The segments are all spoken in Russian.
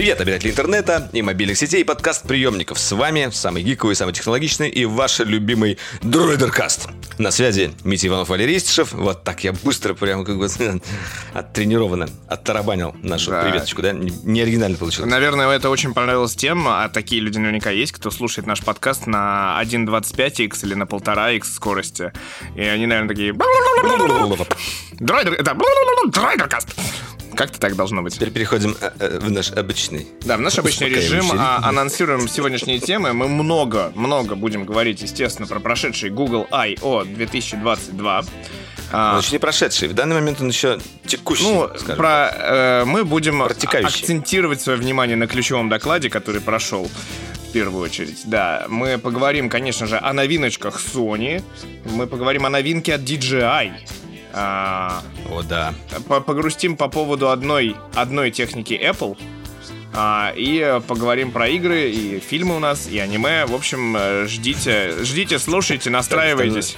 Привет, обитатели интернета и мобильных сетей, и подкаст-приемников. С вами самый гиковый, самый технологичный и ваш любимый Дроидеркаст. На связи Митя Иванов, Валерий Истишев. Вот так я быстро, прям как бы оттренированно оттарабанил нашу Да. приветочку, да? Не оригинально получилось. Наверное, это очень понравилось тем, а такие люди наверняка есть, кто слушает наш подкаст на 1.25x или на 1.5x скорости. И они, наверное, такие... Драйдер... Это... Драйдеркаст! Как-то так должно быть. Теперь переходим э, э, в наш обычный. Да, в наш обычный режим а, анонсируем сегодняшние темы. Мы много, много будем говорить, естественно, про прошедший Google I.O. 2022. А, Он еще не прошедший. В данный момент он еще текущий, Ну, скажем. про, э, мы будем акцентировать свое внимание на ключевом докладе, который прошел в первую очередь. Да, мы поговорим, конечно же, о новиночках Sony. Мы поговорим о новинке от DJI. А, О, да. по- погрустим по поводу одной, одной техники Apple. А, и поговорим про игры, и фильмы у нас, и аниме. В общем, э, ждите, ждите, слушайте, настраивайтесь.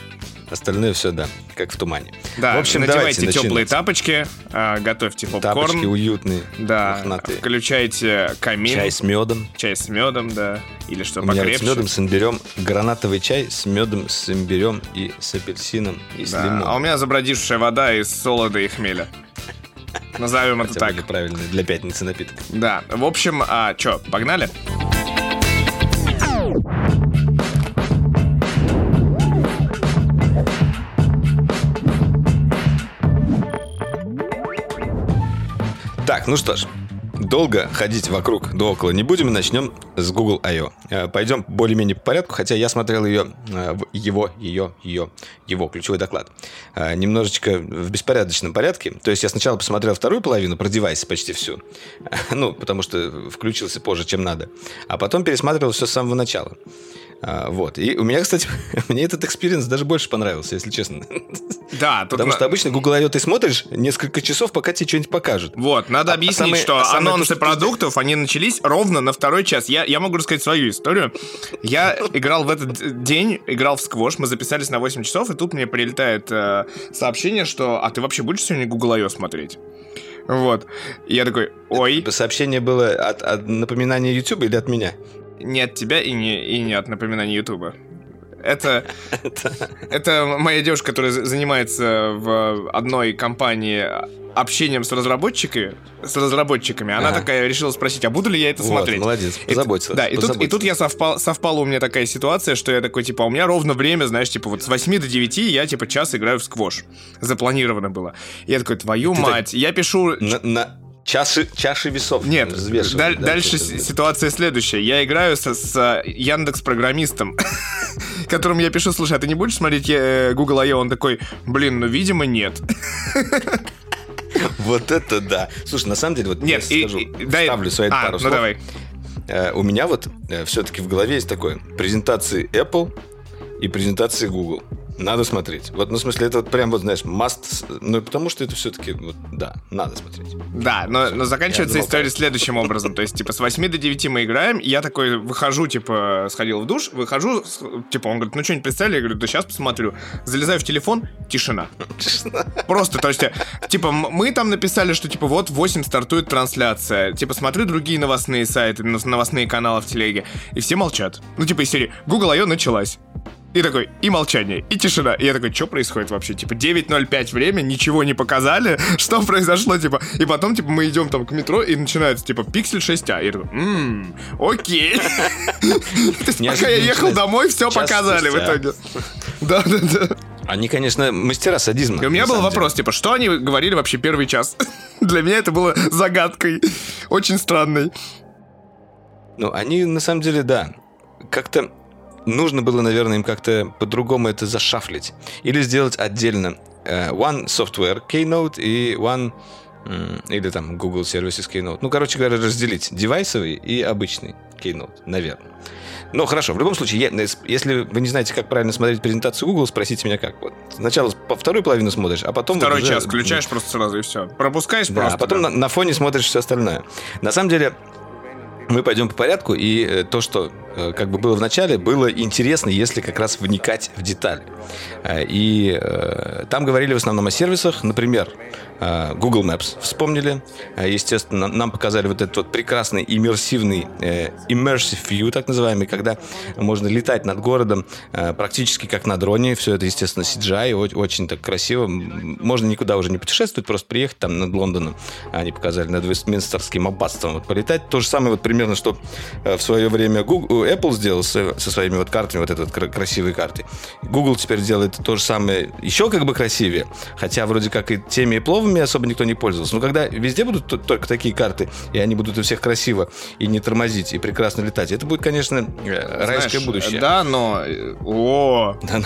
Остальное все, да, как в тумане. Да, в общем, надевайте давайте теплые начинать. тапочки, а, готовьте попкорн. Тапочки уютные, Да, мохнатые. включайте камин. Чай с медом. Чай с медом, да. Или что У меня покрепче. с медом, с имбирем, гранатовый чай с медом, с имбирем и с апельсином и с Да, лимоном. А у меня забродившая вода из солода и хмеля. Назовем это так. правильный для пятницы напиток. Да, в общем, а чё, погнали? Так, ну что ж, долго ходить вокруг да около не будем начнем с Google I/O. Э, Пойдем более-менее по порядку, хотя я смотрел ее, э, его, ее, ее, его ключевой доклад. э, Немножечко в беспорядочном порядке. То есть я сначала посмотрел вторую половину, про девайс почти всю. Ну, потому что включился позже, чем надо. А потом пересматривал все с самого начала. А, Вот. И у меня, кстати, мне этот experience даже больше понравился, если честно. Да, Потому на- что обычно Google I.O. ты смотришь несколько часов, пока тебе что-нибудь покажут. Вот, надо А- а объяснить, самое- что а самое то, анонсы что ты- продуктов, они начались ровно на второй час. Я, я могу рассказать свою историю. Я играл в этот день, играл в сквош, мы записались на 8 часов, и тут мне прилетает э, сообщение, что «А ты вообще будешь сегодня Google I.O. смотреть?» Вот. И я такой «Ой, Сообщение было от, от напоминания YouTube или от меня? Не от тебя и не, и не от напоминания Ютуба». Это, это моя девушка, которая за- занимается в одной компании общением с разработчиками, с разработчиками. Она Ага. такая решила спросить, а буду ли я это Вот, смотреть? молодец, И т- позаботилась. Да, и тут, и тут я совпал, совпала у меня такая ситуация, что я такой, типа, у меня ровно время, знаешь, типа, вот с 8 до 9 я, типа, час играю в сквош. Запланировано было. И я такой, твою Ты так- мать, я пишу... На, на чаши, чаши весов Нет, даль- да, дальше ситуация следующая. Я играю со- с Яндекс программистом, которому я пишу, слушай, а ты не будешь смотреть э, Google I.O.? Он такой, блин, ну, видимо, нет. Вот это да. Слушай, на самом деле, вот Нет, я и- скажу, и- ставлю свои А, пару ну слов. давай. Э, У меня вот все-таки в голове есть такое. Презентации Apple и презентации Google. Надо смотреть. Вот, ну, в смысле, это вот прям, вот, знаешь, must... Ну, потому что это все-таки, вот, да, надо смотреть. Да, но, но заканчивается Я история следующим образом. То есть, типа, с 8 до 9 мы играем, и я такой выхожу, типа, сходил в душ, выхожу, типа, он говорит, ну что-нибудь представили? Я говорю, да сейчас посмотрю. Залезаю в телефон, тишина. Просто, то есть, типа, м- мы там написали, что, типа, вот в 8 стартует трансляция. Типа, смотрю другие новостные сайты, нов- новостные каналы в телеге, и все молчат. Ну, типа, из серии, Google I.O. началась. И такой, и молчание, и тишина. И я такой, что происходит вообще? Типа, 9.05 время, ничего не показали, что произошло, типа. И потом, типа, мы идем там к метро, и начинается, типа, пиксель 6А. И я такой, ммм, окей. Пока я ехал домой, все показали в итоге. Да, да, да. Они, конечно, мастера садизма. И у меня был вопрос, типа, что они говорили вообще первый час? Для меня это было загадкой. Очень странной. деле. Ну, они, на самом деле, да, как-то нужно было, наверное, им как-то по-другому это зашафлить. Или сделать отдельно э, One Software Keynote и One... Или там Google Services Keynote. Ну, короче говоря, разделить девайсовый и обычный Keynote, наверное. Ну, хорошо, в любом случае, я- если вы не знаете, как правильно смотреть презентацию Google, спросите меня как. Вот. Сначала по вторую половину смотришь, а потом... вот Второй уже- час включаешь просто сразу и все. Пропускаешь Да, просто. а потом да. на, на фоне смотришь все остальное. На самом деле, мы пойдем по порядку, и э, то, что э, как бы было в начале, было интересно, если как раз вникать в детали. Э, и э, там говорили в основном о сервисах, например, э, Google Maps вспомнили. Э, естественно, нам показали вот этот вот прекрасный иммерсивный э, immersive view, так называемый, когда можно летать над городом э, практически как на дроне. Все это, естественно, CGI, очень так красиво. Можно никуда уже не путешествовать, просто приехать там над Лондоном. Они показали над Вестминстерским аббатством вот полетать. То же самое вот примерно, что э, в свое время Google, Apple сделал со, со своими вот картами, вот этой вот кра- красивой картой. Google теперь делает то же самое еще как бы красивее, хотя вроде как и теми и пловыми особо никто не пользовался. Но когда везде будут только такие карты, и они будут у всех красиво и не тормозить, и прекрасно летать, это будет, конечно, э, райское Знаешь, будущее. Да, но... э, О, Да, ну,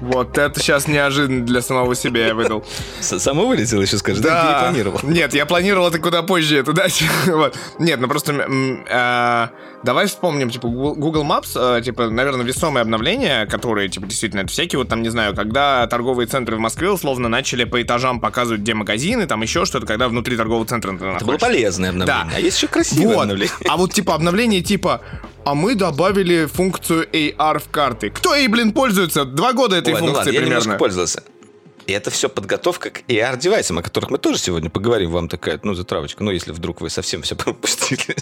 вот это сейчас неожиданно для самого себя я выдал. само вылетело еще, скажи, да, ты не планировал. Нет, я планировал это куда позже это дать. вот. Нет, ну просто э, давай вспомним, типа, Google Maps, э, типа, наверное, весомые обновления, которые, типа, действительно, это всякие, вот там, не знаю, когда торговые центры в Москве условно начали по этажам показывать, где магазины, там еще что-то, когда внутри торгового центра ты Это было находишься. полезное обновление. Да. А есть еще красивое Вот. обновление. А вот типа обновление типа а мы добавили функцию AR в карты. Кто ей, блин, пользуется? Два года этой Ой, ну функции ладно, я немножко примерно. пользовался. И это все подготовка к AR-девайсам, о которых мы тоже сегодня поговорим. Вам такая, ну, затравочка. Ну, если вдруг вы совсем все пропустили.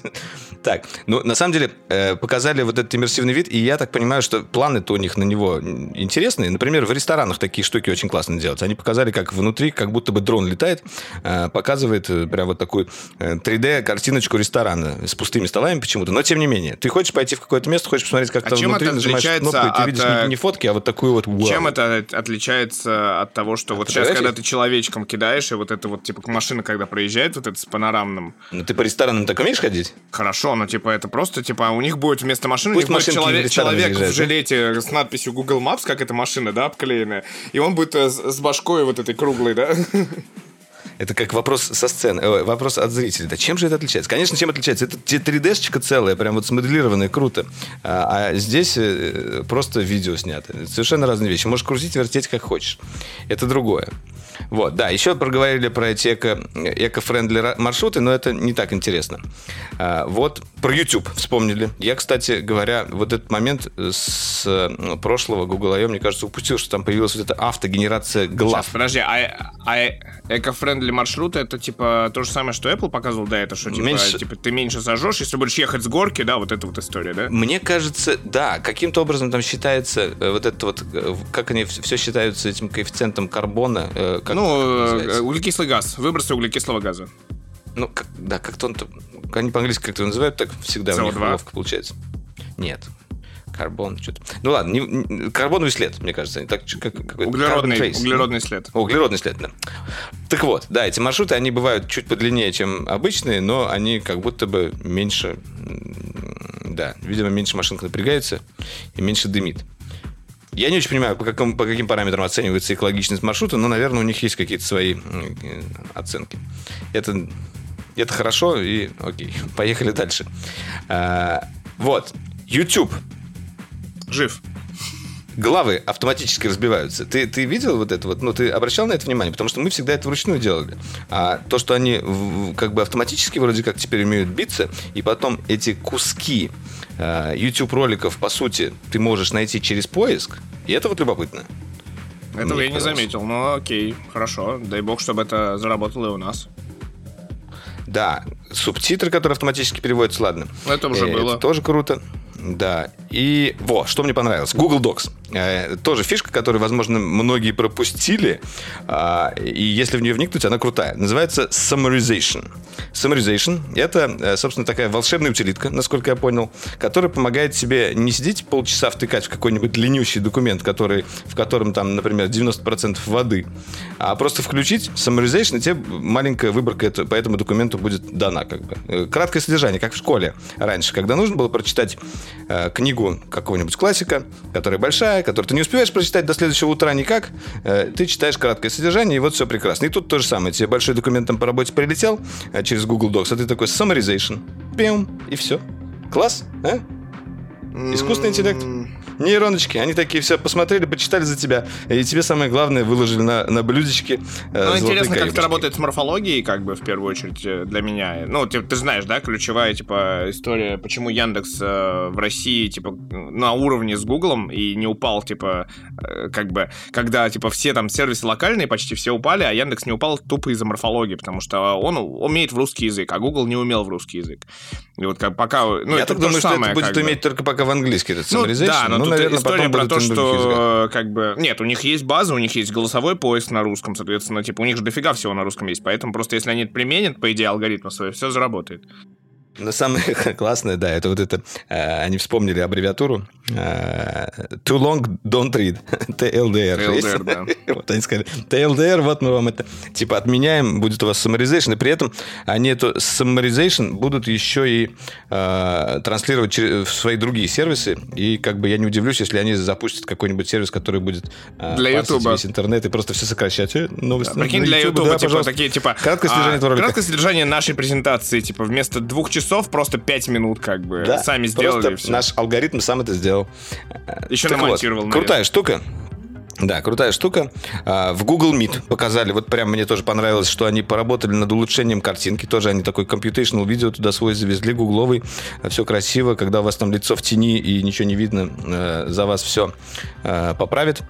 Так, ну, на самом деле, э, показали вот этот иммерсивный вид, и я так понимаю, что планы-то у них на него интересные. Например, в ресторанах такие штуки очень классно делать. Они показали, как внутри, как будто бы дрон летает, э, показывает э, прям вот такую э, 3D-картиночку ресторана с пустыми столами почему-то. Но, тем не менее, ты хочешь пойти в какое-то место, хочешь посмотреть, как А там чем внутри, это отличается кнопку, и ты от, видишь не, не фотки, а вот такую вот вау. Чем это от- отличается от того, что вот сейчас, когда ты человечком кидаешь, и вот это вот, типа, машина, когда проезжает, вот это с панорамным, Ну, ты по ресторанам так умеешь ходить? хорошо, но, типа, это просто, типа, у них будет вместо машины, Пусть у них будет человек, человек в заезжают, да? жилете с надписью Google Maps, как эта машина, да, обклеенная, и он будет э, с башкой вот этой круглой, да? Это как вопрос со сцены, э, вопрос от зрителей. Да чем же это отличается? Конечно, чем отличается? Это те 3D-шечка целая, прям вот смоделированная, круто. А, а здесь э, просто видео снято. Совершенно разные вещи. Можешь крутить, вертеть как хочешь. Это другое. Вот, да, еще проговорили про эти эко, эко-френдли маршруты, но это не так интересно. А, вот про YouTube вспомнили. Я, кстати говоря, вот этот момент с э, прошлого Google I.O., мне кажется, упустил, что там появилась вот эта автогенерация глав. Сейчас, подожди, а, а эко-френдли маршруты это типа то же самое, что Apple показывал, да, это что, типа, Меньше- типа ты меньше сожжешь, если будешь ехать с горки, да, вот эта вот история, да? Мне кажется, да, каким-то образом там считается э, вот это вот, э, как они все считаются этим коэффициентом карбона. э, как- ну, как углекислый газ, выбросы углекислого газа. ну, как- да, как-то он, они по-английски как-то называют, так всегда у них CO2? ловко получается. Нет. Карбон, что-то. Ну ладно, не- не- карбоновый след, мне кажется. они Так, как, Углеродный, углеродный след. О, углеродный след, да. Так вот, да, эти маршруты, они бывают чуть подлиннее, чем обычные, но они как будто бы меньше, да, видимо, меньше машинка напрягается и меньше дымит. Я не очень понимаю, по, какому, по каким параметрам оценивается экологичность маршрута, но, наверное, у них есть какие-то свои оценки. Это, это хорошо, и окей, поехали дальше. А, вот, YouTube Жив. главы автоматически разбиваются. Ты, ты видел вот это вот? Ну, ты обращал на это внимание? Потому что мы всегда это вручную делали. А то, что они как бы автоматически вроде как теперь умеют биться, и потом эти куски э, YouTube-роликов, по сути, ты можешь найти через поиск, и это вот любопытно. Этого Мне я не заметил, но окей, хорошо. Дай бог, чтобы это заработало и у нас. Да, субтитры, которые автоматически переводятся, ладно. Это уже Э, было. Это тоже круто. Да. И, во, что мне понравилось. Google Docs. Э, тоже фишка, которую, возможно, многие пропустили. А, и если в нее вникнуть, она крутая. Называется Summarization. Summarization — это, э, собственно, такая волшебная утилитка, насколько я понял, которая помогает тебе не сидеть полчаса втыкать в какой-нибудь длиннющий документ, который, в котором там, например, 90% воды, а просто включить Summarization, и тебе маленькая выборка по этому документу будет дана. Как бы. Э, Краткое содержание, как в школе раньше, когда нужно было прочитать книгу какого-нибудь классика, которая большая, которую ты не успеваешь прочитать до следующего утра никак, э, ты читаешь краткое содержание, и вот все прекрасно. И тут то же самое. Тебе большой документ по работе прилетел э, через Google Docs, а ты такой summarization, пиум, и все. Класс, а? Искусственный интеллект. Нейроночки, они такие все посмотрели, почитали за тебя, и тебе самое главное выложили на, на блюдечке. Э, ну, интересно, как это работает с морфологией, как бы, в первую очередь, э, для меня. Ну, ты, ты знаешь, да, ключевая, типа, история, почему Яндекс э, в России, типа, на уровне с Гуглом и не упал, типа, э, как бы, когда, типа, все там сервисы локальные почти все упали, а Яндекс не упал тупо из-за морфологии, потому что он умеет в русский язык, а Google не умел в русский язык. И вот как пока... Ну, Я так думаю, что это будет уметь только пока в английский этот ну, да, но ну, тут наверное, история про то, что как бы... Нет, у них есть база, у них есть голосовой поиск на русском, соответственно, типа у них же дофига всего на русском есть, поэтому просто если они это применят, по идее, алгоритмы свои, все заработает. Но самое классное, да, это вот это, э, они вспомнили аббревиатуру э, Too long, don't read. TLDR. TLDR, да. вот они сказали, TLDR, вот мы вам это, типа, отменяем, будет у вас summarization, и при этом они эту summarization будут еще и э, транслировать в свои другие сервисы, и как бы я не удивлюсь, если они запустят какой-нибудь сервис, который будет э, для YouTube весь интернет и просто все сокращать. Э, новости. Да, прикинь, для YouTube, да, типа, такие, типа, краткое содержание, а, краткое содержание нашей презентации, типа, вместо двух часов часов просто 5 минут как бы да, сами сделали. Все. Наш алгоритм сам это сделал. Еще так намонтировал. Вот, крутая штука. Да, крутая штука. А, в Google Meet показали, вот прям мне тоже понравилось, что они поработали над улучшением картинки. Тоже они такой computational видео туда свой завезли, гугловый. Все красиво, когда у вас там лицо в тени и ничего не видно, э, за вас все э, поправит.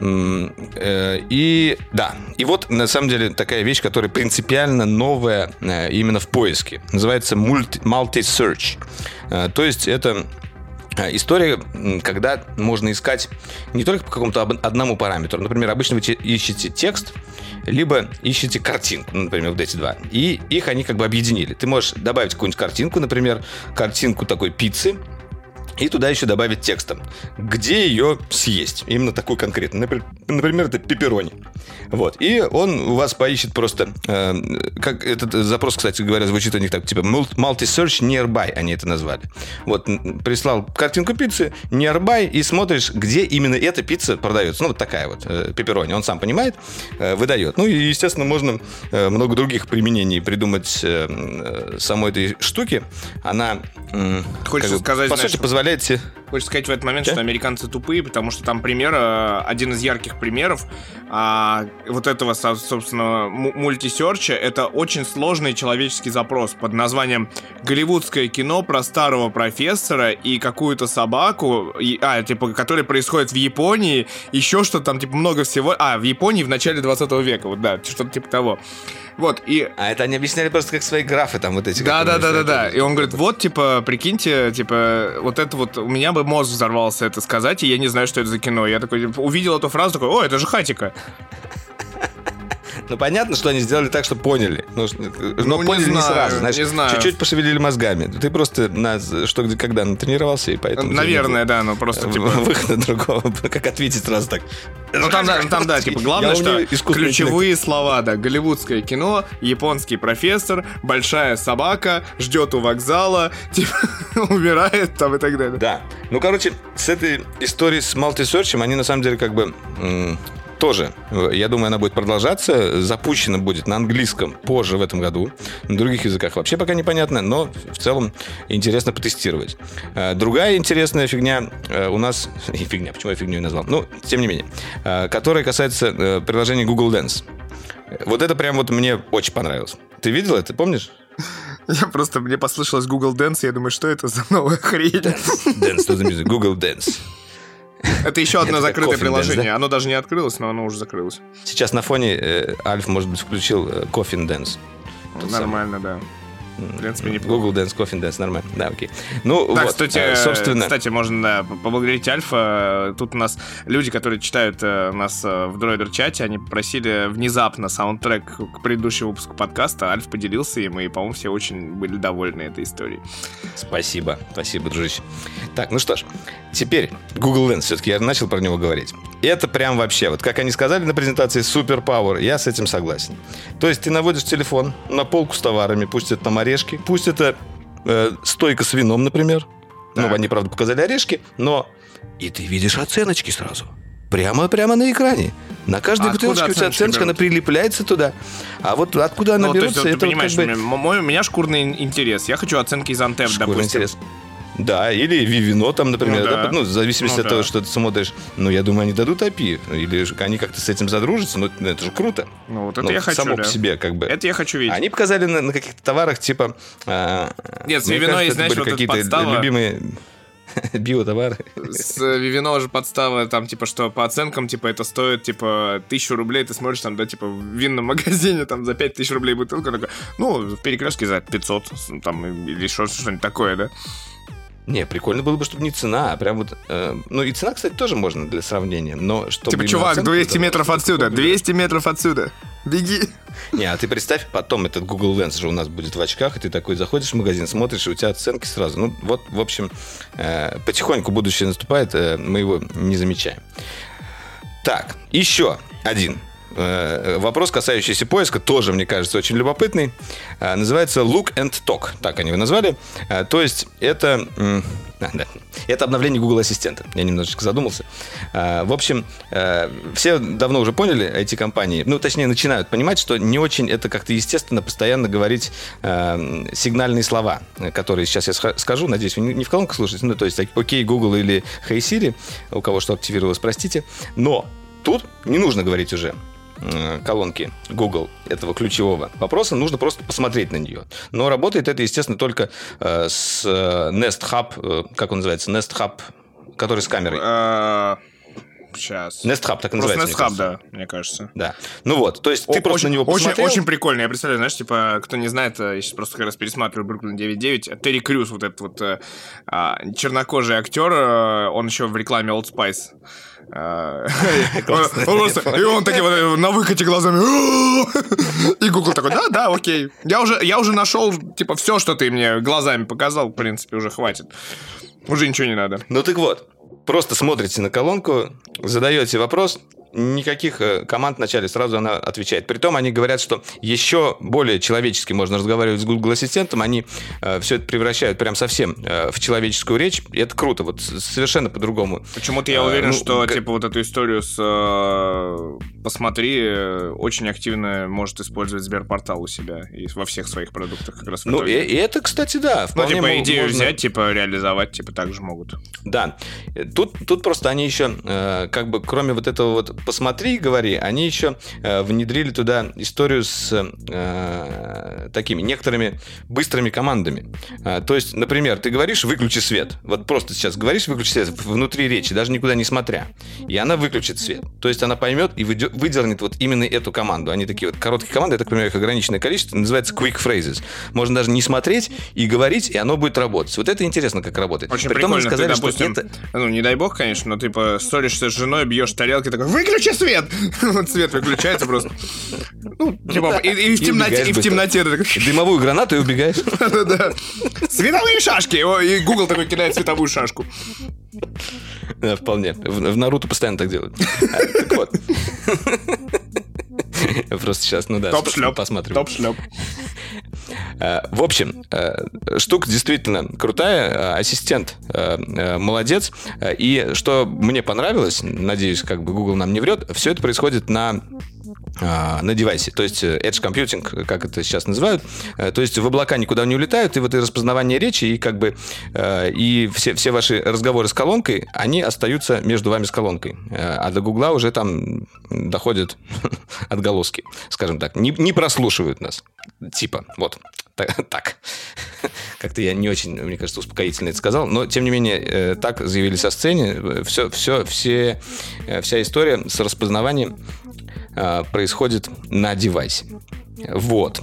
Э, и да, и вот на самом деле такая вещь, которая принципиально новая э, именно в поиске. Называется multi-search. Э, то есть это История, когда можно искать не только по какому-то одному параметру. Например, обычно вы ищете текст, либо ищете картинку, например, вот эти два. И их они как бы объединили. Ты можешь добавить какую-нибудь картинку, например, картинку такой пиццы, и туда еще добавить текстом, где ее съесть. Именно такой конкретно. Например, это пепперони. Вот. И он у вас поищет просто... Э, как этот запрос, кстати говоря, звучит у них так, типа multi-search nearby, они это назвали. Вот, прислал картинку пиццы, nearby, и смотришь, где именно эта пицца продается. Ну, вот такая вот, э, пепперони. Он сам понимает, э, выдает. Ну, и, естественно, можно э, много других применений придумать э, э самой этой штуки. Она... Э, Хочется как бы, сказать, по сути, позволяет позволяете... Хочется сказать в этот момент, Че? что американцы тупые, потому что там пример, э, один из ярких примеров а, вот этого, собственно, мультисерча, это очень сложный человеческий запрос под названием «Голливудское кино про старого профессора и какую-то собаку», и, а, типа, которая происходит в Японии, еще что-то там, типа, много всего. А, в Японии в начале 20 века, вот, да, что-то типа того. Вот, и... А это они объясняли просто как свои графы там вот эти. Да, да, да, да, да. И он говорит, вот, типа, прикиньте, типа, вот это вот, у меня бы мозг взорвался это сказать, и я не знаю, что это за кино. Я такой, типа, увидел эту фразу, такой, о, это же Хатика. Ну, понятно, что они сделали так, чтобы поняли. Ну, но ну, поняли не, знаю, не сразу. Значит, не знаю. чуть-чуть пошевелили мозгами. Ты просто на что, где, когда натренировался, и поэтому... Наверное, да, но просто, типа... Выхода другого, как ответить сразу так. Ну, там, да, там, да, типа, главное, что ключевые слова, да, голливудское кино, японский профессор, большая собака, ждет у вокзала, типа, умирает там и так далее. Да. Ну, короче, с этой историей с мультисерчем, они на самом деле как бы тоже, я думаю, она будет продолжаться. Запущена будет на английском позже в этом году. На других языках вообще пока непонятно, но в целом интересно потестировать. Э, другая интересная фигня э, у нас... И фигня, почему я фигню назвал? Ну, тем не менее. Э, которая касается приложения Google Dance. Вот это прям вот мне очень понравилось. Ты видел это, помнишь? Я просто, мне послышалось Google Dance, я думаю, что это за новая хрень? Dance music, Google Dance. Это еще одно закрытое приложение. Оно даже не открылось, но оно уже закрылось. Сейчас на фоне э, Альф, может быть, включил э, Coffin Dance. Нормально, да. В принципе, неплохо. Google Dance, Coffin Dance, нормально. Да, окей. Ну, так, вот, кстати, э, собственно... Кстати, можно да, поблагодарить Альфа. Тут у нас люди, которые читают э, нас э, в дроидер-чате, они попросили внезапно саундтрек к предыдущему выпуску подкаста. Альф поделился им, и, по-моему, все очень были довольны этой историей. Спасибо, спасибо, дружище. Так, ну что ж, теперь Google Lens, все-таки я начал про него говорить. Это прям вообще, вот как они сказали на презентации, супер power, я с этим согласен. То есть ты наводишь телефон на полку с товарами, пусть это там орешки. Пусть это э, стойка с вином, например. Ну, так. Ну, они, правда, показали орешки, но... И ты видишь оценочки сразу. Прямо-прямо на экране. На каждой а бутылочке у тебя оценочка, она прилепляется туда. А вот откуда она ну, берется, есть, это ты понимаешь, как бы... мой, у меня шкурный интерес. Я хочу оценки из Антеп, допустим. интерес. Да, или Vivino там, например, Ну да, да. ну, в зависимости Ну от того, да. что ты смотришь. Ну, я думаю, они дадут API, или они как-то с этим задружатся, но это же круто. Ну, вот это Ну, я хочу, само да. по себе, как бы. Это я хочу видеть. Они показали на, на каких-то товарах, типа... а, Нет, с кажется, есть, это знаешь, вот какие-то подстава. любимые биотовары. С Вивино же подстава, там, типа, что по оценкам, типа, это стоит, типа, тысячу рублей, ты смотришь, там, да, типа, в винном магазине, там, за пять тысяч рублей бутылка, такой, ну, в перекрестке за 500, там, или что- что-нибудь такое, да? Не, прикольно было бы, чтобы не цена, а прям вот... э, ну, и цена, кстати, тоже можно для сравнения, но чтобы... Типа, чувак, оценка 200 была, метров отсюда, прикольно. 200 метров отсюда, беги. Не, а ты представь, потом этот Google Lens же у нас будет в очках, и ты такой заходишь в магазин, смотришь, и у тебя оценки сразу. Ну, вот, в общем, э, потихоньку будущее наступает, э, мы его не замечаем. Так, еще один вопрос, касающийся поиска, тоже, мне кажется, очень любопытный. Э, Называется Look and Talk, так они его назвали. Э, То есть это... а, да. Это обновление Google Ассистента. Я немножечко задумался. Э, В общем, э, все давно уже поняли, эти компании, ну, точнее, начинают понимать, что не очень это как-то естественно постоянно говорить э, сигнальные слова, э, которые сейчас я скажу. Надеюсь, вы не в колонках слушаете. Ну, то есть, окей, Google или Hey Siri, у кого что активировалось, простите. Но тут не нужно говорить уже э, колонки Google этого ключевого вопроса, нужно просто посмотреть на нее. Но работает это, естественно, только э, с э, Nest Hub, э, как он называется, Nest Hub, который с камерой. Сейчас. Nest Hub, так Просто называется. Nest мне Hub, да, мне кажется. Да. Ну вот, то есть ты О, просто очень, на него очень, посмотрел. очень прикольно. Я представляю, знаешь, типа, кто не знает, э, я сейчас просто как раз пересматриваю Бруклин 9.9. Терри Крюс, вот этот вот э, а, чернокожий актер, э, он еще в рекламе Old Spice. А, И он такие вот э, на выкате глазами. И Google такой, да, да, окей. Я уже, я уже нашел, типа, все, что ты мне глазами показал, в принципе, уже хватит. Уже ничего не надо. Ну так вот, просто смотрите на колонку, задаете вопрос, никаких э, команд вначале, сразу она отвечает. Притом они говорят, что еще более человечески можно разговаривать с Google Ассистентом, они все это превращают прям совсем э, в человеческую речь, и это круто, вот совершенно по-другому. Почему-то я А, уверен, ну, что г- типа вот эту историю с э, посмотри э, очень активно может использовать Сберпортал у себя и во всех своих продуктах как раз. Ну, и, и это, кстати, да, ну типа идею можно- взять, типа реализовать, типа так же могут. Да. Тут, тут просто они еще, э, как бы, кроме вот этого вот «посмотри, говори», они еще э, внедрили туда историю с э, такими некоторыми быстрыми командами. Э, то есть, например, ты говоришь «выключи свет». Вот просто сейчас говоришь «выключи свет» внутри речи, даже никуда не смотря. И она выключит свет. То есть она поймет и выдернет вот именно эту команду. Они такие вот короткие команды, я так понимаю, их ограниченное количество, называется quick phrases. Можно даже не смотреть и говорить, и оно будет работать. Вот это интересно, как работает. Очень они прикольно. сказали, ты, допустим, что это... ну не дай бог, конечно, но типа ссоришься с женой, бьешь тарелки, такой выключи свет, свет выключается просто. Ну типа и, и в темноте, и в темноте Дымовую гранату и убегаешь. да-да-да. Световые шашки, и Google такой кидает световую шашку. Да, вполне. В, в Наруто постоянно так делают. А, Так вот. Просто сейчас, ну да, посмотрим. топ шлеп. Э, В общем, э, штука действительно крутая. Э, Ассистент э, э, молодец. Э, И что мне понравилось, надеюсь, как бы Google нам не врет, все это происходит на на девайсе, то есть э, Edge Computing, как это сейчас называют, Э, то есть в облака никуда не улетают, и вот и распознавание речи, и как бы э, и все, все ваши разговоры с колонкой, они остаются между вами с колонкой, Э, а до Гугла уже там доходят отголоски, скажем так, не, не прослушивают нас, типа, вот, так. Как-то я не очень, мне кажется, успокоительно это сказал, но, тем не менее, э, так заявили со сцены, все, все, все, э, вся история с распознаванием э, происходит на девайсе. Вот.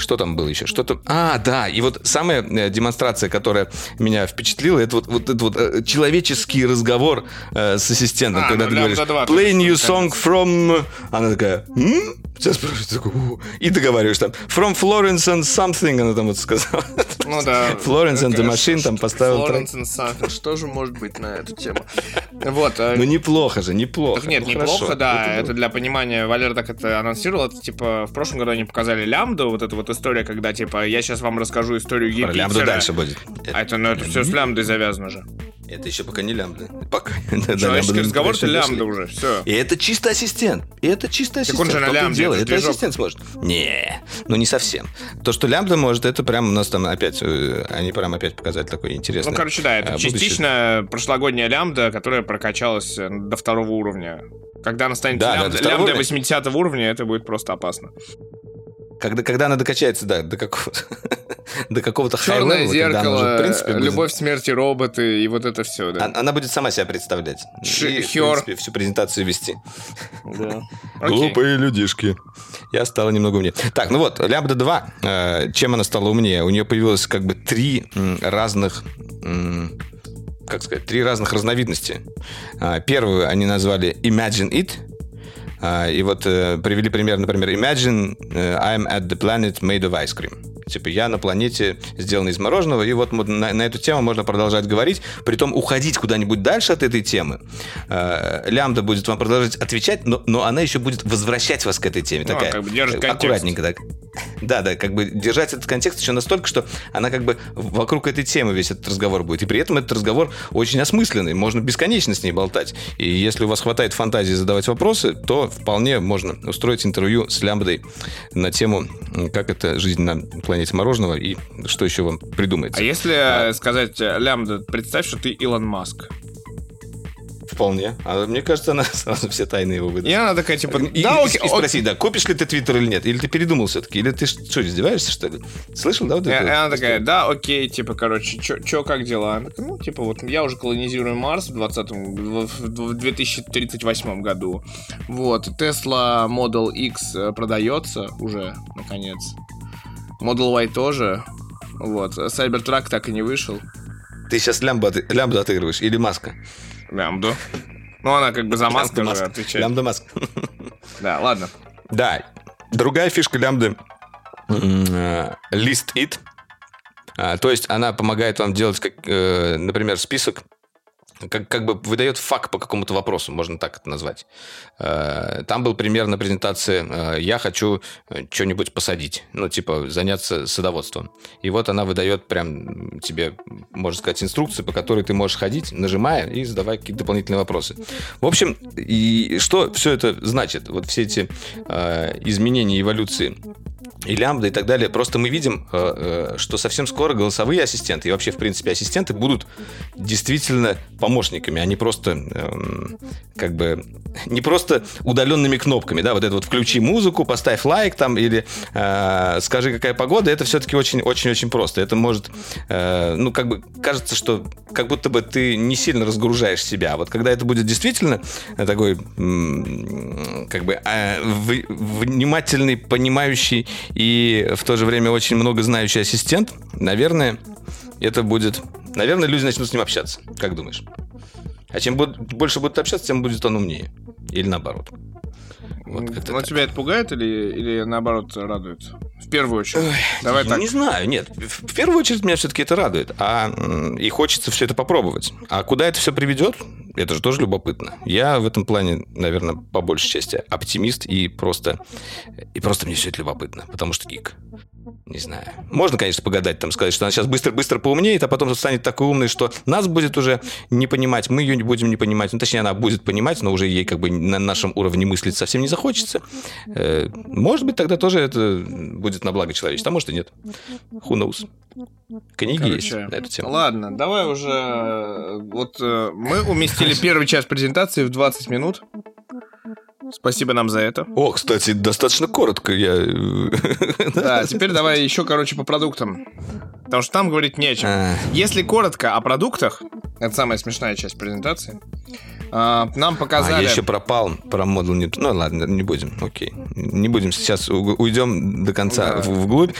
Что там было еще? Что-то... А, да, и вот самая э, демонстрация, которая меня впечатлила, это вот, вот этот вот э, человеческий разговор э, с ассистентом, А, когда ну, ты говоришь Lambda 2 «Play new song from...» Она такая «М?» Сейчас «У». и договариваешь там «From Florence and something», она там вот сказала. Ну да. Florence and the Конечно, Machine там поставил. Florence and something. Что же может быть на эту тему? Вот. э, Ну, неплохо же, неплохо. Так нет, Ну, неплохо, да. Это Это, для понимания. Валера так это анонсировал. Это типа в прошлом году они показали лямбду, вот эта вот история, когда типа я сейчас вам расскажу историю Про Юпитера. лямбду дальше будет. А это, ну, это все с лямбдой завязано же. Это еще пока не лямбда. Пока. Да, Человеческий разговор это лямбда уже, все. И это чисто ассистент. И это чисто Так ассистент. он же на лямбде, это Это ассистент сможет. Не, ну не совсем. То, что лямбда может, это прям у нас там опять, э, они прям опять показали такой интересный. Ну, короче, да, это будущее. частично прошлогодняя лямбда, которая прокачалась э, до второго уровня. Когда она станет Да, да, лямбда, второго лямбда уровня. 80 уровня, это будет просто опасно. Когда, когда она докачается, да, до какого-то, до какого-то Черное она уже, зеркало, в принципе, будет- любовь, смерти, роботы и вот это все, да. А- Она будет сама себя представлять. Ш- И, в Хёр. принципе, всю презентацию вести. Да. Глупые людишки. Я стала немного умнее. Так, ну вот, Лямбда 2, э, чем она стала умнее? У нее появилось как бы три разных... как сказать, три разных разновидности. А, Первую они назвали Imagine It. А, И вот э, привели пример, например, Imagine э, I'm at the planet made of ice cream. Типа, я на планете, сделанный из мороженого, и вот на, на эту тему можно продолжать говорить, притом уходить куда-нибудь дальше от этой темы. Э, Лямбда будет вам продолжать отвечать, но, но она еще будет возвращать вас к этой теме. Ну, такая, как бы держит аккуратненько так. Да, да, как бы держать этот контекст еще настолько, что она как бы вокруг этой темы весь этот разговор будет. И при этом этот разговор очень осмысленный, можно бесконечно с ней болтать. И если у вас хватает фантазии задавать вопросы, то вполне можно устроить интервью с Лямбдой на тему, как это жизнь на планете мороженого и что еще вам придумается. А если э, сказать э, лямбда, представь, что ты Илон Маск. Вполне. А мне кажется, она сразу все тайны его выдаст. И она такая, типа, И, да, и- окей, и спроси, да, купишь ли ты Твиттер или нет? Или ты передумал все-таки? Или ты что, издеваешься, что ли? Слышал, да, вот И это? и она такая, да, окей, типа, короче, чё, чё, как дела? Она такая, ну, типа, вот я уже колонизирую Марс в 20 в, в 2038 году. Вот, Tesla Model X э, продается уже, наконец. Model Y тоже. Вот, Cybertruck так и не вышел. Ты сейчас лямбду, лямбду отыгрываешь или маска? Лямбду. Ну, она как бы за Лямбда же маска. отвечает. Лямбда маска. Да, ладно. Да. Другая фишка лямбды э, list it. А, То есть она помогает вам делать, э, например, список, как, как бы выдает факт по какому-то вопросу, можно так это назвать. Э, Там был пример на презентации э, «Я хочу э, что-нибудь посадить», ну, типа, заняться садоводством. И вот она выдает прям тебе, можно сказать, инструкцию, по которой ты можешь ходить, нажимая и задавая какие-то дополнительные вопросы. В общем, и что все это значит? Вот все эти изменения эволюции и лямбда и так далее. Просто мы видим, э, э, что совсем скоро голосовые ассистенты и вообще, в принципе, ассистенты будут действительно помощниками, а не просто эм, как бы не просто удаленными кнопками, да, вот это вот включи музыку, поставь лайк там или э, скажи, какая погода, это все-таки очень-очень-очень просто. Это может, э, ну, как бы кажется, что как будто бы ты не сильно разгружаешь себя. Вот когда это будет действительно такой, м, как бы, э, внимательный, понимающий и в то же время очень много знающий ассистент, наверное, это будет... Наверное, люди начнут с ним общаться. Как думаешь? А чем буд- больше будут общаться, тем будет он умнее. Или наоборот. Вот как-то Ну, так. тебя это пугает или, или наоборот радует? В первую очередь. Давай Ну, так. Не знаю, нет. В первую очередь меня все-таки это радует. А, и хочется все это попробовать. А куда это все приведет, это же тоже любопытно. Я в этом плане, наверное, по большей части оптимист и просто, и просто мне все это любопытно. Потому что ик. Не знаю. Можно, конечно, погадать, там сказать, что она сейчас быстро-быстро поумнеет, а потом станет такой умной, что нас будет уже не понимать, мы ее не будем не понимать. Ну, точнее, она будет понимать, но уже ей как бы на нашем уровне мыслить совсем не захочется. Э, Может быть, тогда тоже это будет на благо человечества, а может и нет. Who knows? Книги Короче, есть на эту тему. Ладно, давай уже... э, Вот э, мы уместили первый час презентации в 20 минут. Спасибо нам за это. О, кстати, достаточно коротко я... э, Да, теперь давай еще, короче, по продуктам. Потому что там говорить не о чем. А, Если коротко о продуктах, это самая смешная часть презентации, а, нам А показали... я еще пропал про модуль не... Ну ладно, не будем, окей. Не будем сейчас, уйдем до конца Да. вглубь.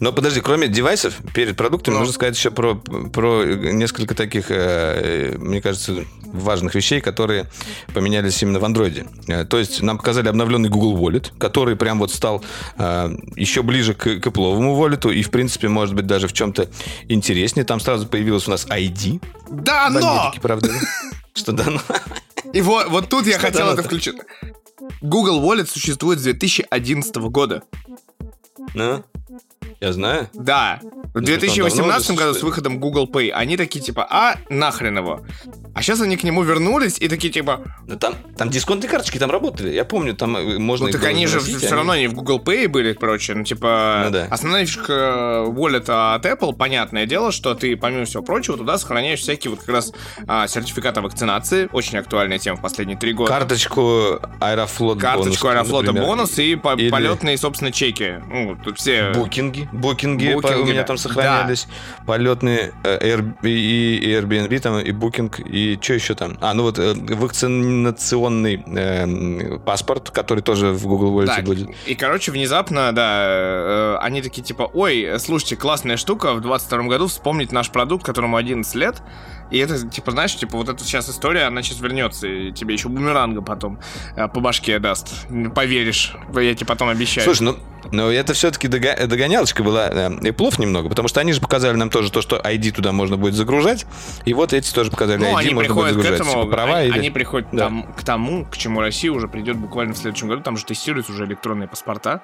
Но подожди, кроме девайсов, перед продуктами Ну. нужно сказать еще про, про несколько таких, э, мне кажется, важных вещей, которые поменялись именно в андроиде. Э, То есть нам показали обновленный Google Wallet, который прям вот стал э, еще ближе к, к Apple Wallet и, в принципе, может быть, даже в чем-то интереснее. Там сразу появилась у нас ID. Да, но! Правда? Что да, ну. И вот, вот тут я хотел это? включить. Google Wallet существует с 2011 года. Ну, я знаю. Да. В 2018 году с выходом Google Pay они такие типа, а нахрен его. А сейчас они к нему вернулись и такие типа... Ну, там, там дисконтные карточки там работали. Я помню, там э, можно... Ну так они же все они... равно не в Google Pay были, короче. Ну типа... Ну, да. Основная фишка wallet от Apple, понятное дело, что ты, помимо всего прочего, туда сохраняешь всякие вот как раз а, сертификаты вакцинации. Очень актуальная тема в последние три года. Карточку Аэрофлот Карточку бонус, Аэрофлота бонус и по Или... полетные, собственно, чеки. Ну, тут все... Букинги. Букинги, Букинги у меня там сохранялись. Да. Полетные э, Air, и Airbnb там, и Booking, и что еще там? А, ну вот э, вакцинационный э, паспорт, который тоже в Google Wallet так, будет. И, короче, внезапно, да, э, они такие типа, ой, слушайте, классная штука, в 22 году вспомнить наш продукт, которому 11 лет, и это, типа, знаешь, типа, вот эта сейчас история, она сейчас вернется, и тебе еще бумеранга потом э, по башке даст. Поверишь, я тебе потом обещаю. Слушай, ну, но это все-таки догонялочка была э, плов немного, потому что они же показали нам тоже то, что ID туда можно будет загружать, и вот эти тоже показали ну, ID они можно будет загружать. К этому, типа, права они, или... они приходят да. там, к тому, к чему Россия уже придет буквально в следующем году, там же тестируются уже электронные паспорта.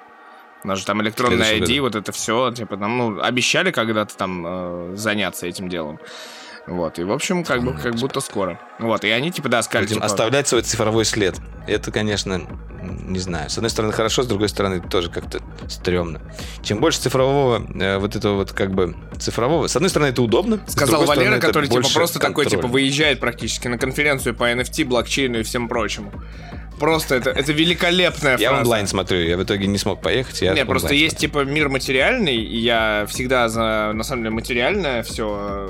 У нас же там электронная ID, году. вот это все, типа, там, ну, обещали когда-то там э, заняться этим делом. Вот, и, в общем, как, бы, как будто скоро. Вот, и они, типа, да, сказали, Будем типа... оставлять свой цифровой след. Это, конечно, не знаю. С одной стороны, хорошо, с другой стороны, тоже как-то стрёмно. Чем больше цифрового, э, вот этого вот, как бы, цифрового... С одной стороны, это удобно. Сказал Валера, стороны, который, типа, просто контроль. такой, типа, выезжает практически на конференцию по NFT, блокчейну и всем прочему. Просто это, это великолепная фраза. Я онлайн смотрю, я в итоге не смог поехать. Я Нет, просто есть типа мир материальный, и я всегда за, на самом деле, материальное все.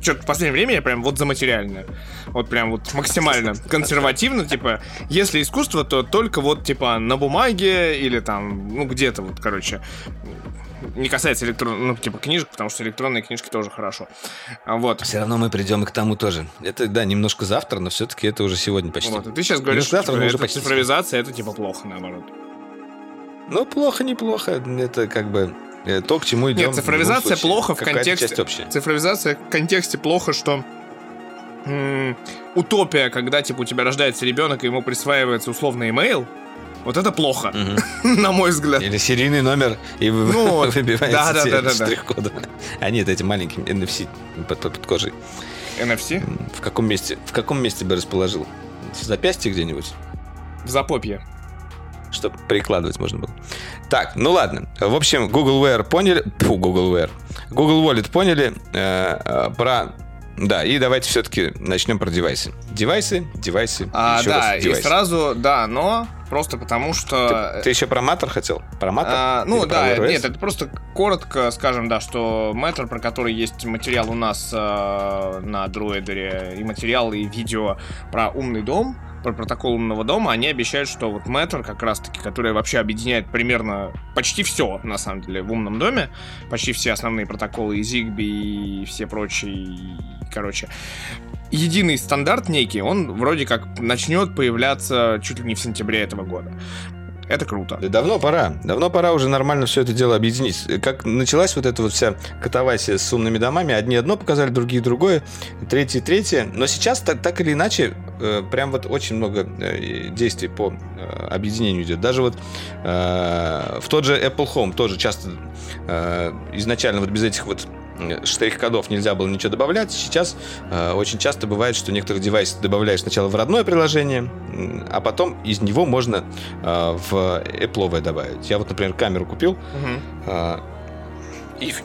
Что-то в последнее время я прям вот за материальное. Вот прям вот максимально консервативно, типа, если искусство, то только вот типа на бумаге или там, ну где-то вот, короче, не касается электронных, ну, типа книжек, потому что электронные книжки тоже хорошо. А вот. Все равно мы придем и к тому тоже. Это, да, немножко завтра, но все-таки это уже сегодня почти. Вот, и ты сейчас говоришь, что завтра типа, это почти цифровизация, это типа плохо, наоборот. Ну, плохо, неплохо. Это как бы э, то, к чему идем. Нет, цифровизация случае, плохо в контексте... Часть общая. Цифровизация в контексте плохо, что м- утопия, когда, типа, у тебя рождается ребенок, и ему присваивается условный имейл, вот это плохо, на мой взгляд. Или серийный номер, и ну, да, да, да, штрих-кода. А нет, эти маленькие NFC под кожей. NFC? В каком месте? В каком месте бы расположил? В запястье где-нибудь? В запопье. Чтобы прикладывать можно было. Так, ну ладно. В общем, Google Wear поняли. Фу, Google Wear. Google Wallet поняли. Э, э, про да, и давайте все-таки начнем про девайсы. Девайсы, девайсы, а, еще да, раз девайсы. и сразу, да, но просто потому что... Ты, ты еще про Matter хотел? Про Matter? А, ну Или да, нет, это просто коротко скажем, да, что Matter, про который есть материал у нас э, на дроидере, и материал, и видео про умный дом, про протокол умного дома, они обещают, что вот Matter как раз-таки, который вообще объединяет примерно почти все, на самом деле, в умном доме, почти все основные протоколы и Zigbee, и все прочие, короче, единый стандарт некий, он вроде как начнет появляться чуть ли не в сентябре этого года. Это круто. Да давно пора. Давно пора уже нормально все это дело объединить. Как началась вот эта вот вся катавасия с умными домами. Одни одно показали, другие другое, третьи третье. Но сейчас так, так или иначе э, прям вот очень много э, действий по э, объединению идет. Даже вот в тот же Apple Home тоже часто изначально вот без этих вот штрих-кодов нельзя было ничего добавлять. Сейчас э, очень часто бывает, что некоторые девайсы добавляешь сначала в родное приложение, а потом из него можно э, в Apple добавить. Я вот, например, камеру купил. Угу. Э,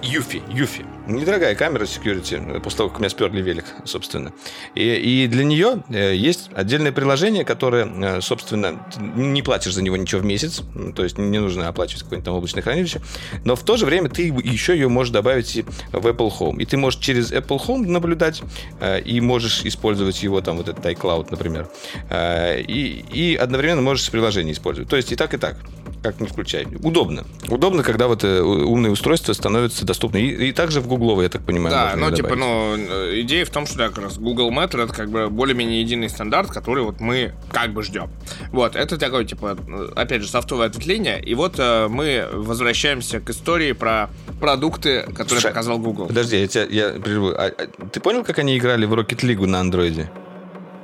Юфи, Юфи. Недорогая камера security, после того, как меня сперли велик, собственно. И, и для нее э, есть отдельное приложение, которое, э, собственно, не платишь за него ничего в месяц, то есть не нужно оплачивать какое-нибудь там облачное хранилище, но в то же время ты еще ее можешь добавить в Apple Home. И ты можешь через Apple Home наблюдать, э, и можешь использовать его, там, вот этот iCloud, например, и, и одновременно можешь приложение использовать. То есть и так, и так как не включай. Удобно. Удобно, когда вот умные устройства становятся доступны. И, и также в гугловой, я так понимаю. Да, ну, типа, ну, идея в том, что да, как раз Google Matter это как бы более-менее единый стандарт, который вот мы как бы ждем. Вот, это такое, типа, опять же, софтовое ответвление. И вот э, мы возвращаемся к истории про продукты, которые Слушай, показал Google. Подожди, я тебя я прерву. А, а, ты понял, как они играли в Rocket League на андроиде?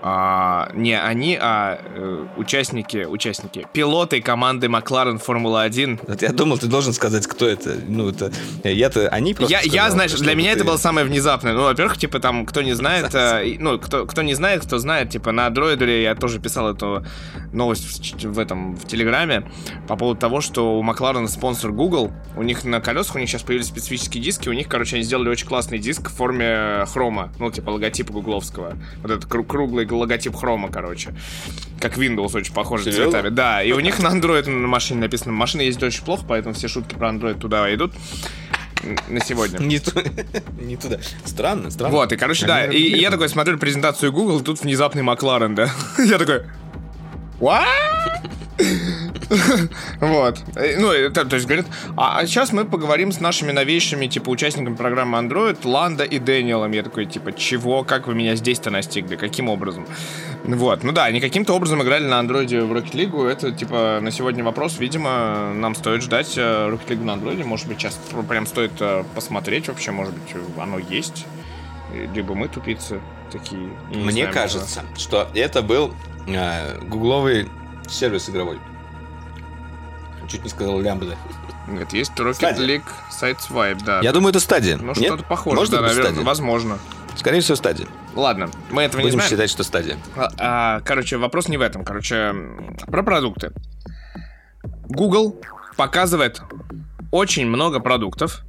А, не они, а э, участники, участники, пилоты команды Макларен Формула-1. Вот я думал, ты должен сказать, кто это. Ну, это... Я-то... Они просто Я, я сказал, знаешь, что для меня ты- это было самое внезапное. Ну, во-первых, типа там, кто не знает, э, ну, кто, кто не знает, кто знает, типа на Андроиде я тоже писал эту новость в, в этом, в Телеграме по поводу того, что у Макларена спонсор Google, у них на колесах, у них сейчас появились специфические диски, у них, короче, они сделали очень классный диск в форме хрома, ну, типа логотипа гугловского. Вот этот кру- круглый логотип хрома, короче. Как Windows, очень похожий Серьезно? цветами. Да, и у них на Android на машине написано. Машина ездит очень плохо, поэтому все шутки про Android туда идут. На сегодня. Не, ту- не туда. Странно, странно. Вот, и, короче, да, и, и я такой смотрю презентацию Google, тут внезапный Макларен, да. Я такой, what? Вот. Э, Ну, это, то есть, говорит, а, сейчас мы поговорим с нашими новейшими, типа, участниками программы Android, Ланда и Дэниелом. Я такой, типа, чего? Как вы меня здесь-то настигли? Каким образом? Вот. Ну да, они каким-то образом играли на андроиде в Rocket League. Это, типа, на сегодня вопрос. Видимо, нам стоит ждать э, Rocket League на андроиде. Может быть, сейчас пр- прям стоит э, посмотреть вообще. Может быть, оно есть. Либо мы тупицы такие. Мне знаем кажется, что это был э, гугловый сервис игровой. Чуть не сказал лямбда. Нет, есть Rocket Стадия. League Sideswipe, да. Я думаю, это стадия. Ну, Нет? что-то похоже, Может да, наверное, стадия? возможно. Скорее всего, стадия. Ладно, мы этого не Будем знаем. считать, что стадия. А, а, короче, вопрос не в этом. Короче, про продукты. Google показывает очень много продуктов.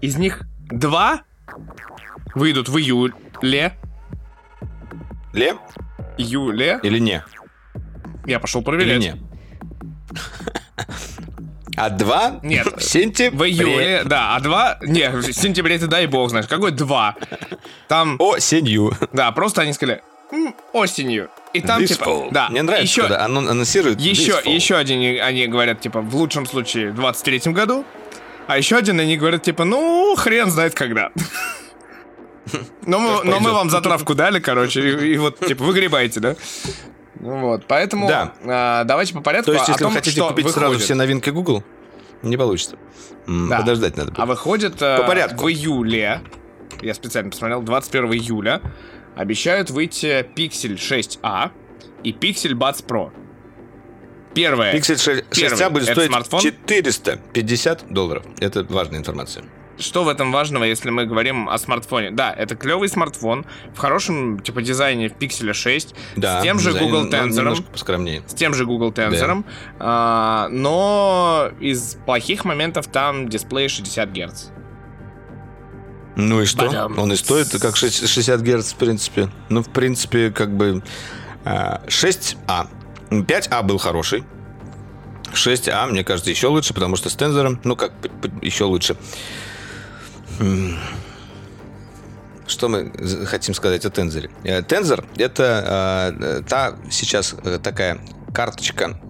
Из них два выйдут в июле. Ле Июле. или не? Я пошел Или проверять. не? А два Нет. в сентябре. В июле, да, а два... Не, в сентябре ты дай бог знаешь. Какой два? Там, Осенью. да, просто они сказали «М, осенью. И там, This типа, fall. да. Мне нравится, еще, когда анон- анонсируют Еще, еще один они говорят, типа, в лучшем случае в 23-м году, а еще один они говорят, типа, ну, хрен знает когда. Но мы, но мы вам затравку дали, короче, и, и вот, типа, выгребайте, да? Вот, поэтому Да. а, давайте по порядку То есть, о если том, вы хотите купить сразу выходит. все новинки Google, не получится. Да. Подождать надо. А будет. выходит э, По порядку. в июле, я специально посмотрел, 21 июля, обещают выйти Pixel 6a и Pixel Buds Pro. Первое. Pixel 6, Первый. 6a будет стоить смартфон? 450 долларов. Это важная информация. Что в этом важного, если мы говорим о смартфоне? Да, это клевый смартфон в хорошем типа дизайне в Pixel 6 Да, с тем же Google Tensor, поскромнее. с тем же Google Tensor, а, но из плохих моментов там дисплей 60 Гц. Ну и что? Бадам. Он и стоит как 6 60 Гц, в принципе. Ну, в принципе, как бы а, 6А. 5А был хороший. 6А, мне кажется, еще лучше, потому что с тензором, ну, как еще лучше. Что мы хотим сказать о тензоре? Э, Тензор — это э, та сейчас э, такая карточка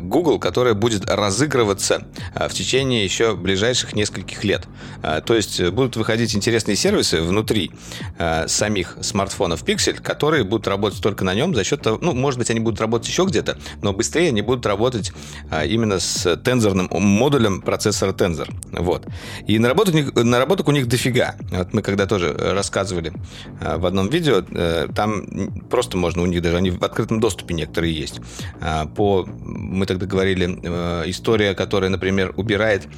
Google, которая будет разыгрываться э, в течение еще ближайших нескольких лет. Э, То есть э, будут выходить интересные сервисы внутри э, самих смартфонов Pixel, которые будут работать только на нем за счет того, ну, может быть, они будут работать еще где-то, но быстрее они будут работать э, именно с тензорным модулем процессора Tensor. Вот. И наработок наработок у них дофига. Вот мы когда тоже рассказывали э, в одном видео, э, там просто можно у них даже, они в открытом доступе некоторые есть. По, мы тогда говорили, э, история, которая, например, убирает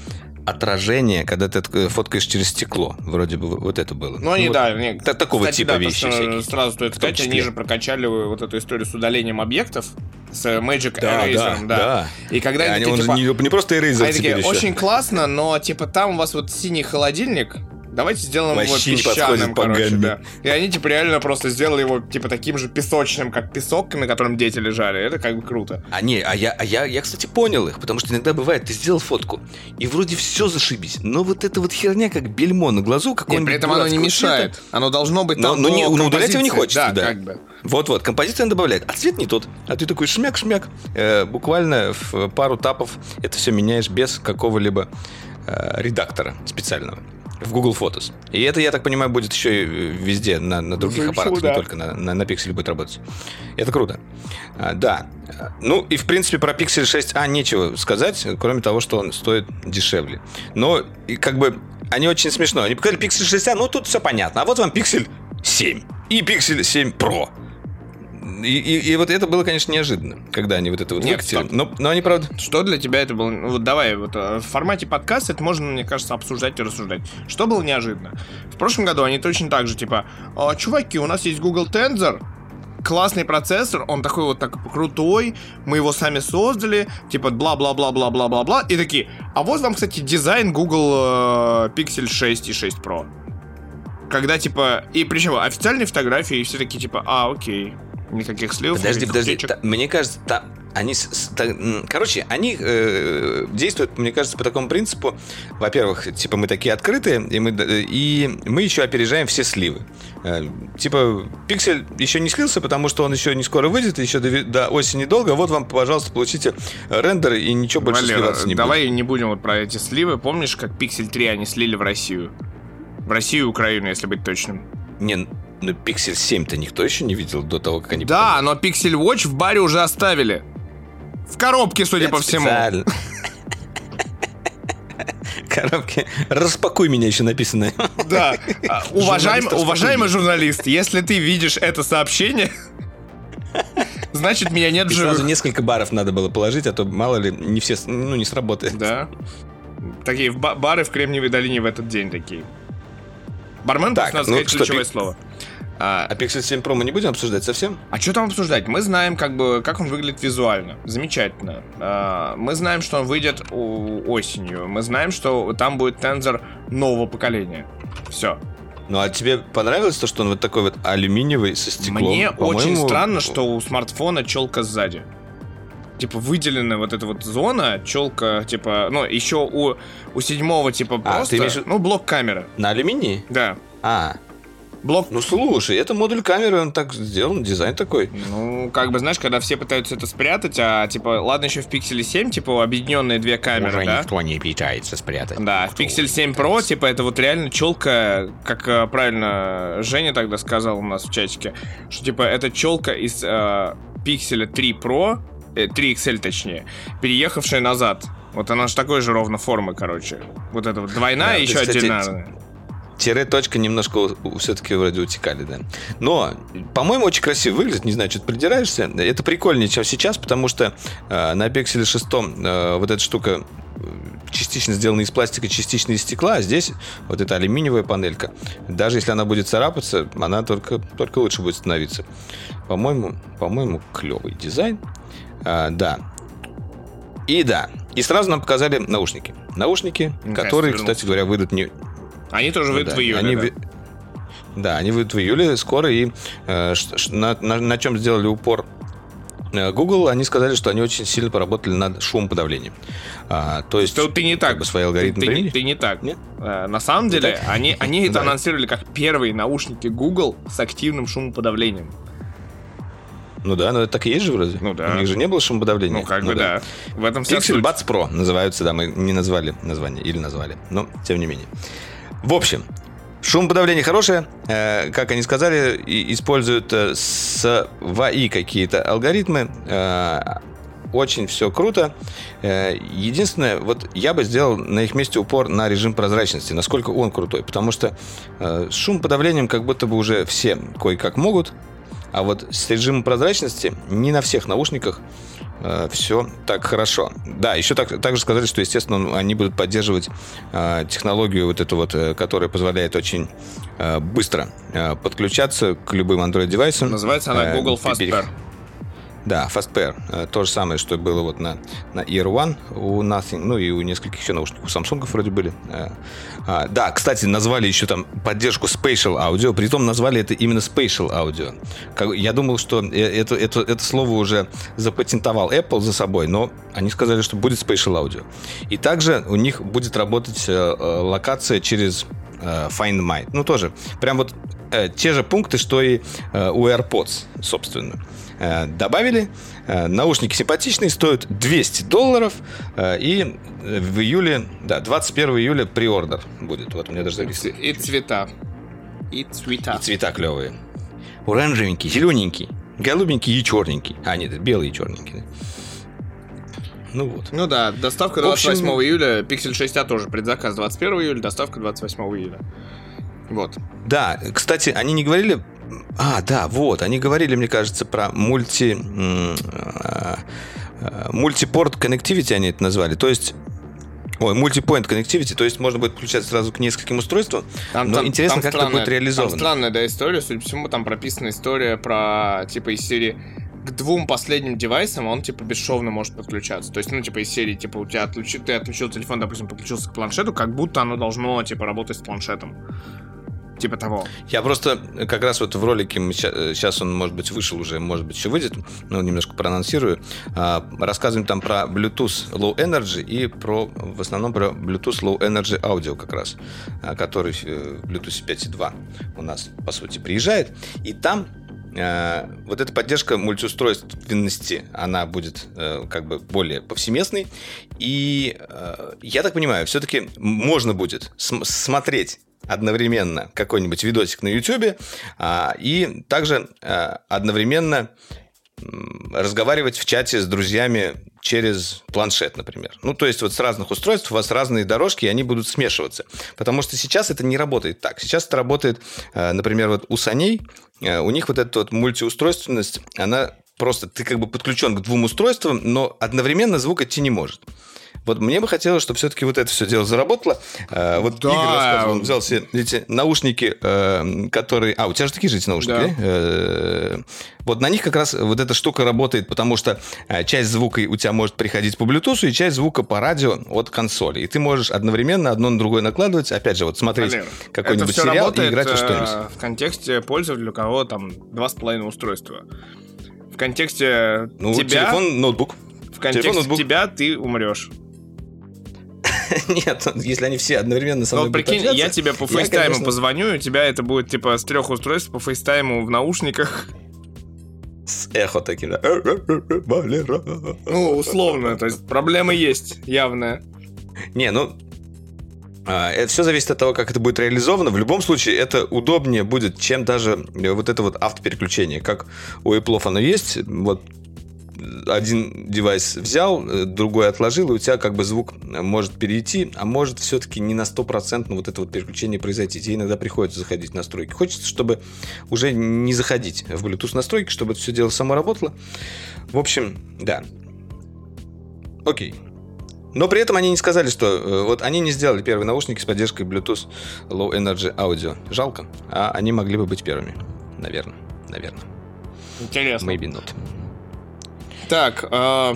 отражение, когда ты отк- фоткаешь через стекло. Вроде бы вот это было. Ну, они, вот да, не, та- такого кстати, типа да, вещи просто всякие. Сразу стоит сказать, они же прокачали вот эту историю с удалением объектов, с Magic Да, Eraser, да, да. И когда они, они- он типа, не, не просто Eraser они такие, еще. очень классно, но типа там у вас вот синий холодильник, давайте сделаем его Вообще не песчаным, короче, да. И они типа реально просто сделали его типа таким же песочным, как песок, на котором дети лежали. Это как бы круто. А не, а я, а я, я, кстати, понял их, потому что иногда бывает, ты сделал фотку, и вроде все зашибись, но вот эта вот херня, как бельмо на глазу, Нет, какой-нибудь при этом оно не мешает. цвета. Оно должно быть Но, там но по не, ну, удалять его не хочется, да. как бы. Вот-вот, композиция она добавляет, а цвет не тот. А ты такой шмяк-шмяк, э, буквально в пару тапов это все меняешь без какого-либо э, редактора специального в Google Photos. И это, я так понимаю, будет еще и везде, на, на других Ну, аппаратах, да. не только на, на, на Pixel будет работать. Это круто. А, да. Ну, и, в принципе, про Pixel 6a нечего сказать, кроме того, что он стоит дешевле. Но, и как бы, они очень смешно. Они показали Pixel 6a, ну, тут все понятно. А вот вам Pixel 7 и Pixel 7 Pro. И, и, и вот это было, конечно, неожиданно, когда они вот это вот Нет, выкатили. стоп. Но, но они, правда... Что для тебя это было? Ну, Вот давай, вот э, в формате подкаста это можно, мне кажется, обсуждать и рассуждать. Что было неожиданно? В прошлом году они точно так же, типа, «А, чуваки, у нас есть Google Tensor, классный процессор, он такой вот так крутой, мы его сами создали, типа бла-бла-бла-бла-бла-бла-бла, и такие, а вот вам, кстати, дизайн Google э, Pixel 6 и 6 Pro. Когда, типа, и причем официальные фотографии, и все такие, типа, а, окей, никаких сливов, Подожди, никаких подожди. утечек». та- мне кажется, та- они, та- короче, они э, действуют, мне кажется, по такому принципу. Во-первых, типа мы такие открытые, и мы, и мы еще опережаем все сливы. Э, типа пиксель еще не слился, потому что он еще не скоро выйдет, еще до, до осени долго. Вот вам, пожалуйста, получите рендер и ничего больше Валера, сливаться не давай не будем вот про эти сливы. Помнишь, как Pixel 3 они слили в Россию? В Россию и Украину, если быть точным. будет. Не, ну пиксель 7-то никто еще не видел до того, как они... Да, но Pixel Watch в баре уже оставили. В коробке, судя Это по всему. специально. Коробки. Распакуй меня еще написано. Да. А, Уважаем, уважаемый журналист, если ты видишь это сообщение, значит меня нет в сразу несколько баров надо было положить, а то мало ли не все, ну не сработает. Да. Такие бары в Кремниевой долине в этот день такие. Бармен, Так, надо ну сказать что, ключевое пи- слово. А, А Pixel 7 Pro мы не будем обсуждать совсем? А что там обсуждать? Мы знаем, как бы, как он выглядит визуально. Замечательно. А, Мы знаем, что он выйдет осенью. Мы знаем, что там будет тензор нового поколения. Все. Ну а тебе понравилось то, что он вот такой вот алюминиевый со стеклом? Мне очень странно, что у смартфона челка сзади. Типа выделена вот эта вот зона, челка, типа, ну, еще у, у седьмого, типа, А, просто, ты имеешь ну, блок камеры. На алюминии? Да. А, Блок ну слушай, это модуль камеры, он так сделан, дизайн такой. Ну, как бы, знаешь, когда все пытаются это спрятать, а, типа, ладно, еще в Pixel 7, типа, объединенные две камеры, да? не пытается спрятать. Да, в Pixel 7 Pro, типа, это вот реально челка, как э, правильно Женя тогда сказал у нас в чатике, что, типа, это челка из э, Pixel 3 Pro, э, 3 XL точнее, переехавшая назад. Вот она же такой же ровно формы, короче. Вот это вот двойная Да, и еще кстати, отдельная. Тире точка немножко все-таки вроде утекали, да. Но, по-моему, очень красиво выглядит. Не знаю, что ты придираешься. Это прикольнее, чем сейчас, потому что э, на Pixel 6 э, вот эта штука э, частично сделана из пластика, частично из стекла, а здесь вот эта алюминиевая панелька. Даже если она будет царапаться, она только, только лучше будет становиться. По-моему, по-моему, клевый дизайн. А, да. И да. И сразу нам показали наушники. Наушники, которые, кстати говоря, выйдут не, Они тоже ну выйдут да, в июле, они да. Да, они выйдут в июле скоро, и э, на, на- на чем сделали упор э, Google, они сказали, что они очень сильно поработали над шумоподавлением. А, то есть, То ты не так. как бы свои алгоритмы ты, ты, применили? ты не так. Нет? Э, На самом деле, так? они, они это Да. анонсировали как первые наушники Google с активным шумоподавлением. Ну да, но это так и есть же вроде. Ну да. У них же не было шумоподавления. Ну, как бы да. В этом вся Pixel суть. Buds Pro называются, да, мы не назвали название, или назвали, но тем не менее. В общем, шумоподавление хорошее, э, как они сказали, используют э, свои какие-то алгоритмы, э, очень все круто. Единственное, вот я бы сделал на их месте упор на режим прозрачности, насколько он крутой, потому что с шумоподавлением как будто бы уже все кое-как могут, а вот с режимом прозрачности не на всех наушниках все так хорошо. Да, еще так, также сказали, что, естественно, они будут поддерживать э, технологию вот эту вот, э, которая позволяет очень э, быстро э, подключаться к любым Android-девайсам. Называется она Э, Google Fast Pair. Да, FastPair. Э, То же самое, что было вот на, на Ear One у Nothing, ну и у нескольких еще наушников. Samsung вроде были. Э, а, Да, кстати, назвали еще там поддержку Spatial Audio, притом назвали это именно Spatial Audio. Как- Я думал, что э, это, это, это слово уже запатентовал Apple за собой, но они сказали, что будет Spatial Audio. И также у них будет работать локация через Find My. Ну, тоже. Прям вот э, те же пункты, что и э, у AirPods, собственно. Э, добавили. Э, наушники симпатичные, стоят 200 долларов. э, и в июле, да, 21 июля приордер будет. Вот у меня даже записано. И цвета. И цвета. И цвета клевые. Оранжевенький, зелененький, голубенький и черненький. А, нет, белый и черненький. Ну вот. Ну да, доставка В общем- 28 июля, Pixel 6a тоже, предзаказ 21 июля, доставка 28 июля. Вот. Да, кстати, они не говорили А, да, вот, они говорили, мне кажется, про мульти... А, а, мультипорт connectivity они это назвали. То есть Ой, мультипоинт connectivity, то есть можно будет включать сразу к нескольким устройствам. Там, но там, интересно, там как странная, это будет реализовано. Там странная да, история, судя по всему, там прописана история про типа из серии к двум последним девайсам он, типа, бесшовно может подключаться. То есть, ну, типа, из серии, типа, у тебя отключи, ты отключил телефон, допустим, подключился к планшету, как будто оно должно, типа, работать с планшетом. Типа того. Я просто как раз вот в ролике, сейчас он, может быть, вышел уже, может быть, еще выйдет, но немножко проанонсирую. А, рассказываем там про Bluetooth Low Energy и про, в основном про Bluetooth Low Energy Audio как раз, а, который в Bluetooth 5.2 у нас, по сути, приезжает. И там а, вот эта поддержка мультиустройственности, она будет как бы более повсеместной. И я так понимаю, все-таки можно будет смотреть одновременно какой-нибудь видосик на YouTube а, и также а, одновременно разговаривать в чате с друзьями через планшет, например. Ну, то есть вот с разных устройств у вас разные дорожки, и они будут смешиваться. Потому что сейчас это не работает так. Сейчас это работает, а, например, вот у саней, у них вот эта вот мультиустройственность, она просто, ты как бы подключен к двум устройствам, но одновременно звук идти не может. Вот мне бы хотелось, чтобы все-таки вот это все дело заработало. Э, вот да. Игорь рассказывал, он взял себе эти наушники, э, которые... А, у тебя же такие же эти наушники, да? Э, вот на них как раз вот эта штука работает, потому что часть звука у тебя может приходить по Bluetooth, и часть звука по радио от консоли. И ты можешь одновременно одно на другое накладывать, опять же, вот смотреть какой-нибудь сериал и играть во что-нибудь. в контексте пользователя, у кого там два с половиной устройства. В контексте ну, тебя... телефон, ноутбук. В контексте телефон, ноутбук. тебя ты умрешь. Нет, если они все одновременно со мной Ну, прикинь, я тебе по FaceTime у позвоню, у тебя это будет, типа, с трех устройств по FaceTime у в наушниках. С эхо таким, да. Ну, условно, то есть проблема есть, явная. Не, ну, а, это все зависит от того, как это будет реализовано. В любом случае, это удобнее будет, чем даже вот это вот автопереключение. Как у Apple оно есть, вот один девайс взял, э, другой отложил, и у тебя как бы звук может перейти, а может все-таки не на 100% вот это вот переключение произойти. Тебе иногда приходится заходить в настройки. Хочется, чтобы уже не заходить в Bluetooth настройки, чтобы это все дело само работало. В общем, да. Окей. Но при этом они не сказали, что... Э, вот они не сделали первые наушники с поддержкой Bluetooth Low Energy Audio. Жалко. А они могли бы быть первыми. Наверное. Наверное. Интересно. Maybe not. Так, э,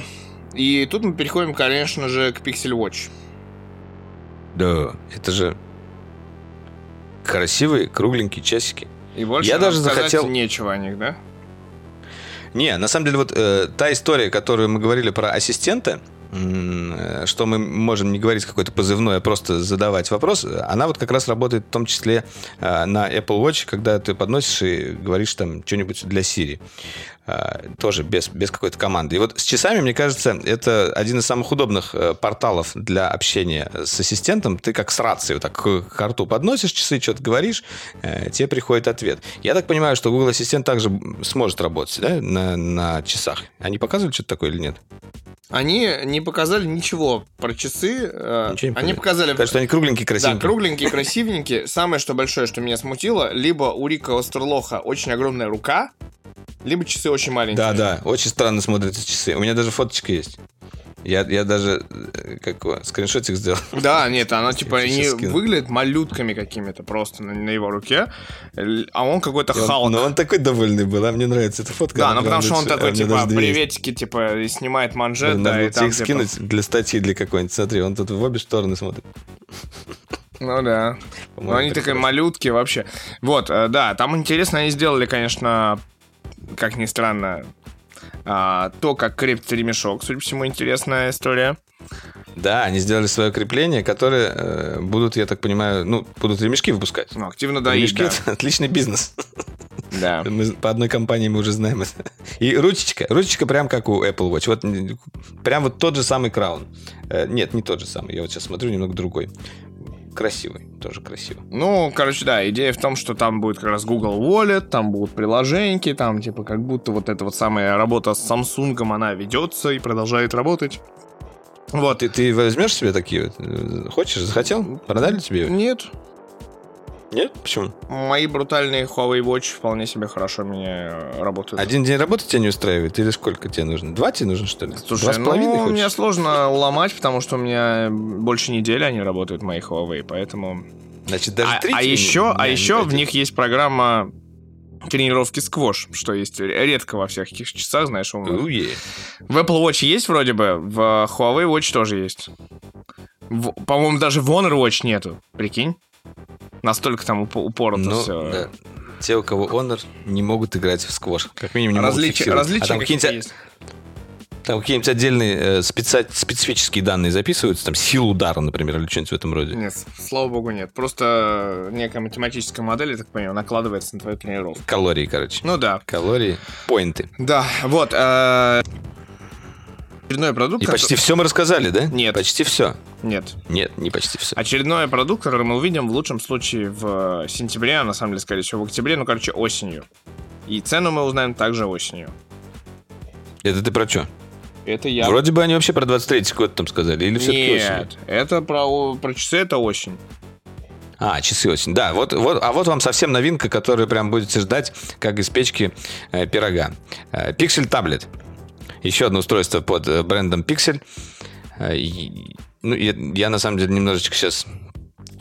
и тут мы переходим, конечно же, к Pixel Watch. Да, это же красивые кругленькие часики. И больше я даже захотел нечего о них, да? Не, на самом деле вот э, та история, которую мы говорили про ассистента, Э, что мы можем не говорить какой-то позывной, а просто задавать вопрос, она вот как раз работает в том числе э, на Apple Watch, когда ты подносишь и говоришь там что-нибудь для Siri. Э, тоже без, без какой-то команды. И вот с часами, мне кажется, это один из самых удобных порталов для общения с ассистентом. Ты как с рацией вот так к рту подносишь часы, что-то говоришь, тебе приходит ответ. Я так понимаю, что Google Ассистент также сможет работать да, на, на часах. Они показывали что-то такое или нет? Они не показали ничего про часы. Э, ничего не они показали... Так что они кругленькие, красивенькие. Да, кругленькие, красивенькие. Самое, что большое, что меня смутило, либо у Рика Остерлоха очень огромная рука, либо часы очень маленькие. Да, да, очень странно смотрятся часы. У меня даже фоточка есть. Я, я даже э, как скриншотик сделал. Да, нет, она типа не выглядит малютками какими-то просто на, на его руке, а он какой-то Халк. Но он такой довольный был, а мне нравится эта фотка. Да, ну потому что он такой, типа, приветики, типа, снимает манжет, да, и там, их типа скинуть для статьи для какой-нибудь. Смотри, он тут в обе стороны смотрит. Ну да. Ну, они такие малютки вообще. Вот, э, да, там интересно они сделали, конечно, как ни странно, а, то, как крепится ремешок, судя по всему, интересная история. Да, они сделали свое крепление, которые э, будут, я так понимаю, ну, будут ремешки выпускать. Ну, активно доить, Ремешки да. это отличный бизнес. Да. Мы по одной компании мы уже знаем это. И ручечка. Ручечка прям как у Apple Watch. Вот прям вот тот же самый краун. Э, нет, не тот же самый. Я вот сейчас смотрю, немного другой красивый, тоже красиво. Ну, короче, да, идея в том, что там будет как раз Google Wallet, там будут приложеньки, там типа как будто вот эта вот самая работа с Samsung, она ведется и продолжает работать. Вот. Ты, ты возьмешь себе такие вот? Хочешь? Захотел? Продали тебе? Нет. Нет? Почему? Мои брутальные Huawei Watch вполне себе хорошо мне э, работают. Один день работы тебя не устраивает? Или сколько тебе нужно? Два тебе нужно, что ли? Слушай, Два с половиной ну, хочешь? мне сложно уломать, потому что у меня больше недели они работают, мои Huawei, поэтому... Значит, даже а, три а еще, а еще в них есть программа тренировки сквош, что есть редко во всяких часах, знаешь, у- Уе. В Apple Watch есть вроде бы, в Huawei Watch тоже есть. В- по-моему, даже в Honor Watch нету, прикинь. Настолько там уп- упорото Ну, все. да. Те, у кого Honor, не могут играть в сквош. Как минимум не могут Различия, фиксировать. различия а там какие-то какие-нибудь, есть. там какие-нибудь отдельные э, специ- специфические данные записываются, там силу удара, например, или что-нибудь в этом роде. Нет, слава богу, нет. Просто некая математическая модель, я так понимаю, накладывается на твою тренировку. Калории, короче. Ну да. Калории, поинты. Да, вот. э, Очередной продукт. И который- почти все мы рассказали, да? Нет. Почти все. Нет. Нет, не почти все. Очередной продукт, который мы увидим в лучшем случае в сентябре, а на самом деле, скорее всего, в октябре, ну, короче, осенью. И цену мы узнаем также осенью. Это ты про что? Это я... Вроде бы они вообще про 23 год там сказали, или все-таки осенью? Нет, это про, про часы, это осень. А, часы осень. Да, вот, вот, а вот вам совсем новинка, которую прям будете ждать, как из печки э, пирога. Э, Pixel Tablet. Еще одно устройство под э, брендом Pixel. Э, ну, я, я на самом деле немножечко сейчас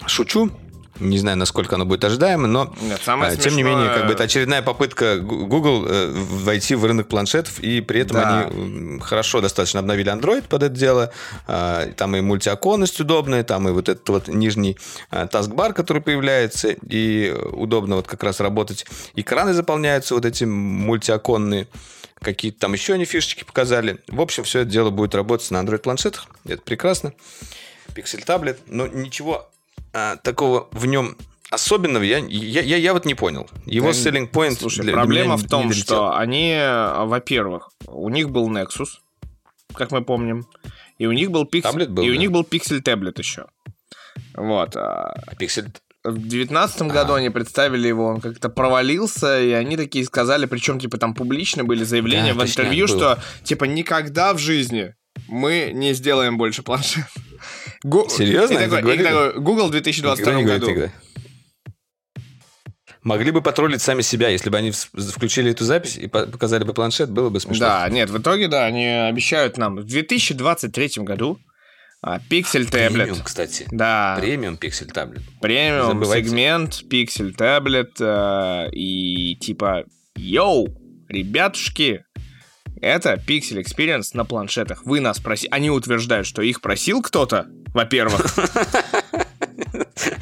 шучу. Не знаю, насколько оно будет ожидаемо, но Нет, самое э, тем не смешное- менее, как бы это очередная попытка Google войти в рынок планшетов, и при этом Да. они хорошо достаточно обновили Android под это дело. Там и мультиоконность удобная, там и вот этот вот нижний таскбар, который появляется, и удобно вот как раз работать. Экраны заполняются вот эти мультиоконные. Какие-то там еще они фишечки показали. В общем, все это дело будет работать на Android-планшетах. Это прекрасно. Pixel таблет. Но ничего а, такого в нем особенного я, я, я, я вот не понял. Его Да, selling point Слушай, для- для проблема меня в том, что они, э, во-первых, у них был Nexus, как мы помним, и у них был Pixel, Таблет был, и у да. них был Pixel Tablet еще. Вот. а А Pixel... В девятнадцатом году они представили его, он как-то провалился, и они такие сказали, причем, типа, там публично были заявления Да, в интервью, что, типа, никогда в жизни мы не сделаем больше планшет. Гу- Серьезно? И такой, и такой, Google в 2022 Никто не говорит году. тогда. Могли бы потроллить сами себя, если бы они включили эту запись и по- показали бы планшет, было бы смешно. Да, нет, в итоге, да, они обещают нам в 2023 году а, Pixel Премиум, Tablet. кстати. Да, Премиум Pixel таблет. премиум сегмент Pixel Tablet э, и типа, йоу, ребятушки, это Pixel Experience на планшетах. Вы нас просили... Они утверждают, что их просил кто-то, во-первых.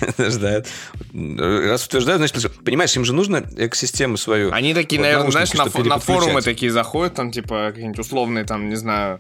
Утверждают. Раз утверждают, значит, понимаешь, им же нужно экосистему свою. Они такие, наверное, знаешь, на, форумы такие заходят, там, типа, какие-нибудь условные, там, не знаю,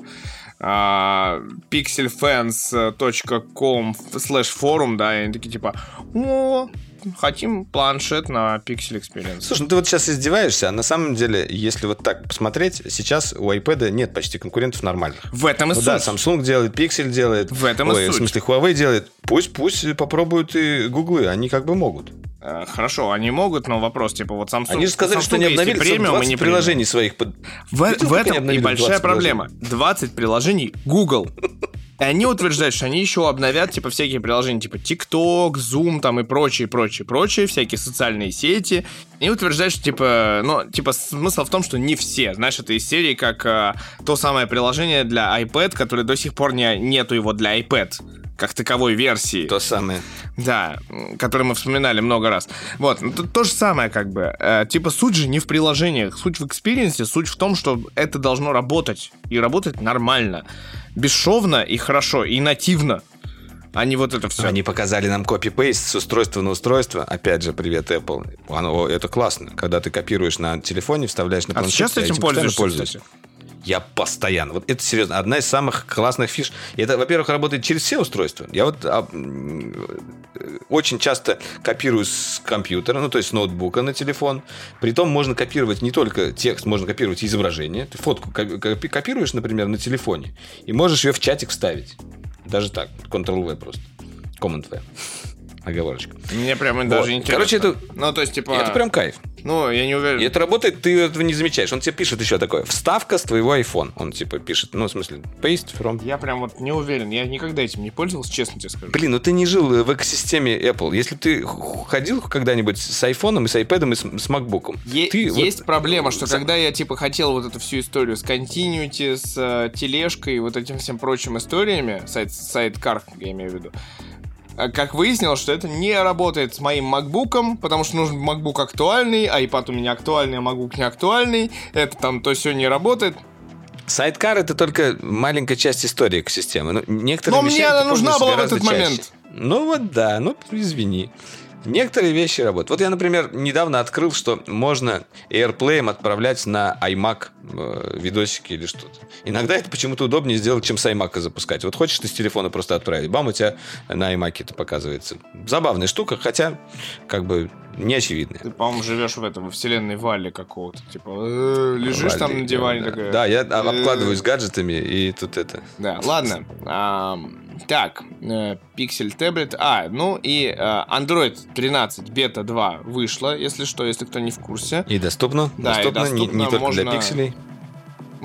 pixelfans.com слэш форум, да, и они такие, типа, о, хотим планшет на Pixel Experience. Слушай, ну ты вот сейчас издеваешься, а на самом деле, если вот так посмотреть, сейчас у iPad нет почти конкурентов нормальных. в этом и Ну да, суть. Samsung делает, Pixel делает. В этом и Ой, в суть. смысле, Huawei делает. Пусть, пусть попробуют и гуглы, они как бы могут. Э, Хорошо, они могут, но вопрос, типа, вот Samsung... Они же сказали, у что не Samsung и обновили премиум, и 20 не приложений своих. под- В, Видел, в этом и большая 20 проблема. 20 приложений Google. И они утверждают, что они еще обновят, типа, всякие приложения, типа, TikTok, Zoom, там, и прочее, прочее, прочее, всякие социальные сети. И утверждают, что, типа, ну, типа, смысл в том, что не все. Знаешь, это из серии, как а, то самое приложение для iPad, которое до сих пор не, нету его для iPad как таковой версии. То самое. Да, который мы вспоминали много раз. Вот, ну, то, то же самое как бы. Э, типа суть же не в приложениях, суть в experience е, суть в том, что это должно работать. И работать нормально. Бесшовно и хорошо, и нативно. А не вот это все. Они показали нам copy-paste с устройства на устройство. Опять же, привет, Apple. Оно, это классно. Когда ты копируешь на телефоне, вставляешь на А планшет. часто я этим постоянно пользуешься, кстати? Я постоянно. Вот это серьезно. Одна из самых классных фич. Это, во-первых, работает через все устройства. Я вот а, э, очень часто копирую с компьютера, ну, то есть с ноутбука на телефон. Притом можно копировать не только текст, можно копировать изображение. Ты фотку ко- копи- копируешь, например, на телефоне, и можешь ее в чатик вставить. Даже так. Ctrl-V просто. Command-V. Оговорочка. Мне прямо Вот. даже интересно. Короче, это- Ну, то есть, типа... И это прям кайф. Ну, я не уверен. И это работает, ты этого не замечаешь. Он тебе пишет еще такое, вставка с твоего iPhone. Он типа пишет, ну, в смысле, paste from. Я прям вот не уверен. Я никогда этим не пользовался, честно тебе скажу. Блин, ну ты не жил в экосистеме Apple. Если ты ходил когда-нибудь с iPhone, и с iPad, и с, с MacBook. Е- ты есть вот... проблема, что когда я типа хотел вот эту всю историю с Continuity, с э, тележкой, вот этим всем прочим историями, сайт, сайт Car, я имею в виду, как выяснилось, что это не работает с моим MacBook, потому что нужен MacBook актуальный, а iPad у меня актуальный, а MacBook не актуальный. Это там то все не работает. Сайткар это только маленькая часть истории экосистемы. Ну, некоторые Но мне она нужна была в этот чаще. момент. Ну вот да, ну извини. Некоторые вещи работают. Вот я, например, недавно открыл, что можно AirPlay отправлять на iMac э, видосики или что-то. Иногда это почему-то удобнее сделать, чем с iMac запускать. Вот хочешь ты с телефона просто отправить, бам, у тебя на iMac это показывается. Забавная штука, хотя как бы не очевидная. Ты, по-моему, живешь в этом, во вселенной Валли какого-то. Типа, э, лежишь Валли, там на диване да, такая. Да, я обкладываюсь гаджетами, и тут это... Да, ладно. Так, э, Pixel Tablet. А, ну и э, Android 13 бета 2 вышла, если что, если кто не в курсе. И доступно. Да, доступно, и доступно не, не только можно... для пикселей.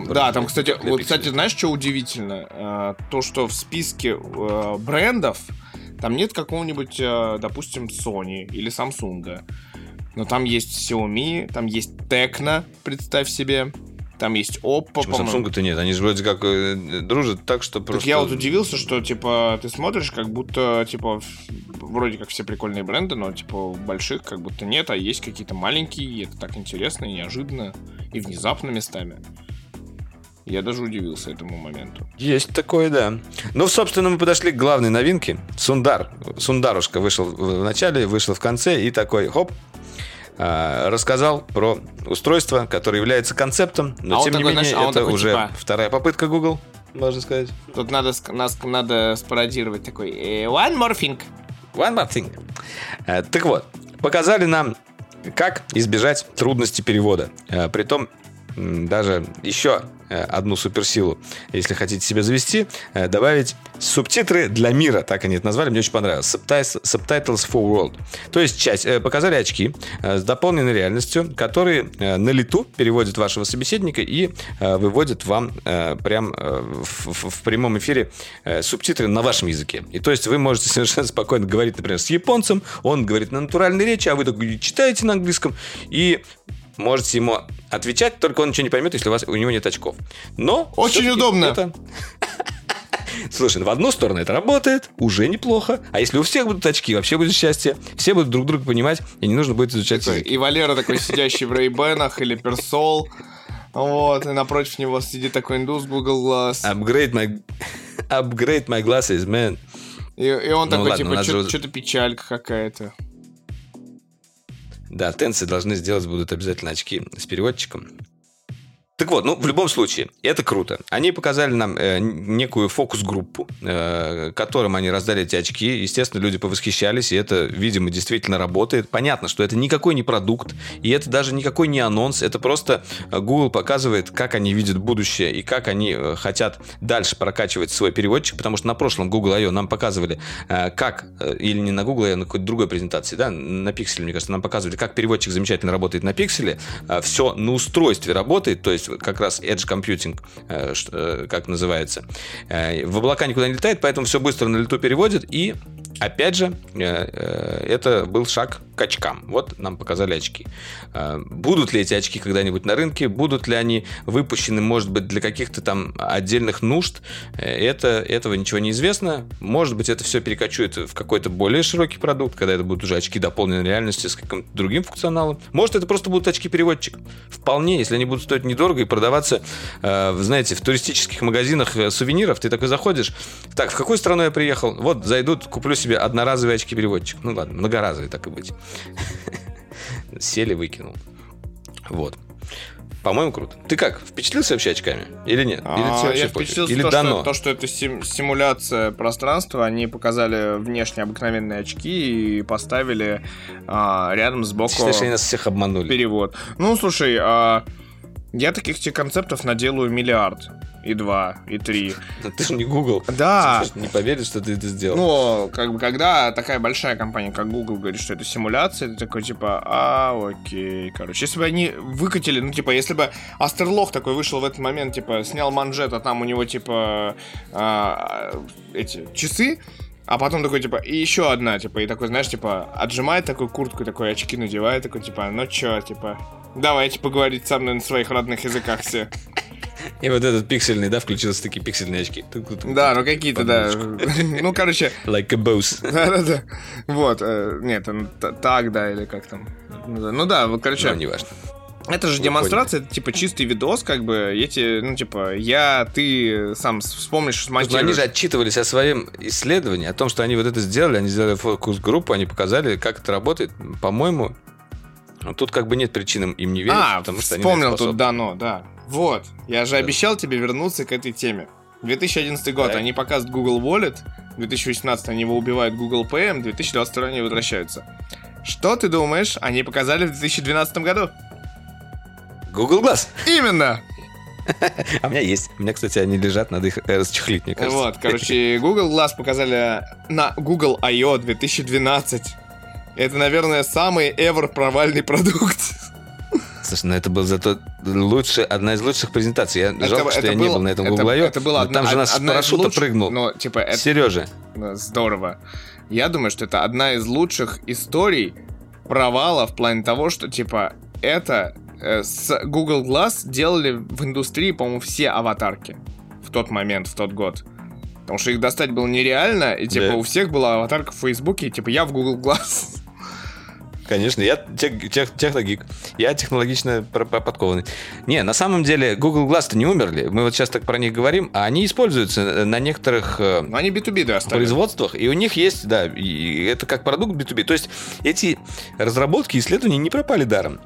Да, там, кстати, вот, кстати, знаешь, что удивительно? Э, то, что в списке брендов там нет какого-нибудь, допустим, Sony или Samsung. Но там есть Xiaomi, там есть Tecno, представь себе. Там есть Oppo, Почему Samsung-то нет? Они же вроде как э, дружат так, что просто... Так я вот удивился, что, типа, ты смотришь, как будто, типа, вроде как все прикольные бренды, но, типа, больших как будто нет, а есть какие-то маленькие, и это так интересно и неожиданно, и внезапно местами. Я даже удивился этому моменту. Есть такое, да. Ну, собственно, мы подошли к главной новинке. Сундар. Сундарушка вышел в начале, вышел в конце, и такой, хоп, а, рассказал про устройство, которое является концептом, но а тем такой, не менее знаешь, а это такой, уже типа... вторая попытка Google, можно сказать. Тут надо, нас, надо спародировать такой э, one more thing. One more thing. Э, так вот, показали нам, как избежать трудности перевода. Э, притом даже еще одну суперсилу, если хотите себе завести, э, добавить субтитры для мира, так они это назвали, мне очень понравилось. Subtitles for World. То есть часть, э, показали очки с дополненной реальностью, которые на лету переводят вашего собеседника и выводят вам прям в, прямом эфире субтитры на вашем языке. И то есть вы можете совершенно спокойно говорить, например, с японцем, он говорит на натуральной речи, а вы так читаете на английском, и можете ему отвечать, только он ничего не поймет, если у, вас, у него нет очков. Но... Очень удобно. Это... Слушай, в одну сторону это работает, уже неплохо. А если у всех будут очки, вообще будет счастье. Все будут друг друга понимать, и не нужно будет изучать такой, И Валера такой сидящий в рейбенах или персол. Вот, и напротив него сидит такой индус Google Glass. Upgrade my, upgrade my glasses, man. И, и он ну, такой, ладно, типа, что-то же... печалька какая-то. Да, тенсы должны сделать будут обязательно очки с переводчиком. Так вот, ну, в любом случае, это круто. Они показали нам э, некую фокус-группу, э, которым они раздали эти очки. Естественно, люди повосхищались, и это, видимо, действительно работает. Понятно, что это никакой не продукт, и это даже никакой не анонс. Это просто э, Google показывает, как они видят будущее и как они э, хотят дальше прокачивать свой переводчик, потому что на прошлом Google I.O. нам показывали, э, как, э, или не на Google I.O., а на какой-то другой презентации, да, на Pixel, мне кажется, нам показывали, как переводчик замечательно работает на Pixel. Э, все на устройстве работает, то есть как раз Edge Computing, э, э, как называется. Э, в облака никуда не летает, поэтому все быстро на лету переводит. И, опять же, это был шаг очкам. Вот нам показали очки. Будут ли эти очки когда-нибудь на рынке? Будут ли они выпущены, может быть, для каких-то там отдельных нужд? Это, этого ничего не известно. Может быть, это все перекочует в какой-то более широкий продукт, когда это будут уже очки дополненной реальности с каким-то другим функционалом. Может, это просто будут очки-переводчик. Вполне, если они будут стоить недорого и продаваться, э, знаете, в туристических магазинах э, сувениров. Ты такой заходишь, так, в какую страну я приехал? Вот, зайдут, куплю себе одноразовый очки-переводчик. Ну ладно, многоразовый, так и быть. Сели, выкинул. Вот. По-моему, круто. Ты как, впечатлился вообще очками? Или нет? Или а, я впечатлился Или то, дано? Что, то, что это сим- симуляция пространства. Они показали внешне обыкновенные очки и поставили а, рядом сбоку... Считаешь, они нас всех обманули? Перевод. Ну, слушай, а, Я таких тебе концептов наделаю миллиард. И два, и три. Но ты же не Google. Да. Ты не поверишь, что ты это сделал. Ну, как бы, когда такая большая компания, как Google, говорит, что это симуляция, ты такой, типа, а, окей, короче. Если бы они выкатили, ну, типа, если бы Астерлох такой вышел в этот момент, типа, снял манжет, а там у него, типа, а, эти часы, а потом такой, типа, и еще одна, типа, и такой, знаешь, типа, отжимает такую куртку, такой очки надевает, такой, типа, ну чё, типа, давайте поговорить со мной на своих родных языках все. И вот этот пиксельный, да, включился такие пиксельные очки. Да, ну какие-то, да. Ну, короче... Like a boss. Да-да-да. Вот. э, Нет, так, да, или как там. Ну да, вот, короче... Ну, неважно. Это же Вы демонстрация, это типа чистый видос, как бы, эти, ну, типа, я, ты сам вспомнишь, Но они смонтируешь. же отчитывались о своем исследовании, о том, что они вот это сделали, они сделали фокус-группу, они показали, как это работает. По-моему, ну, тут как бы нет причин им не верить, А, потому что они вспомнил тут способны. дано, да. Вот, я же Да. обещал тебе вернуться к этой теме. 2011 год, Так. они показывают Google Wallet, 2018 они его убивают Google Pay, 2022 они возвращаются. Что ты думаешь, они показали в 2012 году? Google Glass. Именно! А у меня есть. У меня, кстати, они лежат, надо их э, расчехлить, мне кажется. Вот, короче, Google Glass показали на Google I.O. 2012. Это, наверное, самый ever провальный продукт. Слушай, ну это был зато лучше, одна из лучших презентаций. Я жалко, что я не было- был на этом это- Google I.O. Это было одна, там же нас одна парашюта лучших- прыгнул. Но, типа, это Сережа. Здорово. Я думаю, что это одна из лучших историй провала в плане того, что, типа, это э, с Google Glass делали в индустрии, по-моему, все аватарки в тот момент, в тот год. Потому что их достать было нереально, и, типа, Да. у всех была аватарка в Фейсбуке, и, типа, я в Google Glass. Конечно, я тех, тех- техногик. Я технологично подкованный. Не, на самом деле Google Glass-то не умерли. Мы вот сейчас так про них говорим, а они используются на некоторых э, Но они B2B да, производствах, и у них есть, да, и это как продукт B2B. То есть эти разработки, исследования не пропали даром.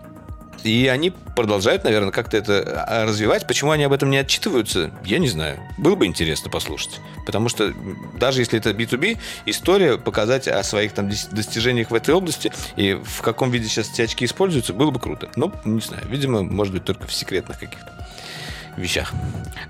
И они продолжают, наверное, как-то это а, развивать. Почему они об этом не отчитываются, я не знаю. Было бы интересно послушать. Потому что даже если это B2B, история показать о своих там дос- достижениях в этой области и в каком виде сейчас эти очки используются, было бы круто. Но, не знаю, видимо, может быть, только в секретных каких-то вещах.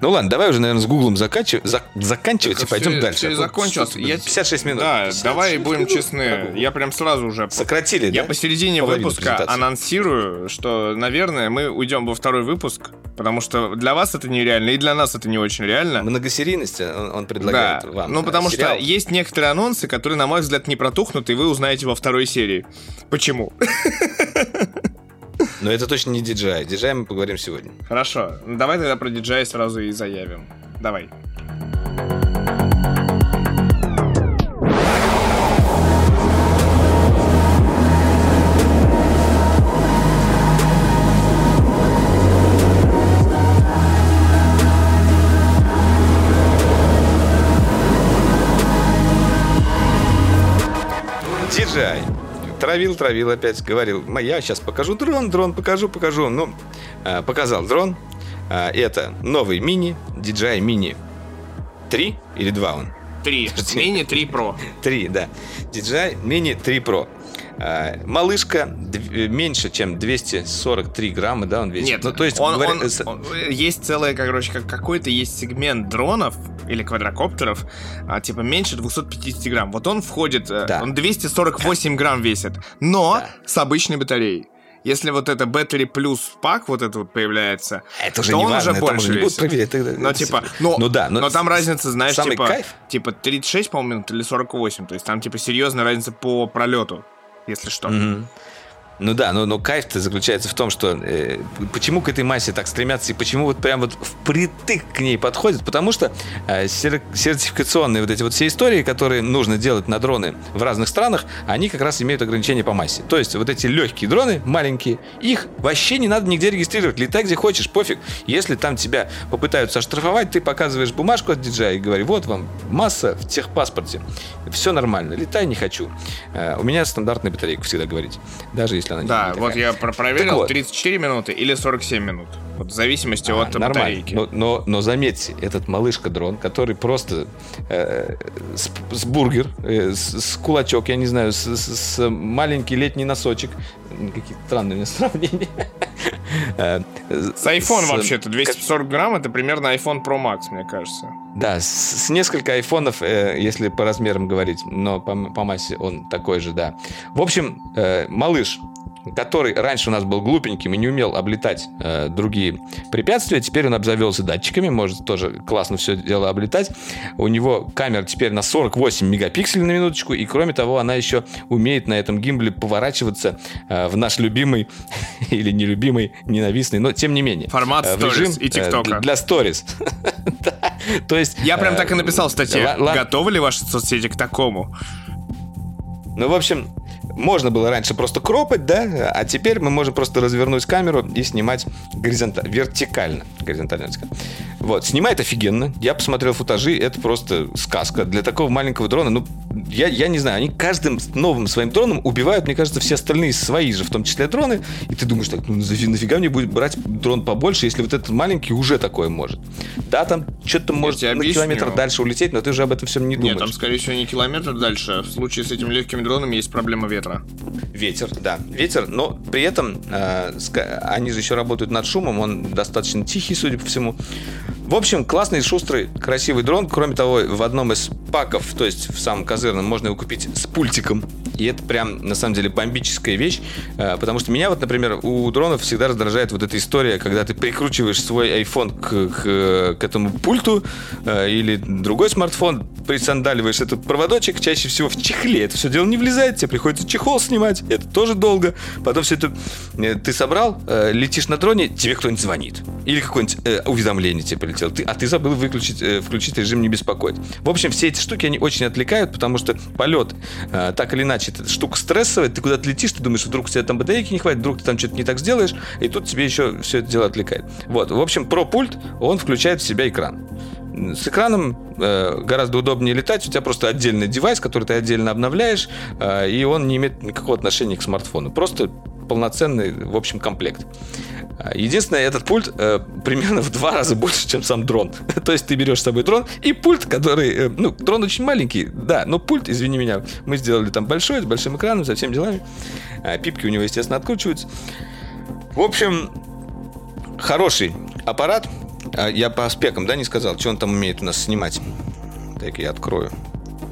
Ну ладно, давай уже, наверное, с Гуглом заканчив- зак- заканчивать и Так пойдем всё- дальше. всё и А закончилось. Я- 56 минут. Да, 56 давай будем минут. честны. Я прям сразу уже Сократили, Я да? посередине Половину выпуска анонсирую, что, наверное, мы уйдем во второй выпуск, потому что для вас это нереально, и для нас это не очень реально. Многосерийность он, он Да, предлагает вам. ну потому Сериал. что есть некоторые анонсы, которые, на мой взгляд, не протухнут, и вы узнаете во второй серии. Почему? Но это точно не DJI. DJI мы поговорим сегодня. Хорошо, давай тогда про DJI сразу и заявим. Давай. Травил, травил опять, говорил, «Ма, я сейчас покажу дрон, дрон покажу, покажу. Ну, э, показал дрон. Э, Это новый мини, DJI Mini 3 или 2 он? Три. Мини 3 Pro. 3, да. DJI Mini 3 Pro. Э, Малышка меньше, чем 243 грамма, да, он весит. Нет, ну, то есть, он, говоря- он- он- есть целая, короче, как, какой-то есть сегмент дронов или квадрокоптеров, а, типа меньше 250 грамм. Вот он входит, э, Да. он 248 грамм весит, но Да. с обычной батареей. Если вот это Battery Plus пак вот это вот появляется, это уже то не он важно, уже больше уже весит. проверять. тогда. Но типа, ну, ну да, но, там разница, знаешь, типа, кайф. типа 36, по-моему, или 48. То есть там типа серьезная разница по пролету, если что. Мгм. Ну да, но, но кайф-то заключается в том, что э, почему к этой массе так стремятся и почему вот прям вот впритык к ней подходят, потому что э, сер- сертификационные вот эти вот все истории, которые нужно делать на дроны в разных странах, они как раз имеют ограничения по массе. То есть вот эти легкие дроны, маленькие, их вообще не надо нигде регистрировать, летай где хочешь, пофиг. Если там тебя попытаются оштрафовать, ты показываешь бумажку от DJI и говоришь, вот вам масса в техпаспорте, все нормально, летай не хочу. Э, у меня стандартная батарейка, всегда говорите, даже если она не- Да, такая. вот я про- проверил, вот. 34 минуты или 47 минут. Вот в зависимости А, от нормально. батарейки. Но, но, но заметьте, этот малышка-дрон, который просто э, с, с бургер, э, с, с кулачок, я не знаю, с, с- с маленький летний носочек. Какие странные сравнения. Э, с iPhone вообще-то 240 грамм это примерно iPhone Pro Max, мне кажется. Да, с, с несколько айфонов, э, если по размерам говорить, но по, по массе он такой же, да. В общем, э, малыш который раньше у нас был глупеньким и не умел облетать э, другие препятствия, теперь он обзавелся датчиками, может тоже классно все дело облетать. У него камера теперь на 48 мегапикселей на минуточку, и кроме того, она еще умеет на этом гимбле поворачиваться э, в наш любимый или нелюбимый, ненавистный, но тем не менее. Формат э, режим, и ТикТока. Э, для сторис. То есть... Я прям так и написал в статье. Готовы ли ваши соцсети к такому? Ну, в общем, можно было раньше просто кропать, да, а теперь мы можем просто развернуть камеру и снимать горизонтально, вертикально. Горизонтально. Вот, снимает офигенно. Я посмотрел футажи, это просто сказка. Для такого маленького дрона, ну, я, я не знаю, они каждым новым своим дроном убивают, мне кажется, все остальные свои же, в том числе дроны. И ты думаешь, так, ну нафига мне будет брать дрон побольше, если вот этот маленький уже такое может. Да, там что-то может на километр дальше улететь, но ты уже об этом всем не думаешь. Нет, там, скорее всего, не километр дальше. В случае с этими легкими дронами есть проблема ветра. Ветер, да, ветер, но при этом э, они же еще работают над шумом, он достаточно тихий, судя по всему. В общем, классный, шустрый, красивый дрон. Кроме того, в одном из паков, то есть в самом козырном, можно его купить с пультиком. И это прям, на самом деле, бомбическая вещь. Э, потому что меня вот, например, у дронов всегда раздражает вот эта история, когда ты прикручиваешь свой iPhone к, к, к этому пульту э, или другой смартфон, присандаливаешь этот проводочек, чаще всего в чехле. Это все дело не влезает, тебе приходится чехол снимать, это тоже долго. Потом все это э, ты собрал, летишь на дроне, тебе кто-нибудь звонит. Или какое-нибудь уведомление тебе прилетело. Ты, а ты забыл выключить, включить режим не беспокоить. В общем, все эти штуки, они очень отвлекают, потому что полет, так или иначе, эта штука стрессовая, ты куда-то летишь, ты думаешь, вдруг у тебя там батарейки не хватит, вдруг ты там что-то не так сделаешь, и тут тебе еще все это дело отвлекает. Вот, в общем, про пульт, он включает в себя экран. С экраном э, гораздо удобнее летать, у тебя просто отдельный девайс, который ты отдельно обновляешь, э, и он не имеет никакого отношения к смартфону. Просто полноценный, в общем, комплект. Единственное, этот пульт э, примерно в два раза больше, чем сам дрон. То есть ты берешь с собой дрон и пульт, который... Э, ну, дрон очень маленький, да, но пульт, извини меня, мы сделали там большой, с большим экраном, со всеми делами. А, пипки у него, естественно, откручиваются. В общем, хороший аппарат. А, я по спекам, да, не сказал, что он там умеет у нас снимать. Так, я открою.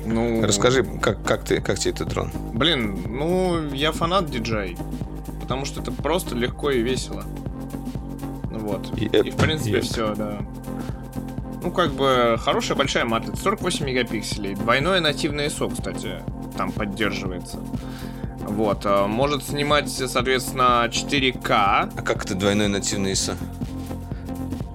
Ну... Расскажи, как, как, ты, как тебе этот дрон? Блин, ну, я фанат DJI. Потому что это просто легко и весело. Вот. И, и в принципе, все, да. Ну, как бы, хорошая большая матрица, 48 мегапикселей. Двойное нативное ISO, кстати, там поддерживается. Вот, а, может снимать, соответственно, 4К. А как это двойное нативное ISO?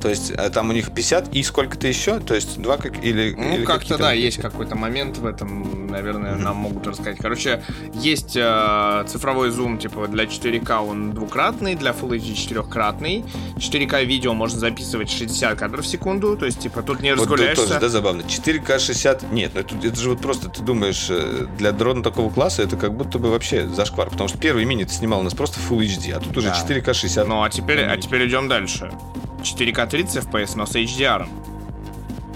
То есть а там у них 50 и сколько-то еще? То есть два как или Ну, или как-то да, есть какой-то момент в этом, наверное, mm-hmm. нам могут рассказать. Короче, есть э, цифровой зум, типа для 4К он двукратный, для Full HD четырехкратный. 4К видео можно записывать 60 кадров в секунду, то есть, типа, тут не вот разгуляешься. тоже, да, забавно. 4К 60... Нет, ну это, это же вот просто, ты думаешь, э, для дрона такого класса это как будто бы вообще зашквар, потому что первый мини ты снимал у нас просто Full HD, а тут уже да. 4К 60. Ну, а теперь, а теперь идем дальше. 4К 30 FPS, но с HDR.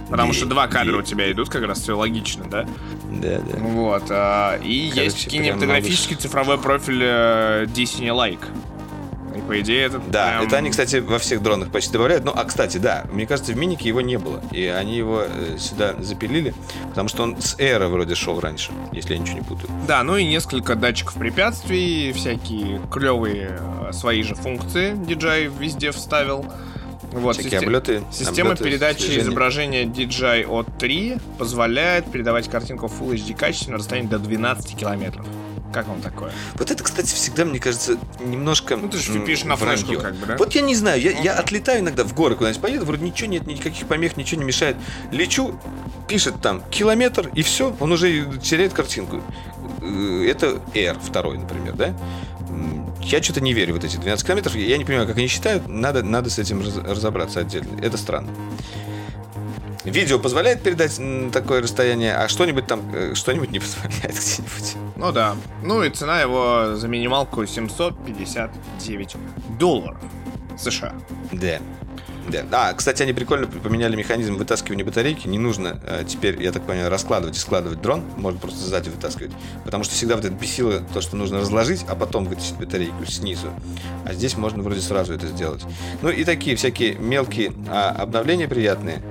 Потому и, что два кадра и... у тебя идут, как раз все логично, да? Да, да. Вот. А, и Короче, есть кинематографический цифровой профиль э, Disney Like. И по идее это Да, прям... это они, кстати, во всех дронах почти добавляют. Ну, а, кстати, да, мне кажется, в минике его не было. И они его э, сюда запилили, потому что он с Эра вроде шел раньше, если я ничего не путаю. Да, ну и несколько датчиков препятствий, всякие клевые э, свои же функции DJI везде вставил. Вот, систем... облеты, Система облеты передачи слежения. изображения DJI O3 позволяет передавать картинку в Full HD качестве на расстоянии до 12 километров. Как вам такое? Вот это, кстати, всегда, мне кажется, немножко Ну, ты же пишешь на флешку, как бы, да? Вот я не знаю, я, я отлетаю иногда в горы куда-нибудь поеду, вроде ничего нет, никаких помех, ничего не мешает. Лечу, пишет там километр, и все, он уже теряет картинку. Э, это R второй, например, да? Я что-то не верю в вот эти 12 километров. Я не понимаю, как они считают. Надо, надо с этим разобраться отдельно. Это странно. Видео позволяет передать такое расстояние, а что-нибудь там, э, что-нибудь не позволяет где-нибудь. Ну да. Ну и цена его за минималку 759 долларов США. Да. Да. А, кстати, они прикольно поменяли механизм вытаскивания батарейки. Не нужно э, теперь, я так понимаю, раскладывать и складывать дрон. Можно просто сзади вытаскивать. Потому что всегда вот это бесило то, что нужно разложить, а потом вытащить батарейку снизу. А здесь можно вроде сразу это сделать. Ну и такие всякие мелкие а, обновления приятные.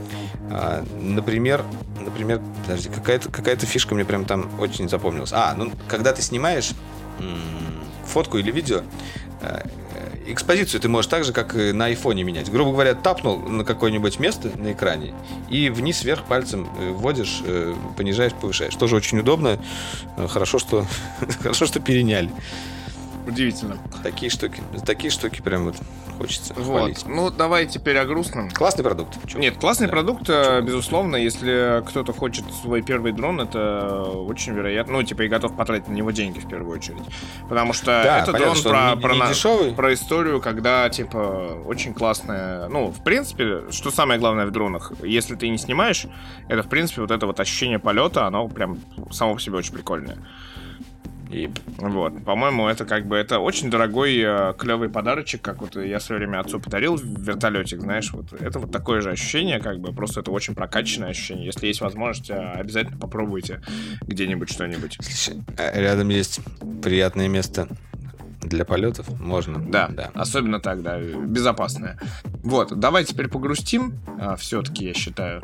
А, например, например, подожди, какая-то какая фишка мне прям там очень запомнилась. А, ну, когда ты снимаешь фотку или видео, э, экспозицию ты можешь так же, как и на айфоне менять. Грубо говоря, тапнул на какое-нибудь место на экране и вниз-вверх пальцем э, вводишь, э, понижаешь, повышаешь. Тоже очень удобно. Хорошо, что, хорошо, что переняли. Удивительно. Такие штуки. Такие штуки прям вот хочется вот. хвалить. Ну, давай теперь о грустном. Классный продукт. Чё? Нет, классный да. продукт, Чё? безусловно. Если кто-то хочет свой первый дрон, это очень вероятно. Ну, типа, и готов потратить на него деньги в первую очередь. Потому что да, это понятно, дрон про, не, про, не дешевый. про историю, когда, типа, очень классная. Ну, в принципе, что самое главное в дронах, если ты не снимаешь, это, в принципе, вот это вот ощущение полета, оно прям само по себе очень прикольное. И вот, по-моему, это как бы это очень дорогой э, клевый подарочек, как вот я в свое время отцу подарил вертолетик, знаешь, вот это вот такое же ощущение, как бы просто это очень прокачанное ощущение. Если есть возможность, э, обязательно попробуйте где-нибудь что-нибудь. Э, рядом есть приятное место для полетов можно. Да, да. Особенно так, да, безопасное. Вот, давай теперь погрустим, а, все-таки, я считаю.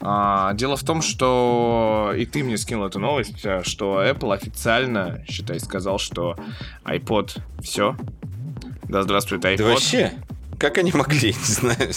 А, дело в том, что и ты мне скинул эту новость, а, что Apple официально, считай, сказал, что iPod все. Да здравствует iPod. Да вообще, как они могли, не знаю.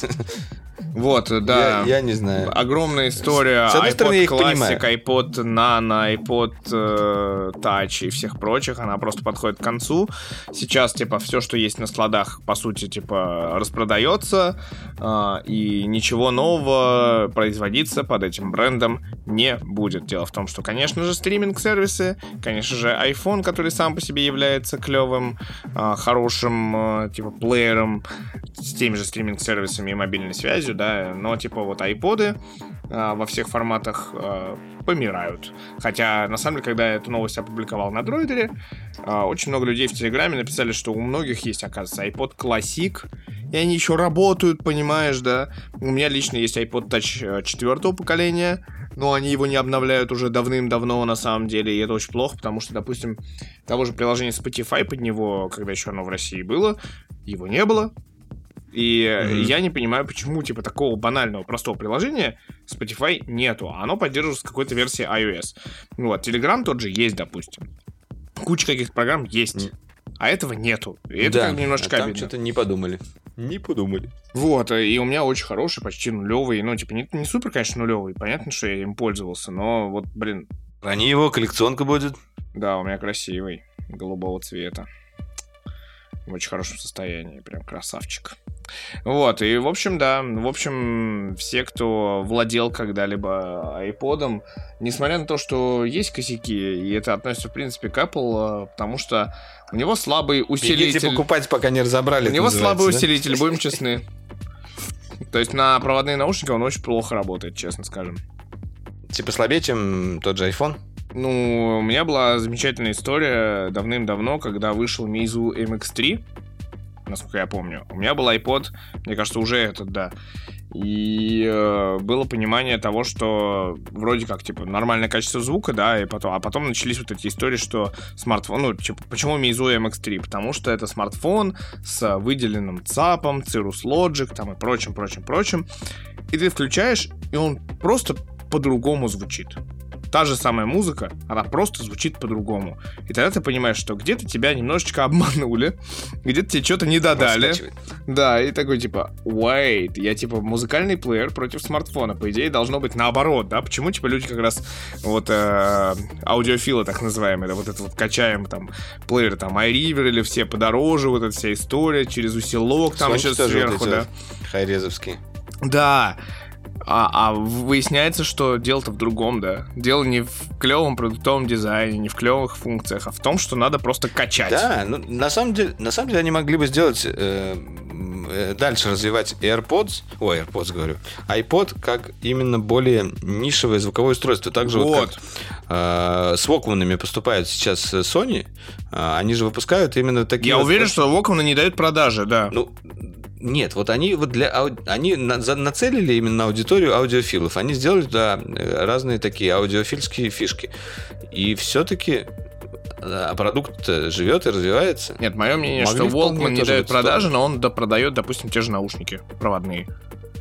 Вот, да. Я, я не знаю. Огромная история. С одной iPod стороны, я их Classic, понимаю. iPod Nano, iPod э, Touch и всех прочих, она просто подходит к концу. Сейчас, типа, все, что есть на складах, по сути, типа, распродается, э, и ничего нового производиться под этим брендом не будет. Дело в том, что, конечно же, стриминг-сервисы, конечно же, iPhone, который сам по себе является клевым, э, хорошим, э, типа, плеером с теми же стриминг-сервисами и мобильной связью, да, но типа вот айподы а, во всех форматах а, помирают. Хотя, на самом деле, когда я эту новость опубликовал на дроидере, а, очень много людей в Телеграме написали, что у многих есть, оказывается, iPod Classic, и они еще работают, понимаешь, да. У меня лично есть iPod Touch э, четвертого поколения, но они его не обновляют уже давным-давно на самом деле, и это очень плохо, потому что, допустим, того же приложения Spotify под него, когда еще оно в России было, его не было, и mm-hmm. я не понимаю, почему, типа, такого банального, простого приложения Spotify нету, а оно поддерживается какой-то версии iOS. Вот, Telegram тот же есть, допустим. Куча каких-то программ есть. Mm. А этого нету. И это да, как немножко а там что-то не подумали. Не подумали. Вот, и у меня очень хороший, почти нулевый. Ну, типа, не, не супер, конечно, нулевый. Понятно, что я им пользовался, но вот, блин. Они его, коллекционка будет. Да, у меня красивый, голубого цвета. В очень хорошем состоянии, прям красавчик. Вот, и в общем, да, в общем, все, кто владел когда-либо iPod, несмотря на то, что есть косяки, и это относится, в принципе, к Apple, потому что у него слабый усилитель... Бегите покупать, пока не разобрали. У него слабый да? усилитель, будем честны. То есть на проводные наушники он очень плохо работает, честно скажем. Типа слабее, чем тот же iPhone? Ну, у меня была замечательная история давным-давно, когда вышел Meizu MX3 насколько я помню. У меня был iPod, мне кажется, уже этот, да. И э, было понимание того, что вроде как, типа, нормальное качество звука, да, и потом, а потом начались вот эти истории, что смартфон, ну, типа, почему Meizu MX3? Потому что это смартфон с выделенным ЦАПом, Cirrus Logic, там и прочим, прочим, прочим. И ты включаешь, и он просто по-другому звучит та же самая музыка, она просто звучит по-другому. И тогда ты понимаешь, что где-то тебя немножечко обманули, где-то тебе что-то не додали. Да, и такой типа, wait, я типа музыкальный плеер против смартфона. По идее, должно быть наоборот, да? Почему типа люди как раз вот э, аудиофилы так называемые, да, вот это вот качаем там плееры там iRiver или все подороже, вот эта вся история через усилок там еще сверху, вот да. Хайрезовские. Да, а, а выясняется, что дело-то в другом, да. Дело не в клевом продуктовом дизайне, не в клевых функциях, а в том, что надо просто качать. Да, ну на самом деле, на самом деле они могли бы сделать э, э дальше развивать AirPods, ой, AirPods говорю, iPod как именно более нишевое звуковое устройство. Также вот, вот как э, с Walkman'ами поступает сейчас Sony, э, они же выпускают именно такие. Я вот, уверен, что Walkman не дают продажи, да. Ну Нет, вот они вот для ауди... они на... за... нацелили именно на аудиторию аудиофилов. Они сделали э, разные такие аудиофильские фишки. И все-таки а продукт живет и развивается. Нет, мое мнение, Могли что Walkman не дает продажи, но он продает, допустим, те же наушники проводные.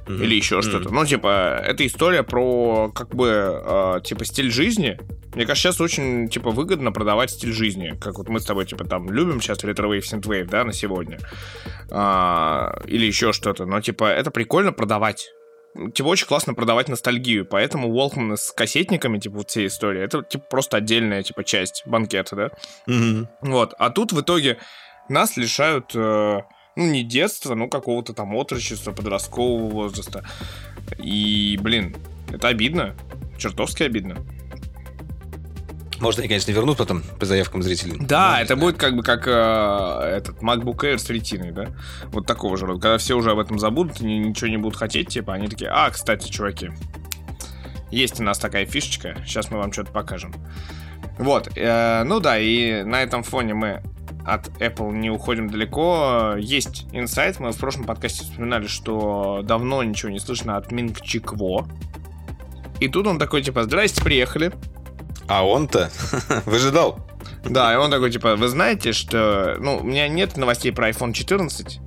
Mm-hmm. Или еще mm-hmm. что-то. Ну, типа, это история про, как бы, э, типа, стиль жизни. Мне кажется, сейчас очень, типа, выгодно продавать стиль жизни. Как вот мы с тобой, типа, там, любим сейчас retrowave, synthwave, да, на сегодня. А, или еще что-то. Но, типа, это прикольно продавать типа, очень классно продавать ностальгию, поэтому Walkman с кассетниками, типа, вот все истории, это, типа, просто отдельная, типа, часть банкета, да? Mm-hmm. Вот, а тут в итоге нас лишают, э, ну, не детства, ну, какого-то там отрочества, подросткового возраста. И, блин, это обидно, чертовски обидно. Может, они, конечно, вернут потом по заявкам зрителей. Да, это будет как бы как э, этот MacBook Air с ретиной, да? Вот такого же рода. Когда все уже об этом забудут и ничего не будут хотеть, типа, они такие, а, кстати, чуваки, есть у нас такая фишечка, сейчас мы вам что-то покажем. Вот, э, ну да, и на этом фоне мы от Apple не уходим далеко. Есть инсайт. Мы в прошлом подкасте вспоминали, что давно ничего не слышно от Минг Чикво. И тут он такой, типа, здрасте, приехали. А он-то выжидал. Да, и он такой, типа, вы знаете, что... Ну, у меня нет новостей про iPhone 14.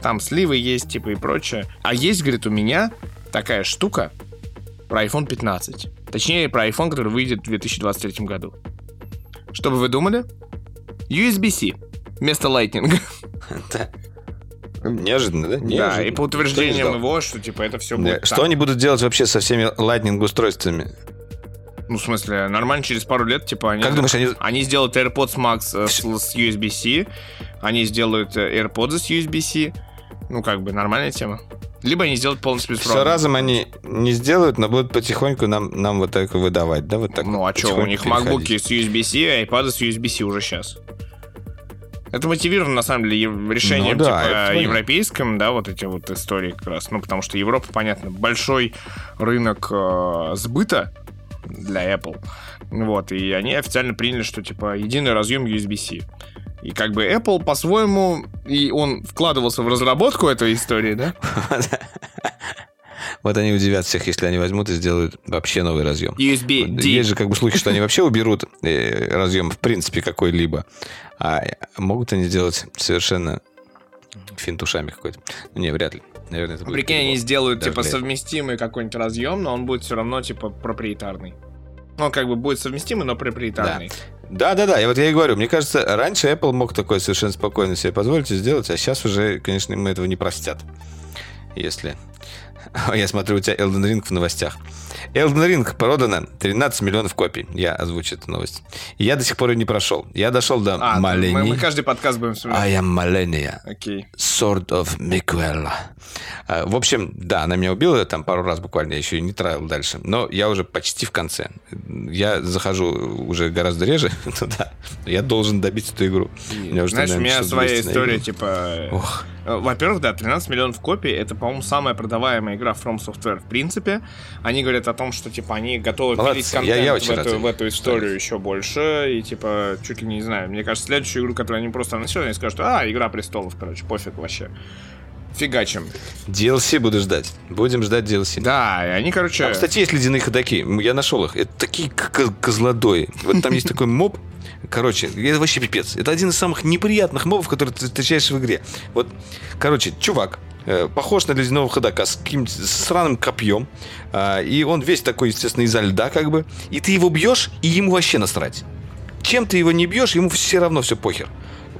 Там сливы есть, типа, и прочее. А есть, говорит, у меня такая штука про iPhone 15. Точнее, про iPhone, который выйдет в 2023 году. Что бы вы думали? USB-C вместо Lightning. Неожиданно, да? Неожиданно. Да, и по утверждениям его, что типа это все будет. Что они будут делать вообще со всеми Lightning устройствами? Ну, в смысле, нормально через пару лет, типа, они... Как думаешь, они... Они сделают AirPods Max э, с, с USB-C, они сделают э, AirPods с USB-C. Ну, как бы, нормальная тема. Либо они сделают полностью беспроводно. Все разом они не сделают, но будут потихоньку нам, нам вот так выдавать, да? Вот так ну, а что, у них MacBook с USB-C, а iPad с USB-C уже сейчас. Это мотивировано, на самом деле, решением, ну, да, типа, европейским, да, вот эти вот истории как раз. Ну, потому что Европа, понятно, большой рынок э, сбыта, для Apple. Вот, и они официально приняли, что, типа, единый разъем USB-C. И как бы Apple по-своему, и он вкладывался в разработку этой истории, да? Вот они удивят всех, если они возьмут и сделают вообще новый разъем. USB-D. Есть же как бы слухи, что они вообще уберут э, разъем в принципе какой-либо. А могут они сделать совершенно финт ушами какой-то? Не, вряд ли. Наверное, это будет. Прикинь, они сделают, типа, совместимый какой-нибудь разъем, но он будет все равно, типа, проприетарный. Ну, как бы будет совместимый, но проприетарный. Да. Да, да, да, я вот я и говорю, мне кажется, раньше Apple мог такое совершенно спокойно себе позволить сделать, а сейчас уже, конечно, мы этого не простят. Если Я смотрю, у тебя Elden Ring в новостях. Elden Ring продано 13 миллионов копий. Я озвучу эту новость. я до сих пор ее не прошел. Я дошел до а, Малени. Мы, мы каждый подкаст будем вспоминать. I am Malenia. Окей. Okay. Sword of Miguel. А, в общем, да, она меня убила там пару раз буквально. Я еще и не травил дальше. Но я уже почти в конце. Я захожу уже гораздо реже туда. Я должен добить эту игру. И, у знаешь, у меня своя история, типа... Ох. Э, во-первых, да, 13 миллионов копий это, по-моему, самая продаваемая игра From Software в принципе. Они говорят о том, что типа они готовы Молодцы. пилить контент я, я в, эту, в эту историю Молодцы. еще больше. И типа, чуть ли не знаю. Мне кажется, следующую игру, которую они просто анонсируют, они скажут, а, игра престолов, короче, пофиг вообще. Фигачим. DLC буду ждать. Будем ждать DLC. Да, и они, короче... Там, кстати, есть ледяные ходаки. Я нашел их. Это такие козлодои. Вот там есть такой моб, Короче, это вообще пипец. Это один из самых неприятных мобов, которые ты встречаешь в игре. Вот, короче, чувак, э, похож на ледяного ходока с каким-то сраным копьем. Э, и он весь такой, естественно, изо льда, как бы. И ты его бьешь, и ему вообще насрать. Чем ты его не бьешь, ему все равно все похер.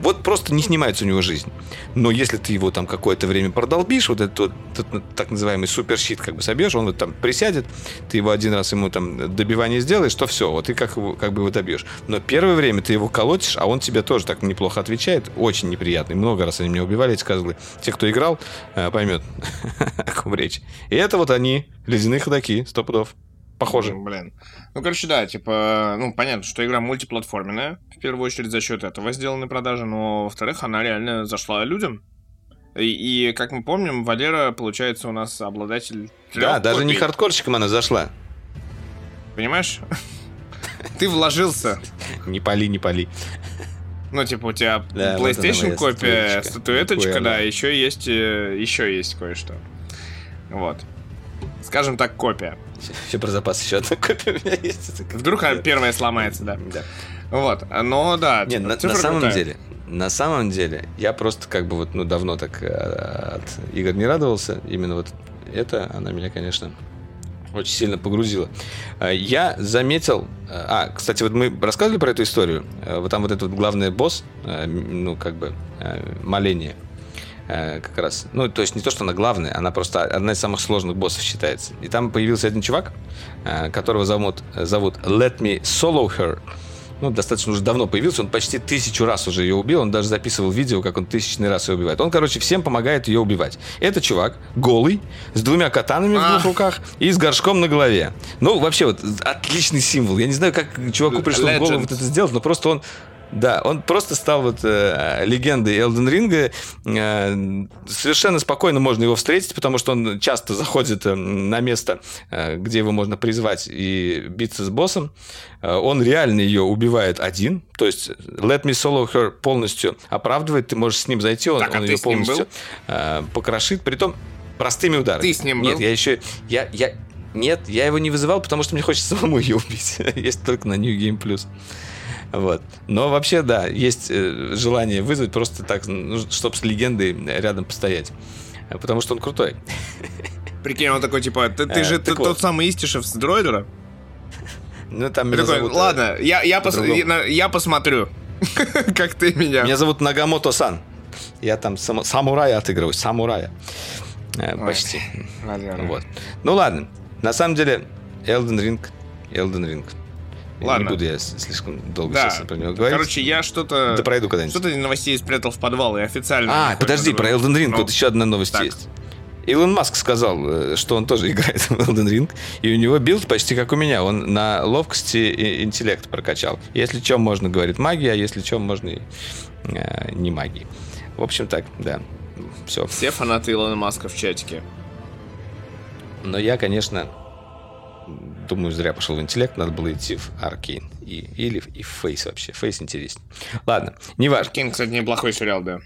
Вот просто не снимается у него жизнь. Но если ты его там какое-то время продолбишь, вот этот, этот так называемый суперщит как бы собьешь, он вот там присядет, ты его один раз ему там добивание сделаешь, то все, вот ты как, как бы его добьешь. Но первое время ты его колотишь, а он тебе тоже так неплохо отвечает, очень неприятный. Много раз они меня убивали эти козлы. Те, кто играл, э, поймет, о ком речь. И это вот они, ледяные ходаки, сто пудов. Похоже. Блин. Ну, короче, да, типа, ну, понятно, что игра мультиплатформенная, в первую очередь за счет этого сделаны продажи, но, во-вторых, она реально зашла людям. И, и, как мы помним, Валера, получается, у нас обладатель Да, даже копий. не хардкорщиком она зашла. Понимаешь? Ты вложился. Не пали, не пали. Ну, типа, у тебя Да, PlayStation копия, статуэточка. да. еще есть, э, еще есть кое-что. Вот. Скажем так, копия. Еще про запас еще одна копия у меня есть. Вдруг она первая сломается, да. Да. Вот. Но да, Не, на, на самом крутая. деле, на самом деле, я просто как бы вот, ну, давно так э, от игр не радовался. Именно вот это, она меня, конечно, очень сильно погрузила. Э, Я заметил... э, А, кстати, вот мы рассказывали про эту историю. Вот там вот этот вот главный босс, ну, как бы, моление, как раз. Ну, то есть не то, что она главная, она просто одна из самых сложных боссов считается. И там появился один чувак, э, которого зовут, зовут Let Me Solo Her. Ну, достаточно уже давно появился, он почти тысячу раз уже ее убил, он даже записывал видео, как он тысячный раз ее убивает. Он, короче, всем помогает ее убивать. Это чувак голый, с двумя катанами в двух Ах. руках и с горшком на голове. Ну, вообще, вот отличный символ. Я не знаю, как чуваку пришло в голову вот это сделать, но просто он да, он просто стал вот э, легендой Элден Ринга. Э, совершенно спокойно можно его встретить, потому что он часто заходит э, на место, э, где его можно призвать и биться с боссом. Э, он реально ее убивает один. То есть Let Me Solo Her полностью оправдывает. Ты можешь с ним зайти, он, Так, а он ее полностью э, покрошит. Притом простыми ударами. Ты с ним Нет, был? я еще... Я, я, нет, я его не вызывал, потому что мне хочется самому ее убить. Есть только на New Game Plus. Вот. Но вообще, да, есть э, желание вызвать просто так, ну, чтобы с легендой рядом постоять. Э, Потому что он крутой. Прикинь, он такой, типа, ты, ты Э, же ты вот. тот самый Истишев с Дройдера? Ну, там меня такой, зовут, ладно, я, я, пос- я, я посмотрю, как ты меня... Меня зовут Нагамото-сан. Я там само- самурая отыгрываю. Самурая. Э, Почти. наверное. Вот. Ну ладно. На самом деле, Elden Ring. Elden Ring. Ладно. Не буду я слишком долго Да. сейчас про него говорить. Короче, я что-то... да пройду когда-нибудь. Что-то новостей спрятал в подвал и официально... А, подожди, про. Elden Ring. Ну, Вот еще одна новость так. есть. Илон Маск сказал, э, что он тоже играет в Elden Ring, и у него build почти как у меня. Он на ловкости и интеллект прокачал. Если чем можно, говорит магия, а если чем можно и э, не магии. В общем, так, да. Все. Все фанаты Илона Маска в чатике. Но я, конечно, думаю, зря пошел в интеллект. Надо было идти в Аркейн. И, или и в Фейс вообще. Фейс интереснее. Ладно, не важно. Аркейн, кстати, неплохой сериал, да.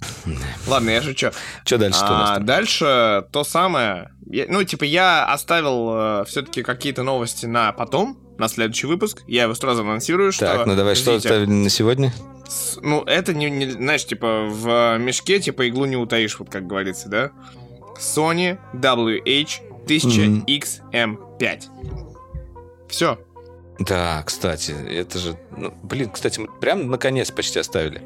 Ладно, я шучу. Что дальше? Что у нас А дальше то самое. Я- ну, типа, я оставил все-таки какие-то новости на потом, на следующий выпуск. Я его сразу анонсирую, что... Так, ну давай, что Ждите. оставили на сегодня? С- Ну, это не, не- знаешь, типа, в мешке, типа, иглу не утаишь, вот как говорится, да? Sony WH-1000XM5. Все. Да, кстати, это же... ну, блин, кстати, мы прям наконец почти оставили.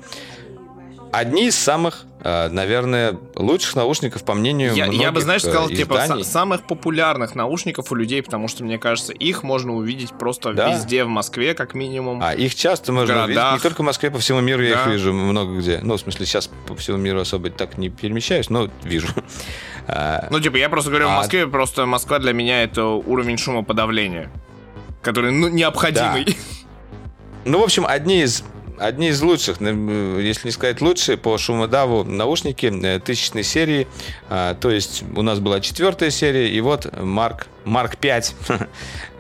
Одни из самых, э, наверное, лучших наушников, по мнению Я, я бы, многих, знаешь, э, сказал, типа, изданий. самых популярных наушников у людей, потому что, мне кажется, их можно увидеть просто Да. везде в Москве, как минимум. А их часто можно городах. увидеть. Не только в Москве, по всему миру я Да. их вижу много где. Ну, в смысле, сейчас по всему миру особо так не перемещаюсь, но вижу. А, Ну, типа, я просто говорю, в А- Москве просто Москва для меня это уровень шумоподавления, который, ну, необходимый. Ну, в общем, одни из одни из лучших, э, если не сказать лучшие, по шумодаву наушники э, тысячной серии. А, То есть у нас была четвертая серия, и вот Марк, Марк 5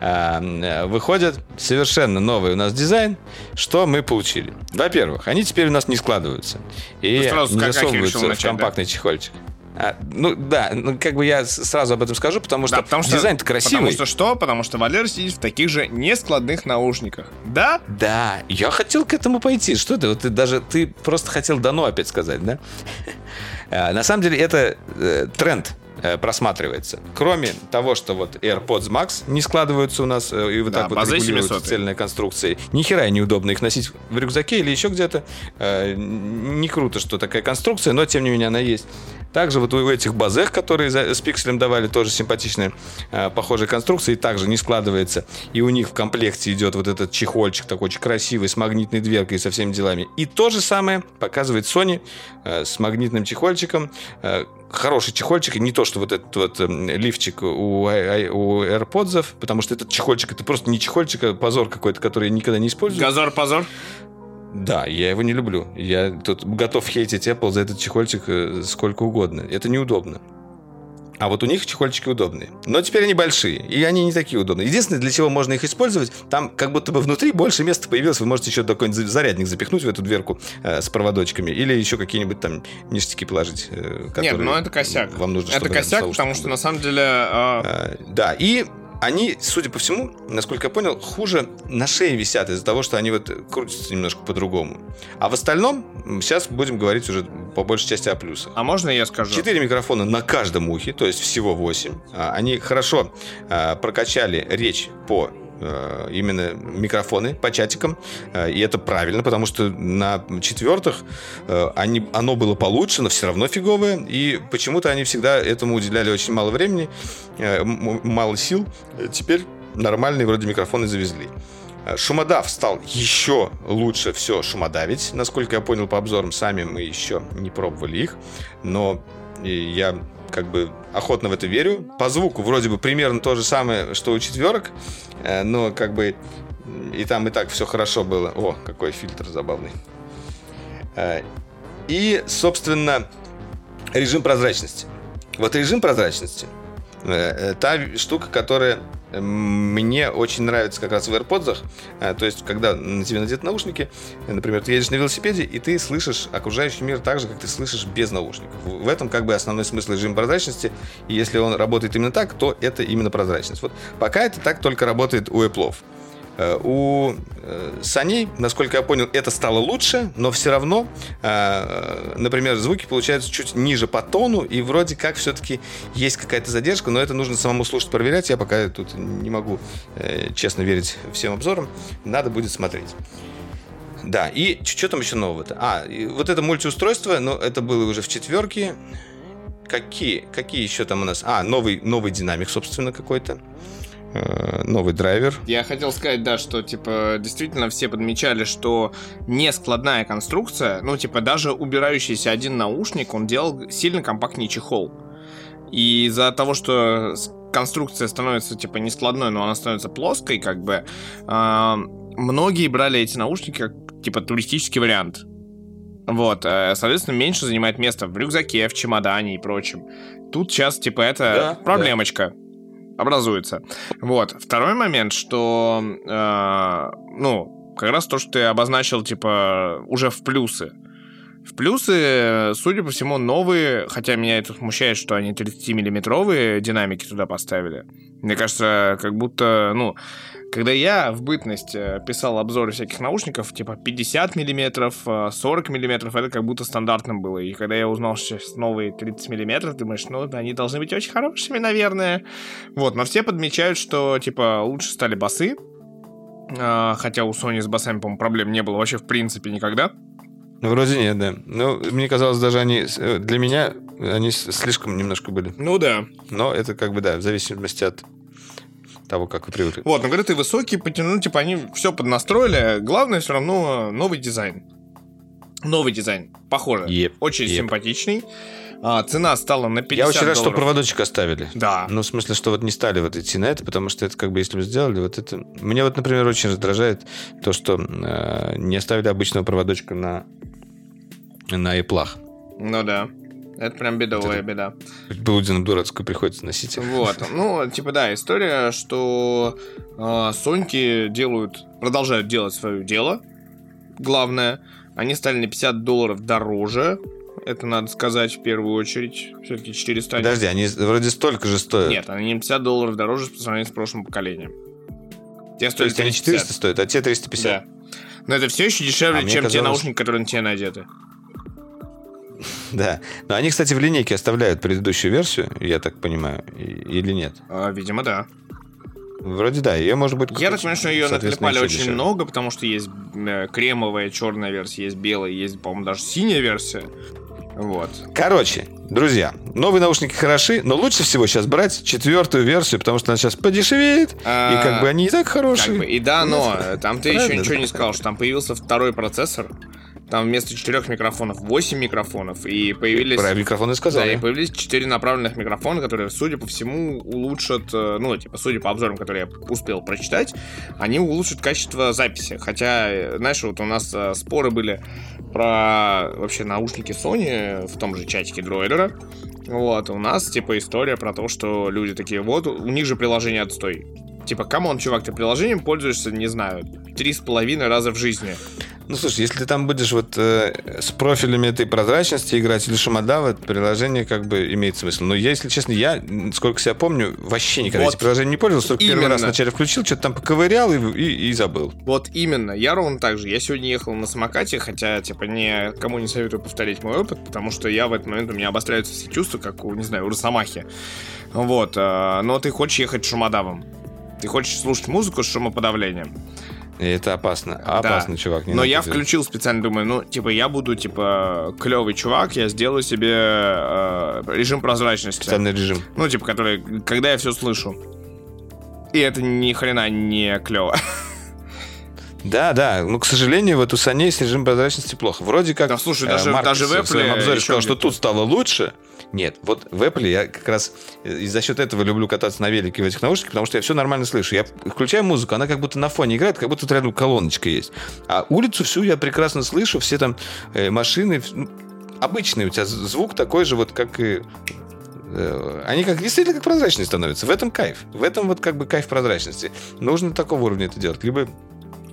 а, э, выходит. Совершенно новый у нас дизайн. Что мы получили? Во-первых, они теперь у нас не складываются. И с не засовываются в да? компактный чехольчик. А, ну да, ну как бы я сразу об этом скажу, потому что, Да, потому что дизайн-то красивый. Потому что что? Потому что Валер сидит в таких же нескладных наушниках. Да? Да, я хотел к этому пойти. Что ты? Вот ты даже ты просто хотел дано опять сказать, да? А, На самом деле это э, тренд э, просматривается. Кроме того, что вот AirPods Max не складываются у нас э, и вот Да, так вот регулируются 700. цельной конструкцией. Ни хера неудобно их носить в рюкзаке или еще где-то. Э, Не круто, что такая конструкция, но тем не менее она есть. Также вот у этих базех, которые с пикселем давали, тоже симпатичные, э, похожие конструкции, также не складывается. И у них в комплекте идет вот этот чехольчик такой очень красивый, с магнитной дверкой и со всеми делами. И то же самое показывает Sony э, с магнитным чехольчиком. Э, Хороший чехольчик, и не то, что вот этот вот лифчик у, у AirPods, потому что этот чехольчик, это просто не чехольчик, а позор какой-то, который я никогда не использую. Газор-позор. Да, я его не люблю. Я тут готов хейтить Apple за этот чехольчик э, сколько угодно. Это неудобно. А вот у них чехольчики удобные. Но теперь они большие, и они не такие удобные. Единственное, для чего можно их использовать, там как будто бы внутри больше места появилось. Вы можете еще такой зарядник запихнуть в эту дверку э, с проводочками. Или еще какие-нибудь там ништяки положить. Э, Нет, ну это косяк. Вам нужно, это косяк, потому что на самом деле... Э... Э, да, и они, судя по всему, насколько я понял, хуже на шее висят из-за того, что они вот крутятся немножко по-другому. А в остальном, сейчас будем говорить уже по большей части о плюсах. А можно я скажу? Четыре микрофона на каждом ухе, то есть всего восемь. А, они хорошо а, прокачали речь по именно микрофоны по чатикам. Э, и это правильно, потому что на четвертых э, они, оно было получше, но все равно фиговое. И почему-то они всегда этому уделяли очень мало времени, мало сил. Теперь нормальные вроде микрофоны завезли. Шумодав стал еще лучше все шумодавить. Насколько я понял по обзорам, сами мы еще не пробовали их. Но я как бы охотно в это верю. По звуку вроде бы примерно то же самое, что у четверок, э, но как бы и там и так все хорошо было. О, какой фильтр забавный. Э, и, собственно, режим прозрачности. Вот режим прозрачности э, – та штука, которая мне очень нравится как раз в AirPods. Э, то есть, когда на тебе надеты наушники, например, ты едешь на велосипеде, и ты слышишь окружающий мир так же, как ты слышишь без наушников. В этом как бы основной смысл режима прозрачности. И если он работает именно так, то это именно прозрачность. Вот пока это так только работает у Apple. Э, у э, саней, насколько я понял, это стало лучше, но все равно, э, например, звуки получаются чуть ниже по тону, и вроде как все-таки есть какая-то задержка, но это нужно самому слушать, проверять. Я пока тут не могу честно верить всем обзорам. Надо будет смотреть. Да, и что там еще нового-то? А, вот это мультиустройство, но это было уже в четверке. Какие, какие еще там у нас? А, новый, новый динамик, собственно, какой-то. Э, новый драйвер. Я хотел сказать, да, что, типа, действительно все подмечали, что не складная конструкция, ну, типа, даже убирающийся один наушник, он делал сильно компактнее чехол. И из-за того, что конструкция становится, типа, не складной, но она становится плоской, как бы, э, многие брали эти наушники как, типа, туристический вариант. Вот, э, соответственно, меньше занимает место в рюкзаке, в чемодане и прочем. Тут сейчас, типа, это да, проблемочка. Да образуется. Вот. Второй момент, что, э, ну, как раз то, что ты обозначил, типа, уже в плюсы. В плюсы, судя по всему, новые, хотя меня это смущает, что они 30-миллиметровые динамики туда поставили. Мне кажется, как будто, ну, когда я в бытность э, писал обзоры всяких наушников, типа 50 миллиметров, 40 э, миллиметров, это как будто стандартным было. И когда я узнал, что сейчас новые 30 миллиметров, думаешь, ну, они должны быть очень хорошими, наверное. Вот, но все подмечают, что, типа, лучше стали басы. А, хотя у Sony с басами, по-моему, проблем не было вообще в принципе никогда. Ну, вроде нет, да. Ну, мне казалось, даже они э, для меня они слишком немножко были. Ну да. Но это как бы, да, в зависимости от того, как вы привыкли. Вот, но говорят, и высокие потянули, типа они все поднастроили. Главное все равно новый дизайн. Новый дизайн, похоже. Yep. Очень yep. симпатичный. А, цена стала на 50 Я очень рад, долларов. что проводочек оставили. Да. Ну, в смысле, что вот не стали вот идти на это, потому что это как бы, если бы сделали, вот это... Мне вот, например, очень раздражает то, что э, не оставили обычного проводочка на, на иплах. Ну да. Это прям бедовая это беда. Блудину дурацкую приходится носить. Вот. Ну, типа, да, история, что э, Соньки делают, продолжают делать свое дело. Главное, они стали на 50 долларов дороже. Это надо сказать в первую очередь. Все-таки 400. Подожди, они вроде столько же стоят. Нет, они 50 долларов дороже по сравнению с прошлым поколением. Те стоят То есть они 400 стоят, а те 350? Да. Но это все еще дешевле, а чем казалось... те наушники, которые на тебе надеты. Да. Но они, кстати, в линейке оставляют предыдущую версию, я так понимаю, или нет? А, видимо, да. Вроде да, ее может быть... Я так понимаю, что ее наклепали очень дешевле. много, потому что есть э, кремовая, черная версия, есть белая, есть, по-моему, даже синяя версия. Вот. Короче, друзья, новые наушники хороши, но лучше всего сейчас брать четвертую версию, потому что она сейчас подешевеет, а, и как бы они и так хорошие. Как бы, и да, но там ты еще ничего не сказал, что там появился второй процессор, там вместо четырех микрофонов 8 микрофонов, и появились... Про микрофоны сказали. Да, и появились четыре направленных микрофона, которые, судя по всему, улучшат, э, ну, типа, судя по обзорам, которые я успел прочитать, они улучшат качество записи. Хотя, э, знаешь, вот у нас э, споры были про вообще наушники Sony в том же чатике дроидера. Вот, у нас, типа, история про то, что люди такие, вот, у них же приложение отстой. Типа, come on, чувак, ты приложением пользуешься, не знаю, три с половиной раза в жизни. Ну, слушай, если ты там будешь вот э, с профилями этой прозрачности играть или шумодава, это приложение как бы имеет смысл. Но я, если честно, я, сколько себя помню, вообще никогда вот этим приложением не пользовался, только именно. первый раз вначале включил, что-то там поковырял и, и, и забыл. Вот именно. Я ровно так же. Я сегодня ехал на самокате, хотя, типа, никому не советую повторить мой опыт, потому что я в этот момент, у меня обостряются все чувства, как у, не знаю, у Росомахи. Вот. Э, но ты хочешь ехать шумодавом. Ты хочешь слушать музыку с шумоподавлением. И это опасно. Опасно, да. чувак. Не Но я делать. включил специально, думаю, ну, типа, я буду, типа, клевый чувак, я сделаю себе э, режим прозрачности. Специальный режим. Ну, типа, который, когда я все слышу. И это ни хрена не клево. Да, да. Ну, к сожалению, вот у Sony с режим прозрачности плохо. Вроде как... Да, слушай, даже, э, даже в Apple... В своем обзоре сказал, что тут стало лучше. Нет, вот в Apple я как раз э, и за счет этого люблю кататься на велике в этих наушниках, потому что я все нормально слышу. Я включаю музыку, она как будто на фоне играет, как будто тут рядом колоночка есть. А улицу всю я прекрасно слышу, все там э, машины, ну, обычный у тебя звук такой же, вот как и э, они как действительно как прозрачные становятся. В этом кайф. В этом вот как бы кайф прозрачности. Нужно такого уровня это делать. Либо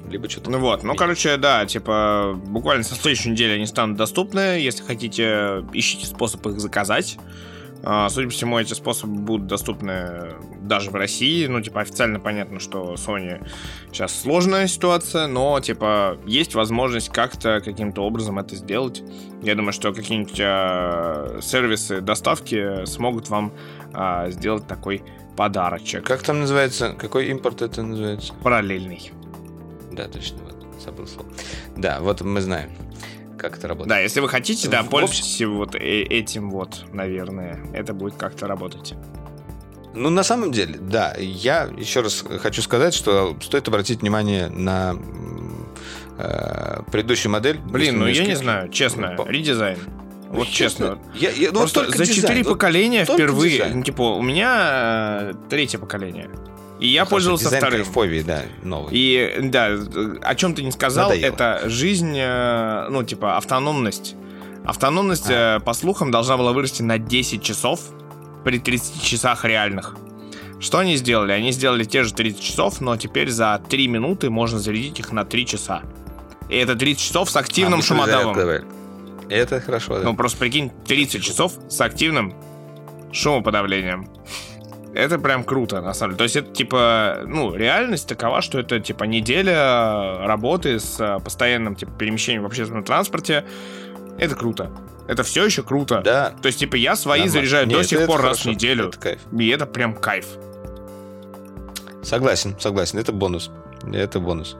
либо что-то... Ну вот, ну, короче, да, типа, буквально со следующей недели они станут доступны. Если хотите, ищите способ их заказать. А, судя по всему, эти способы будут доступны даже в России. Ну, типа, официально понятно, что Sony сейчас сложная ситуация, но, типа, есть возможность как-то, каким-то образом это сделать. Я думаю, что какие-нибудь а, сервисы доставки смогут вам а, сделать такой подарочек. Как там называется? Какой импорт это называется? Параллельный да, точно, вот, забыл слово. Да, вот мы знаем, как это работает. Да, если вы хотите, да, в пользуйтесь общем... вот э, этим вот, наверное, это будет как-то работать. Ну, на самом деле, да, я еще раз хочу сказать, что стоит обратить внимание на э, предыдущую модель. Блин, ну я не знаю, честно, редизайн. Вот честно. Я, я, ну, Просто за четыре поколения впервые, дизайн. типа, у меня э, третье поколение. И я Хорошо, пользовался вторым. Кайфовий, да, новый. И да, о чем ты не сказал, Надоело. это жизнь, э, ну, типа, автономность. Автономность, а. Э, по слухам, должна была вырасти на 10 часов при 30 часах реальных. Что они сделали? Они сделали те же 30 часов, но теперь за 3 минуты можно зарядить их на 3 часа. И это 30 часов с активным а, шумодавом. Это хорошо, да. Ну, просто прикинь, 30 часов с активным шумоподавлением. Это прям круто, на самом деле. То есть это, типа, ну, реальность такова, что это, типа, неделя работы с э, постоянным, типа, перемещением в общественном транспорте. Это круто. Это все еще круто. Да. То есть, типа, я свои Нормально. заряжаю Нет, до сих пор раз в неделю. Это кайф. И это прям кайф. Согласен, согласен. Это бонус. Это бонус.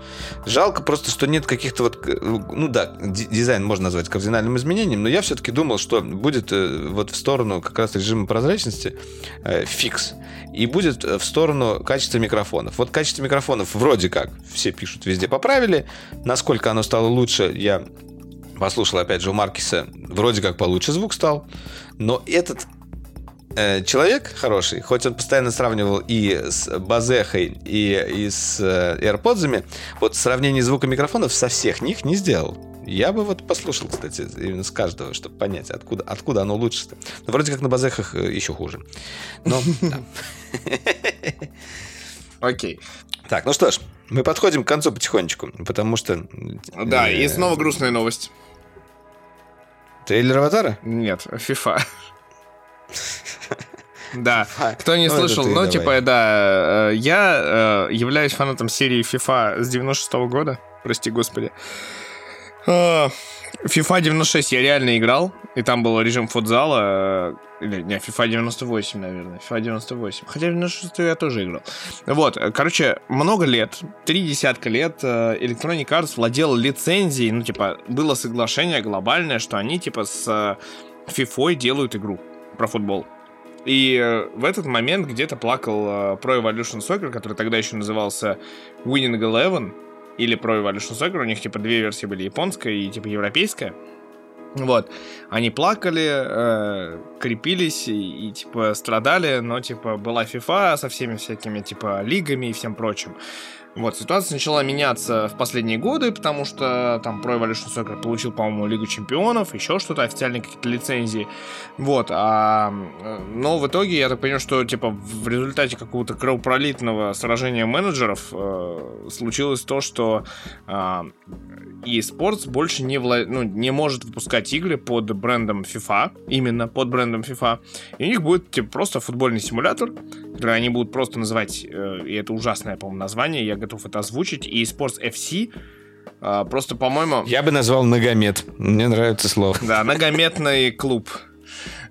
Жалко просто, что нет каких-то вот... Ну да, дизайн можно назвать кардинальным изменением, но я все-таки думал, что будет э, вот в сторону как раз режима прозрачности э, фикс. И будет в сторону качества микрофонов. Вот качество микрофонов вроде как все пишут, везде поправили. Насколько оно стало лучше, я послушал опять же у Маркиса. Вроде как получше звук стал. Но этот Э, человек хороший, хоть он постоянно сравнивал и с Базехой, и, и с э, AirPods, вот сравнение звука микрофонов со всех них не сделал. Я бы вот послушал, кстати, именно с каждого, чтобы понять, откуда, откуда оно лучше. Ну, вроде как на базехах э, еще хуже. Но, Окей. Так, ну что ж, мы подходим к концу потихонечку, потому что... Да, и снова грустная новость. Трейлер Аватара? Нет, FIFA. Да, кто не ну, слышал, ну, типа, да, э, я э, являюсь фанатом серии FIFA с 96 -го года, прости господи. Э, FIFA 96 я реально играл, и там был режим футзала, или, не, FIFA 98, наверное, FIFA 98. Хотя 96 я тоже играл. Вот, короче, много лет, три десятка лет Electronic Arts владела лицензией, ну, типа, было соглашение глобальное, что они, типа, с FIFA делают игру про футбол. И э, в этот момент где-то плакал э, Pro Evolution Soccer, который тогда еще назывался Winning Eleven. или Pro Evolution Soccer. У них, типа, две версии были, японская и, типа, европейская. Вот. Они плакали, э, крепились и, и, типа, страдали, но, типа, была FIFA со всеми всякими, типа, лигами и всем прочим. Вот, ситуация начала меняться в последние годы, потому что там Pro Evolution Soccer получил, по-моему, Лигу Чемпионов, еще что-то, официальные какие-то лицензии. Вот, а, но в итоге я так понимаю, что, типа, в результате какого-то кровопролитного сражения менеджеров э, случилось то, что э, eSports больше не, вла... ну, не может выпускать игры под брендом FIFA, именно под брендом FIFA, и у них будет, типа, просто футбольный симулятор, они будут просто называть, э, и это ужасное, по-моему, название, я готов это озвучить, и Sports FC, а, просто, по-моему... Я бы назвал Ногомет. Мне нравится слово. Да, Ногометный клуб.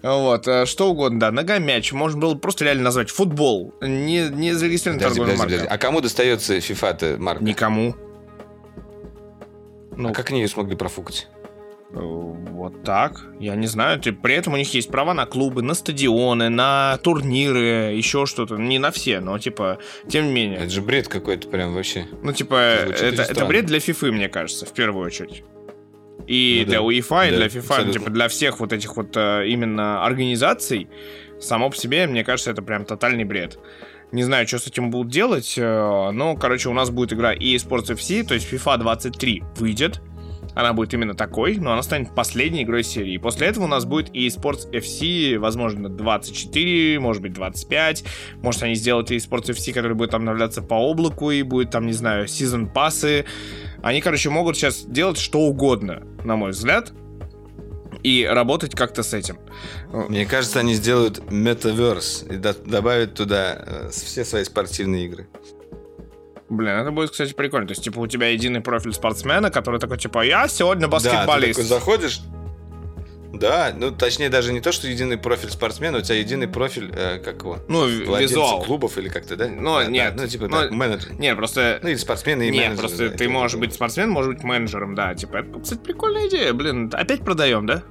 Вот, э, что угодно, да, ногомяч. Можно было просто реально назвать футбол. Не, не зарегистрированная торговая марка. А кому достается FIFA-то марка? Никому. Ну, а как они ее смогли профукать? Вот так. Я не знаю. При этом у них есть права на клубы, на стадионы, на турниры, еще что-то. Не на все, но типа, тем не менее. Это же бред какой-то прям вообще. Ну, типа, это, это бред для FIFA, мне кажется, в первую очередь. И ну, для да. UEFA, и да, для FIFA, абсолютно. типа, для всех вот этих вот э, именно организаций, само по себе, мне кажется, это прям тотальный бред. Не знаю, что с этим будут делать, э, но, короче, у нас будет игра eSports FC, то есть FIFA 23 выйдет, она будет именно такой, но она станет последней игрой серии. После этого у нас будет eSports FC, возможно, 24, может быть, 25. Может, они сделают eSports FC, который будет обновляться по облаку, и будет там, не знаю, сезон пассы. Они, короче, могут сейчас делать что угодно, на мой взгляд и работать как-то с этим. Мне кажется, они сделают Metaverse и добавят туда э, все свои спортивные игры. Блин, это будет, кстати, прикольно. То есть, типа, у тебя единый профиль спортсмена, который такой, типа, я сегодня баскетболист. Да, ты такой заходишь, да, ну точнее даже не то, что единый профиль спортсмена, у тебя единый профиль, э, как его? Ну, визуал. клубов или как-то, да? Ну, да, нет. Да, ну, типа, ну, да, менеджер. Нет, просто... Ну, или спортсмен, и нет, менеджер. Нет, просто да, ты можешь быть спортсменом, можешь быть менеджером, да. Типа, это, кстати, прикольная идея, блин. Опять продаем, да?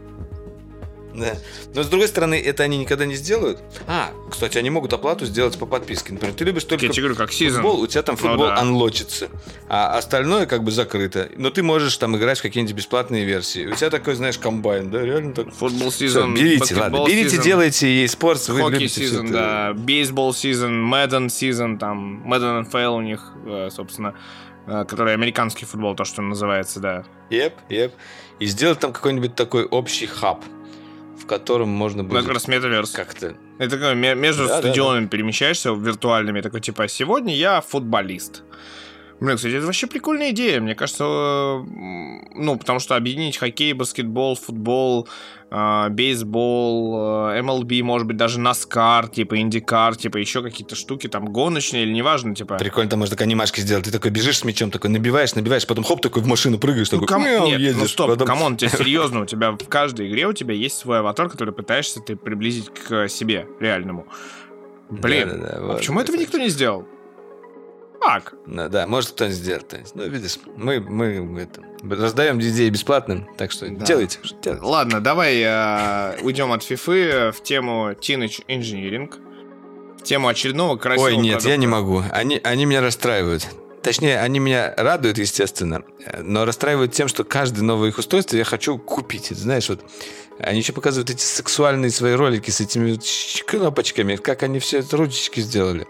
Да. Но с другой стороны, это они никогда не сделают. А, кстати, они могут оплату сделать по подписке. Например, ты любишь только Я тебе говорю, как сезон. футбол, у тебя там ну футбол ну, да. анлочится, а остальное как бы закрыто. Но ты можешь там играть в какие-нибудь бесплатные версии. У тебя такой, знаешь, комбайн, да, реально так. Футбол сезон. Берите, ладно, берите, season, делайте ей спорт, любите сезон, да, бейсбол сезон, Madden сезон, там, Madden NFL у них, э, собственно, э, который американский футбол, то, что называется, да. Еп, еп. И сделать там какой-нибудь такой общий хаб в котором можно будет... как раз метаверс. Как-то... Это между да, стадионами да, да. перемещаешься виртуальными, такой, типа, сегодня я футболист. Блин, кстати, это вообще прикольная идея. Мне кажется, ну, потому что объединить хоккей, баскетбол, футбол, э, бейсбол, MLB, может быть, даже NASCAR, типа индикар, типа еще какие-то штуки, там, гоночные или неважно, типа... Прикольно, там можно такая анимашка сделать. Ты такой бежишь с мячом, такой набиваешь, набиваешь, потом хоп, такой в машину прыгаешь, ну, такой, ком... Нет, ну, едешь. Ну, стоп, потом... come on, тебе серьезно, у тебя в каждой игре у тебя есть свой аватар, который пытаешься ты приблизить к себе реальному. Блин, да, да, да, а вот, почему этого никто не сделал? Как? Ну, да, может кто-нибудь сделает. Ну, видишь, мы, мы это, раздаем идеи бесплатно, так что да. делайте, делайте. Ладно, давай э, уйдем от FIFA в тему Teenage Engineering. В тему очередного красивого Ой, нет, продукта. я не могу. Они, они меня расстраивают. Точнее, они меня радуют, естественно, но расстраивают тем, что каждое новое их устройство я хочу купить. Знаешь, вот они еще показывают эти сексуальные свои ролики с этими кнопочками, как они все это ручечки сделали.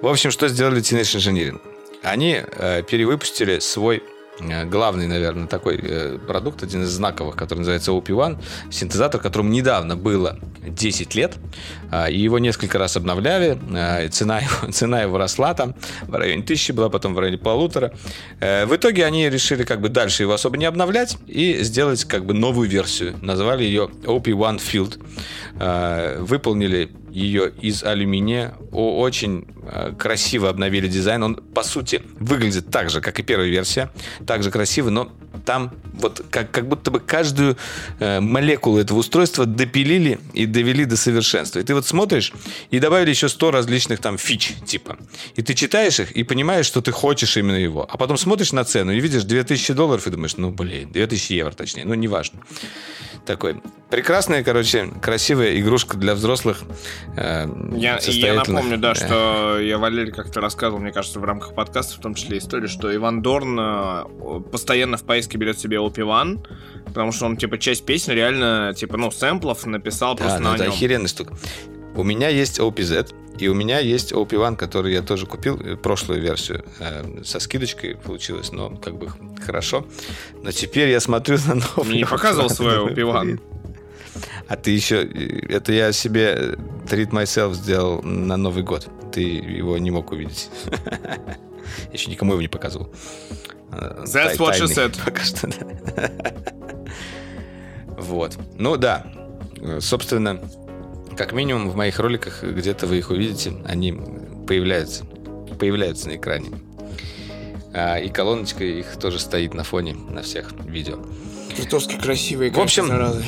В общем, что сделали Teenage Engineering? Они э, перевыпустили свой э, главный, наверное, такой э, продукт, один из знаковых, который называется OP1, синтезатор, которому недавно было 10 лет, э, и его несколько раз обновляли, э, цена, его, цена его росла там в районе тысячи, была потом в районе полутора. Э, в итоге они решили как бы дальше его особо не обновлять и сделать как бы новую версию. Назвали ее OP1 Field. Э, выполнили ее из алюминия. Очень э, красиво обновили дизайн. Он, по сути, выглядит так же, как и первая версия. Так же красиво, но там вот как, как будто бы каждую э, молекулу этого устройства допилили и довели до совершенства. И ты вот смотришь, и добавили еще 100 различных там фич, типа. И ты читаешь их и понимаешь, что ты хочешь именно его. А потом смотришь на цену и видишь 2000 долларов и думаешь, ну, блин, 2000 евро точнее, ну, неважно. Такой прекрасная, короче, красивая игрушка для взрослых. Э, я, я напомню, да, что я Валерий как-то рассказывал, мне кажется, в рамках подкаста, в том числе историю, что Иван Дорн э, постоянно в поиске берет себе OP1, потому что он, типа, часть песен реально, типа, ну, сэмплов написал да, просто ну, на это нем. охеренный штука. У меня есть OPZ, и у меня есть OP1, который я тоже купил, э, прошлую версию. Э, со скидочкой получилось, но как бы хорошо. Но теперь я смотрю на новый... Мне не показывал свой OP1. А ты еще... Это я себе Treat Myself сделал на Новый год. Ты его не мог увидеть. Еще никому его не показывал. That's what she said. Пока что, да. Вот. Ну да. Собственно, как минимум в моих роликах где-то вы их увидите. Они появляются. Появляются на экране. А, и колоночка их тоже стоит на фоне на всех видео. Чертовски красивые, В общем, заразы.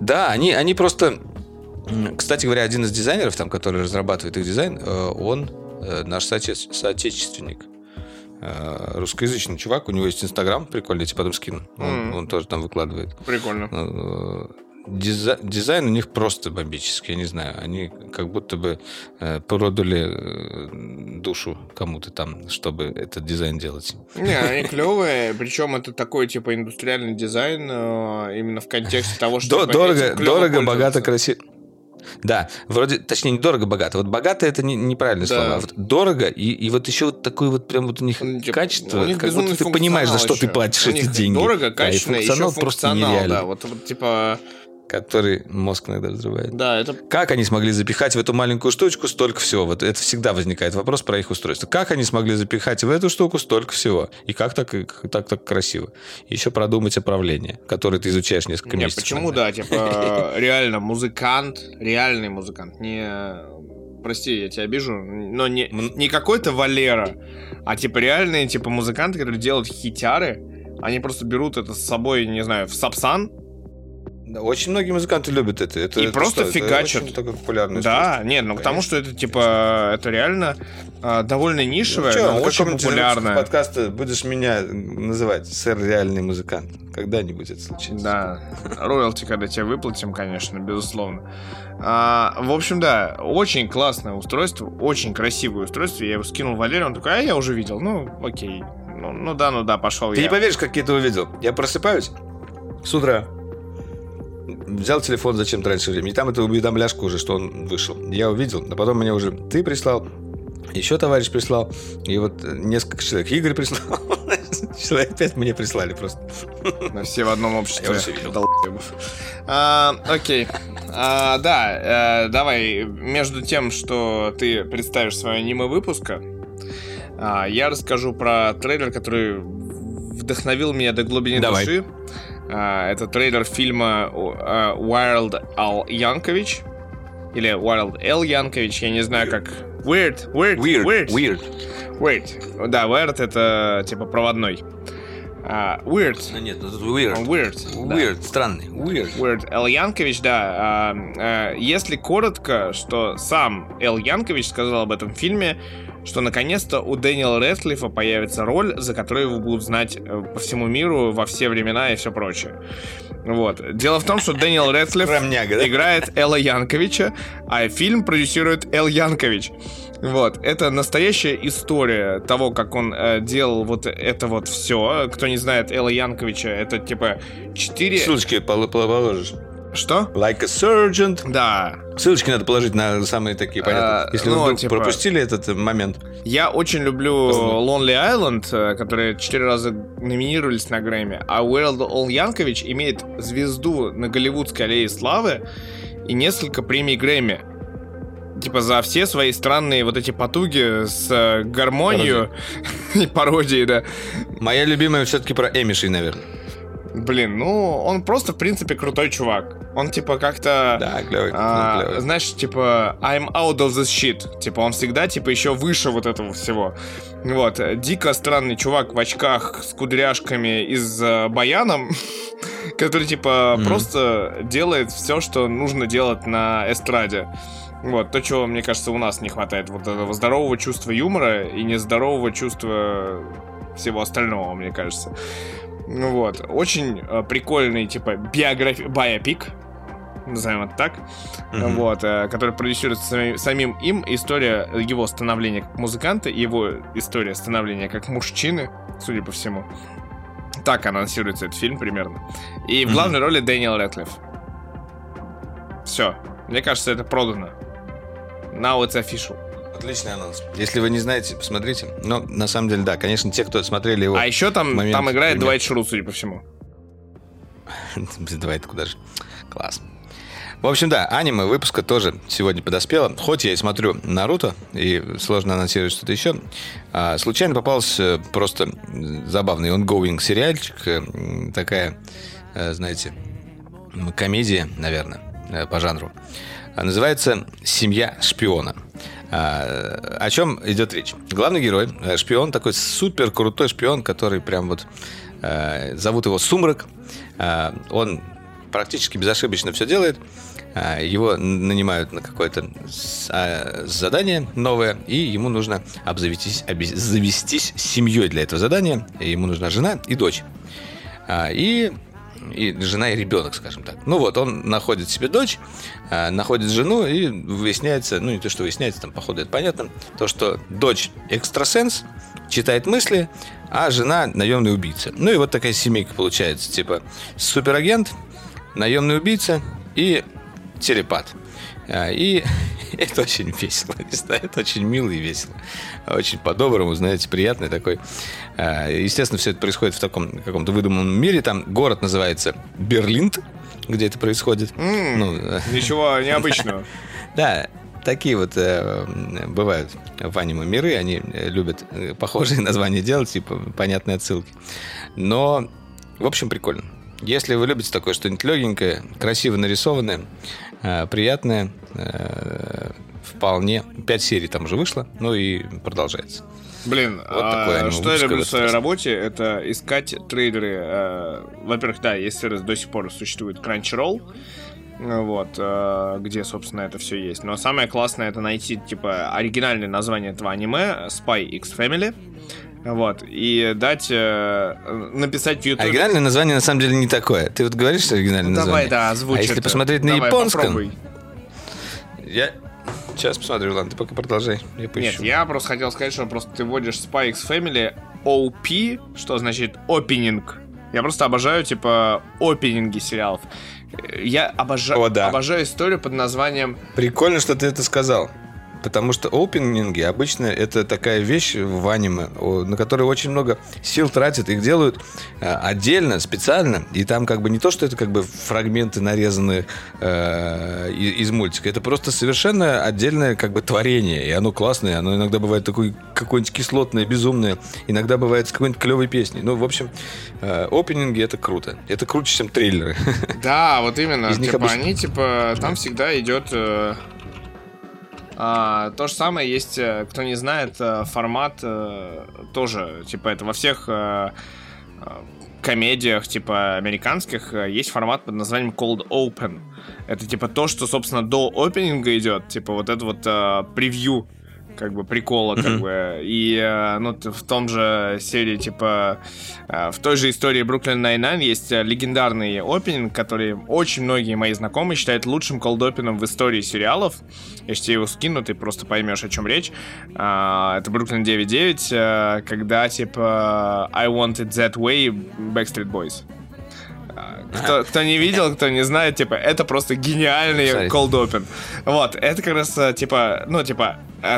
Да, они, они просто... Кстати говоря, один из дизайнеров, там, который разрабатывает их дизайн, э, он э, наш соотече- соотечественник. Э, русскоязычный чувак, у него есть Инстаграм, прикольно, я тебе потом скину. Он, mm. он тоже там выкладывает. Прикольно дизайн, дизайн у них просто бомбический, я не знаю. Они как будто бы э, продали э, душу кому-то там, чтобы этот дизайн делать. Не, они клевые, причем это такой типа индустриальный дизайн э, именно в контексте того, что... Дорого, дорого, богато, красиво. Да, вроде, точнее, не дорого-богато. Вот богато это не, неправильное да. слово. А вот дорого, и, и вот еще вот такое вот прям вот у них типа, качество, у них как будто ты понимаешь, за что еще. ты платишь у эти деньги. Дорого, качественно, да, и функционал, еще функционал, просто нереально. Да, вот, вот типа который мозг иногда взрывает. Да, это... Как они смогли запихать в эту маленькую штучку столько всего? Вот это всегда возникает вопрос про их устройство. Как они смогли запихать в эту штуку столько всего? И как так, как, так, так красиво? Еще продумать управление, которое ты изучаешь несколько Нет, месяцев. Почему, да, типа, реально музыкант, реальный музыкант, не прости, я тебя обижу, но не, не какой-то Валера, а типа реальные типа музыканты, которые делают хитяры, они просто берут это с собой, не знаю, в Сапсан, да, очень многие музыканты любят это. это и это просто что? фигачат. Это такое популярное Да, нет, ну Конечно. потому что это типа это реально а, довольно нишевое, ну, что, но очень популярное. подкаста будешь меня называть сэр реальный музыкант. Когда-нибудь это случится. Да, роялти, когда тебе выплатим, конечно, безусловно. А, в общем, да, очень классное устройство, очень красивое устройство. Я его скинул Валерию, он такой, а я уже видел. Ну, окей. Ну, ну да, ну да, пошел Ты я. не поверишь, как я это увидел. Я просыпаюсь с утра, взял телефон зачем-то раньше времени, и там это уведомляшка уже, что он вышел. Я увидел, а потом мне уже ты прислал, еще товарищ прислал, и вот несколько человек. Игорь прислал. Человек пять мне прислали просто. На все в одном обществе. Я уже видел. А, окей. А, да, э, давай, между тем, что ты представишь свое аниме выпуска, а, я расскажу про трейлер, который вдохновил меня до глубины давай. души. А, это трейлер фильма uh, Wild Al Yankovic. Или Wild L Yankovic, я не знаю как. Weird, weird, weird, weird. Weird. Weird. Да, weird это типа проводной. Uh, weird. Ну нет, это weird. Он weird. Weird, да. странный. Weird. Weird. Эл Янкович, да. Uh, uh, если коротко, что сам Эл Янкович сказал об этом фильме, что наконец-то у Дэниела Рэдклиффа появится роль, за которую его будут знать э, по всему миру во все времена и все прочее. Вот. Дело в том, что Дэниел Рэдклифф играет Элла Янковича, а фильм продюсирует Эл Янкович. Вот, это настоящая история того, как он э, делал вот это вот все. Кто не знает Элла Янковича, это типа четыре... Ссылочки положишь. Что? Like a Surgeon. Да. Ссылочки надо положить на самые такие, понятно. А, Если ну, вы вдруг типа, пропустили этот момент. Я очень люблю Lonely Island, э, которые четыре раза номинировались на Грэмми. А Уэрлд Ол Янкович имеет звезду на Голливудской аллее славы и несколько премий Грэмми. Типа за все свои странные вот эти потуги с э, гармонией и пародией, да. Моя любимая все-таки про Эмишей, наверное. Блин, ну, он просто, в принципе, крутой чувак. Он, типа, как-то... Да, клевый. а, клевый. знаешь, типа, I'm out of this shit. Типа, он всегда, типа, еще выше вот этого всего. Вот. Дико странный чувак в очках с кудряшками и с э, баяном, который, типа, Мгм. просто делает все, что нужно делать на эстраде. Вот, то, чего, мне кажется, у нас не хватает. Вот этого здорового чувства юмора и нездорового чувства всего остального, мне кажется. Ну вот, очень э, прикольный, типа, биографи... биопик, назовем это так, Мгм. вот, э, который продюсируется сами- самим им, история его становления как музыканта, его история становления как мужчины, судя по всему. Так анонсируется этот фильм примерно. И в Мгм. главной роли Дэниел Рэдклифф. Все. Мне кажется, это продано. Now it's official. Отличный анонс. Если вы не знаете, посмотрите. Но на самом деле, да, конечно, те, кто смотрели его... А еще там, момент там играет пример. Дуайт Шрут, судя по всему. Давай, это куда же? Класс. В общем, да, аниме выпуска тоже сегодня подоспело. Хоть я и смотрю Наруто, и сложно анонсировать что-то еще, а, случайно попался просто м, забавный ongoing сериальчик, э, такая, э, знаете, комедия, наверное, э, по жанру. А, Называется «Семья шпиона». А, О чем идет речь? Главный герой, э, шпион, такой супер крутой шпион, который прям вот э, зовут его Сумрак. А, Он практически безошибочно все делает. А, Его нанимают на какое-то а, задание новое, и ему нужно обзавестись, обе- завестись семьей для этого задания. Ему нужна жена и дочь. А, И, и жена и ребенок, скажем так. Ну вот, он находит себе дочь, а, находит жену, и выясняется, ну не то, что выясняется, там, походу, это понятно, то, что дочь экстрасенс, читает мысли, а жена наемный убийца. Ну и вот такая семейка получается, типа суперагент, наемный убийца и телепат. А, И это очень весело, не знаю, это очень мило и весело. Очень по-доброму, знаете, приятный такой. А, Естественно, все это происходит в таком каком-то выдуманном мире. Там город называется Берлинд, где это происходит. М, Ну, Ничего необычного. да, такие вот э, бывают в аниме миры, они э, любят э, похожие названия делать, типа понятные отсылки. Но, в общем, прикольно. Если вы любите такое что-нибудь легенькое, красиво нарисованное, э, приятное, э, вполне. Пять серий там уже вышло, ну и продолжается. Блин, Вот а, что я люблю в своей раз. работе, это искать трейлеры. э, Во-первых, да, есть сервис до сих пор существует Crunchyroll, вот, где, собственно, это все есть. Но самое классное это найти, типа, оригинальное название этого аниме Spy X Family, вот, и дать, э, написать в YouTube. Оригинальное название на самом деле не такое. Ты вот говоришь что оригинальное Давай, название? да, озвучь А если это. посмотреть на Давай, японском, попробуй. я сейчас посмотрю, ладно, ты пока продолжай. Я поищу. Нет, я просто хотел сказать, что просто ты вводишь X Family OP, что значит opening. Я просто обожаю, типа, опенинги сериалов. Э, Я обожаю, О, да. обожаю историю под названием... Прикольно, что ты это сказал. Потому что опенинги обычно это такая вещь в аниме, на которую очень много сил тратят. Их делают э, отдельно, специально. И там как бы не то, что это как бы фрагменты нарезанные э, из мультика. Это просто совершенно отдельное как бы творение. И оно классное. Оно иногда бывает такое какое-нибудь кислотное, безумное. Иногда бывает с какой-нибудь клевой песней. Ну, в общем, э, опенинги это круто. Это круче, чем трейлеры. Да, вот именно. Из Типа, обычно- они, типа, там всегда идет... э, а, то же самое есть, э, кто не знает, э, формат э, тоже, типа, это во всех комедиях, типа, американских, есть формат под названием Cold Open. Это, типа, то, что, собственно, до опенинга идет, типа, вот это вот превью как бы прикола, как бы. И, э, ну, в том же серии, типа, э, в той же истории Бруклин Nine-Nine есть э, легендарный опенинг, который очень многие мои знакомые считают лучшим колдопином в истории сериалов. Я тебе его скину, ты просто поймешь, о чем речь. А, Это Бруклин 9.9, э, когда, типа, I Want It That Way Backstreet Boys. А, Кто, кто не видел, кто не знает, типа, это просто гениальный cold open. Вот, это как раз, типа, ну, типа,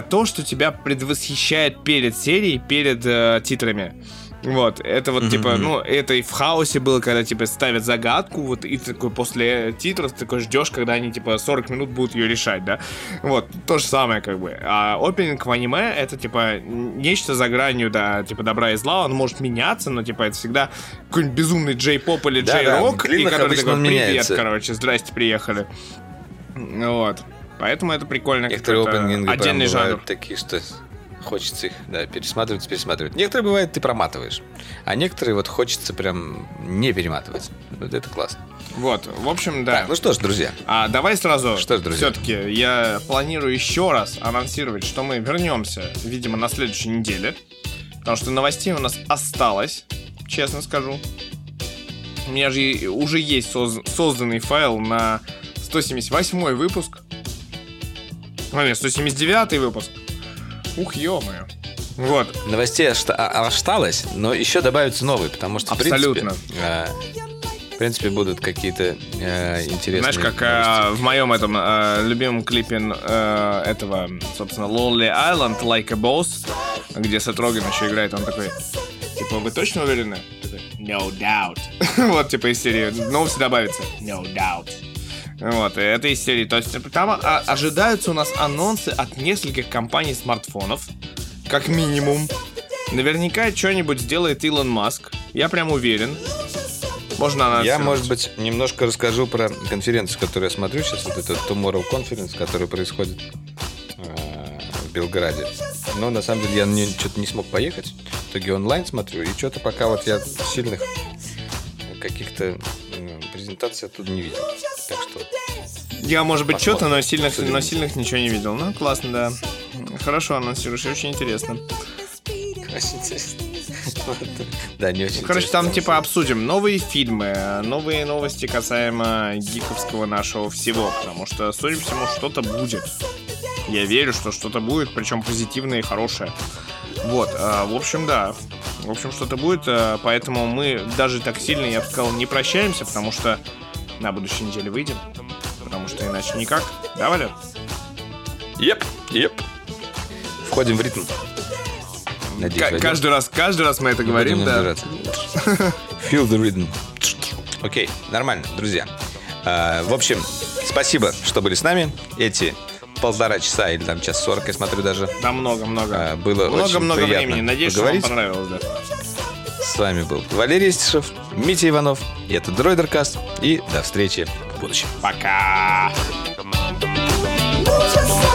то, что тебя предвосхищает перед серией, перед э, титрами. Вот, это вот, типа, ну, это и в хаосе было, когда, типа, ставят загадку, вот, и ты такой после титров ты такой ждешь, когда они, типа, 40 минут будут ее решать, да? Вот, то же самое, как бы. А опенинг в аниме, это, типа, нечто за гранью, да, типа, добра и зла, он может меняться, но, типа, это всегда какой-нибудь безумный джей-поп или Да, да, джей-рок, и который такой, привет, меняется. короче, здрасте, приехали. Вот. Поэтому это прикольно. Некоторые опенинги Отдельный жанр. такие, что хочется их да, пересматривать, пересматривать. Некоторые бывает ты проматываешь, а некоторые вот хочется прям не перематывать. Вот это классно. Вот, в общем, да. Так, ну что ж, друзья, А давай сразу, Что ж, друзья? все-таки я планирую еще раз анонсировать, что мы вернемся, видимо, на следующей неделе. Потому что новостей у нас осталось, честно скажу. У меня же уже есть соз- созданный файл на 178 выпуск. Ну, нет, 179 выпуск. Ух, ё-моё. Вот, новостей а- осталось, но еще добавятся новые, потому что, в Абсолютно. принципе, э, в принципе, будут какие-то э, интересные Знаешь, как новости. э, в моем этом э, любимом клипе э, этого, собственно, Lonely Island, Like a Boss, где Сет Роген еще играет, он такой, типа, вы точно уверены? Такой, No doubt. вот, типа, из серии, новости добавится, No doubt. Вот, и это из серии. То есть там а, ожидаются у нас анонсы от нескольких компаний смартфонов, как минимум. Наверняка что-нибудь сделает Илон Маск. Я прям уверен. Можно Я, анонсировать. может быть, немножко расскажу про конференцию, которую я смотрю сейчас, вот это Tomorrow Conference, которая происходит э, в Белграде. Но на самом деле я не, что-то не смог поехать. В итоге онлайн смотрю, и что-то пока вот я сильных каких-то э, презентаций оттуда не видел. Так что Я, может быть, что-то, но сильных, но сильных ничего не видел. Ну, классно, да. Хорошо анонсируешь, очень интересно. очень интересно. Да, не очень Короче, там типа обсудим новые фильмы, новые новости касаемо гиковского нашего всего, потому что, судя по всему, что-то будет. Я верю, что что-то будет, причем позитивное и хорошее. Вот, а, в общем, да. В общем, что-то будет, а, поэтому мы даже так сильно, я бы сказал, не прощаемся, потому что на будущей неделе выйдем. Потому что иначе никак. Да, Валя? Еп, еп. Входим в ритм. Надеюсь, войдем. каждый раз, каждый раз мы это Не говорим, да. набираться. Feel the rhythm. Окей, нормально, друзья. А, в общем, спасибо, что были с нами. Эти полтора часа или там час сорок, я смотрю даже. Да, много-много. А, было очень Много-много приятно времени. Надеюсь, поговорить. что вам понравилось, да. С вами был Валерий Стишев, Митя Иванов. И это Дройдеркаст. И до встречи в будущем. Пока. Yourself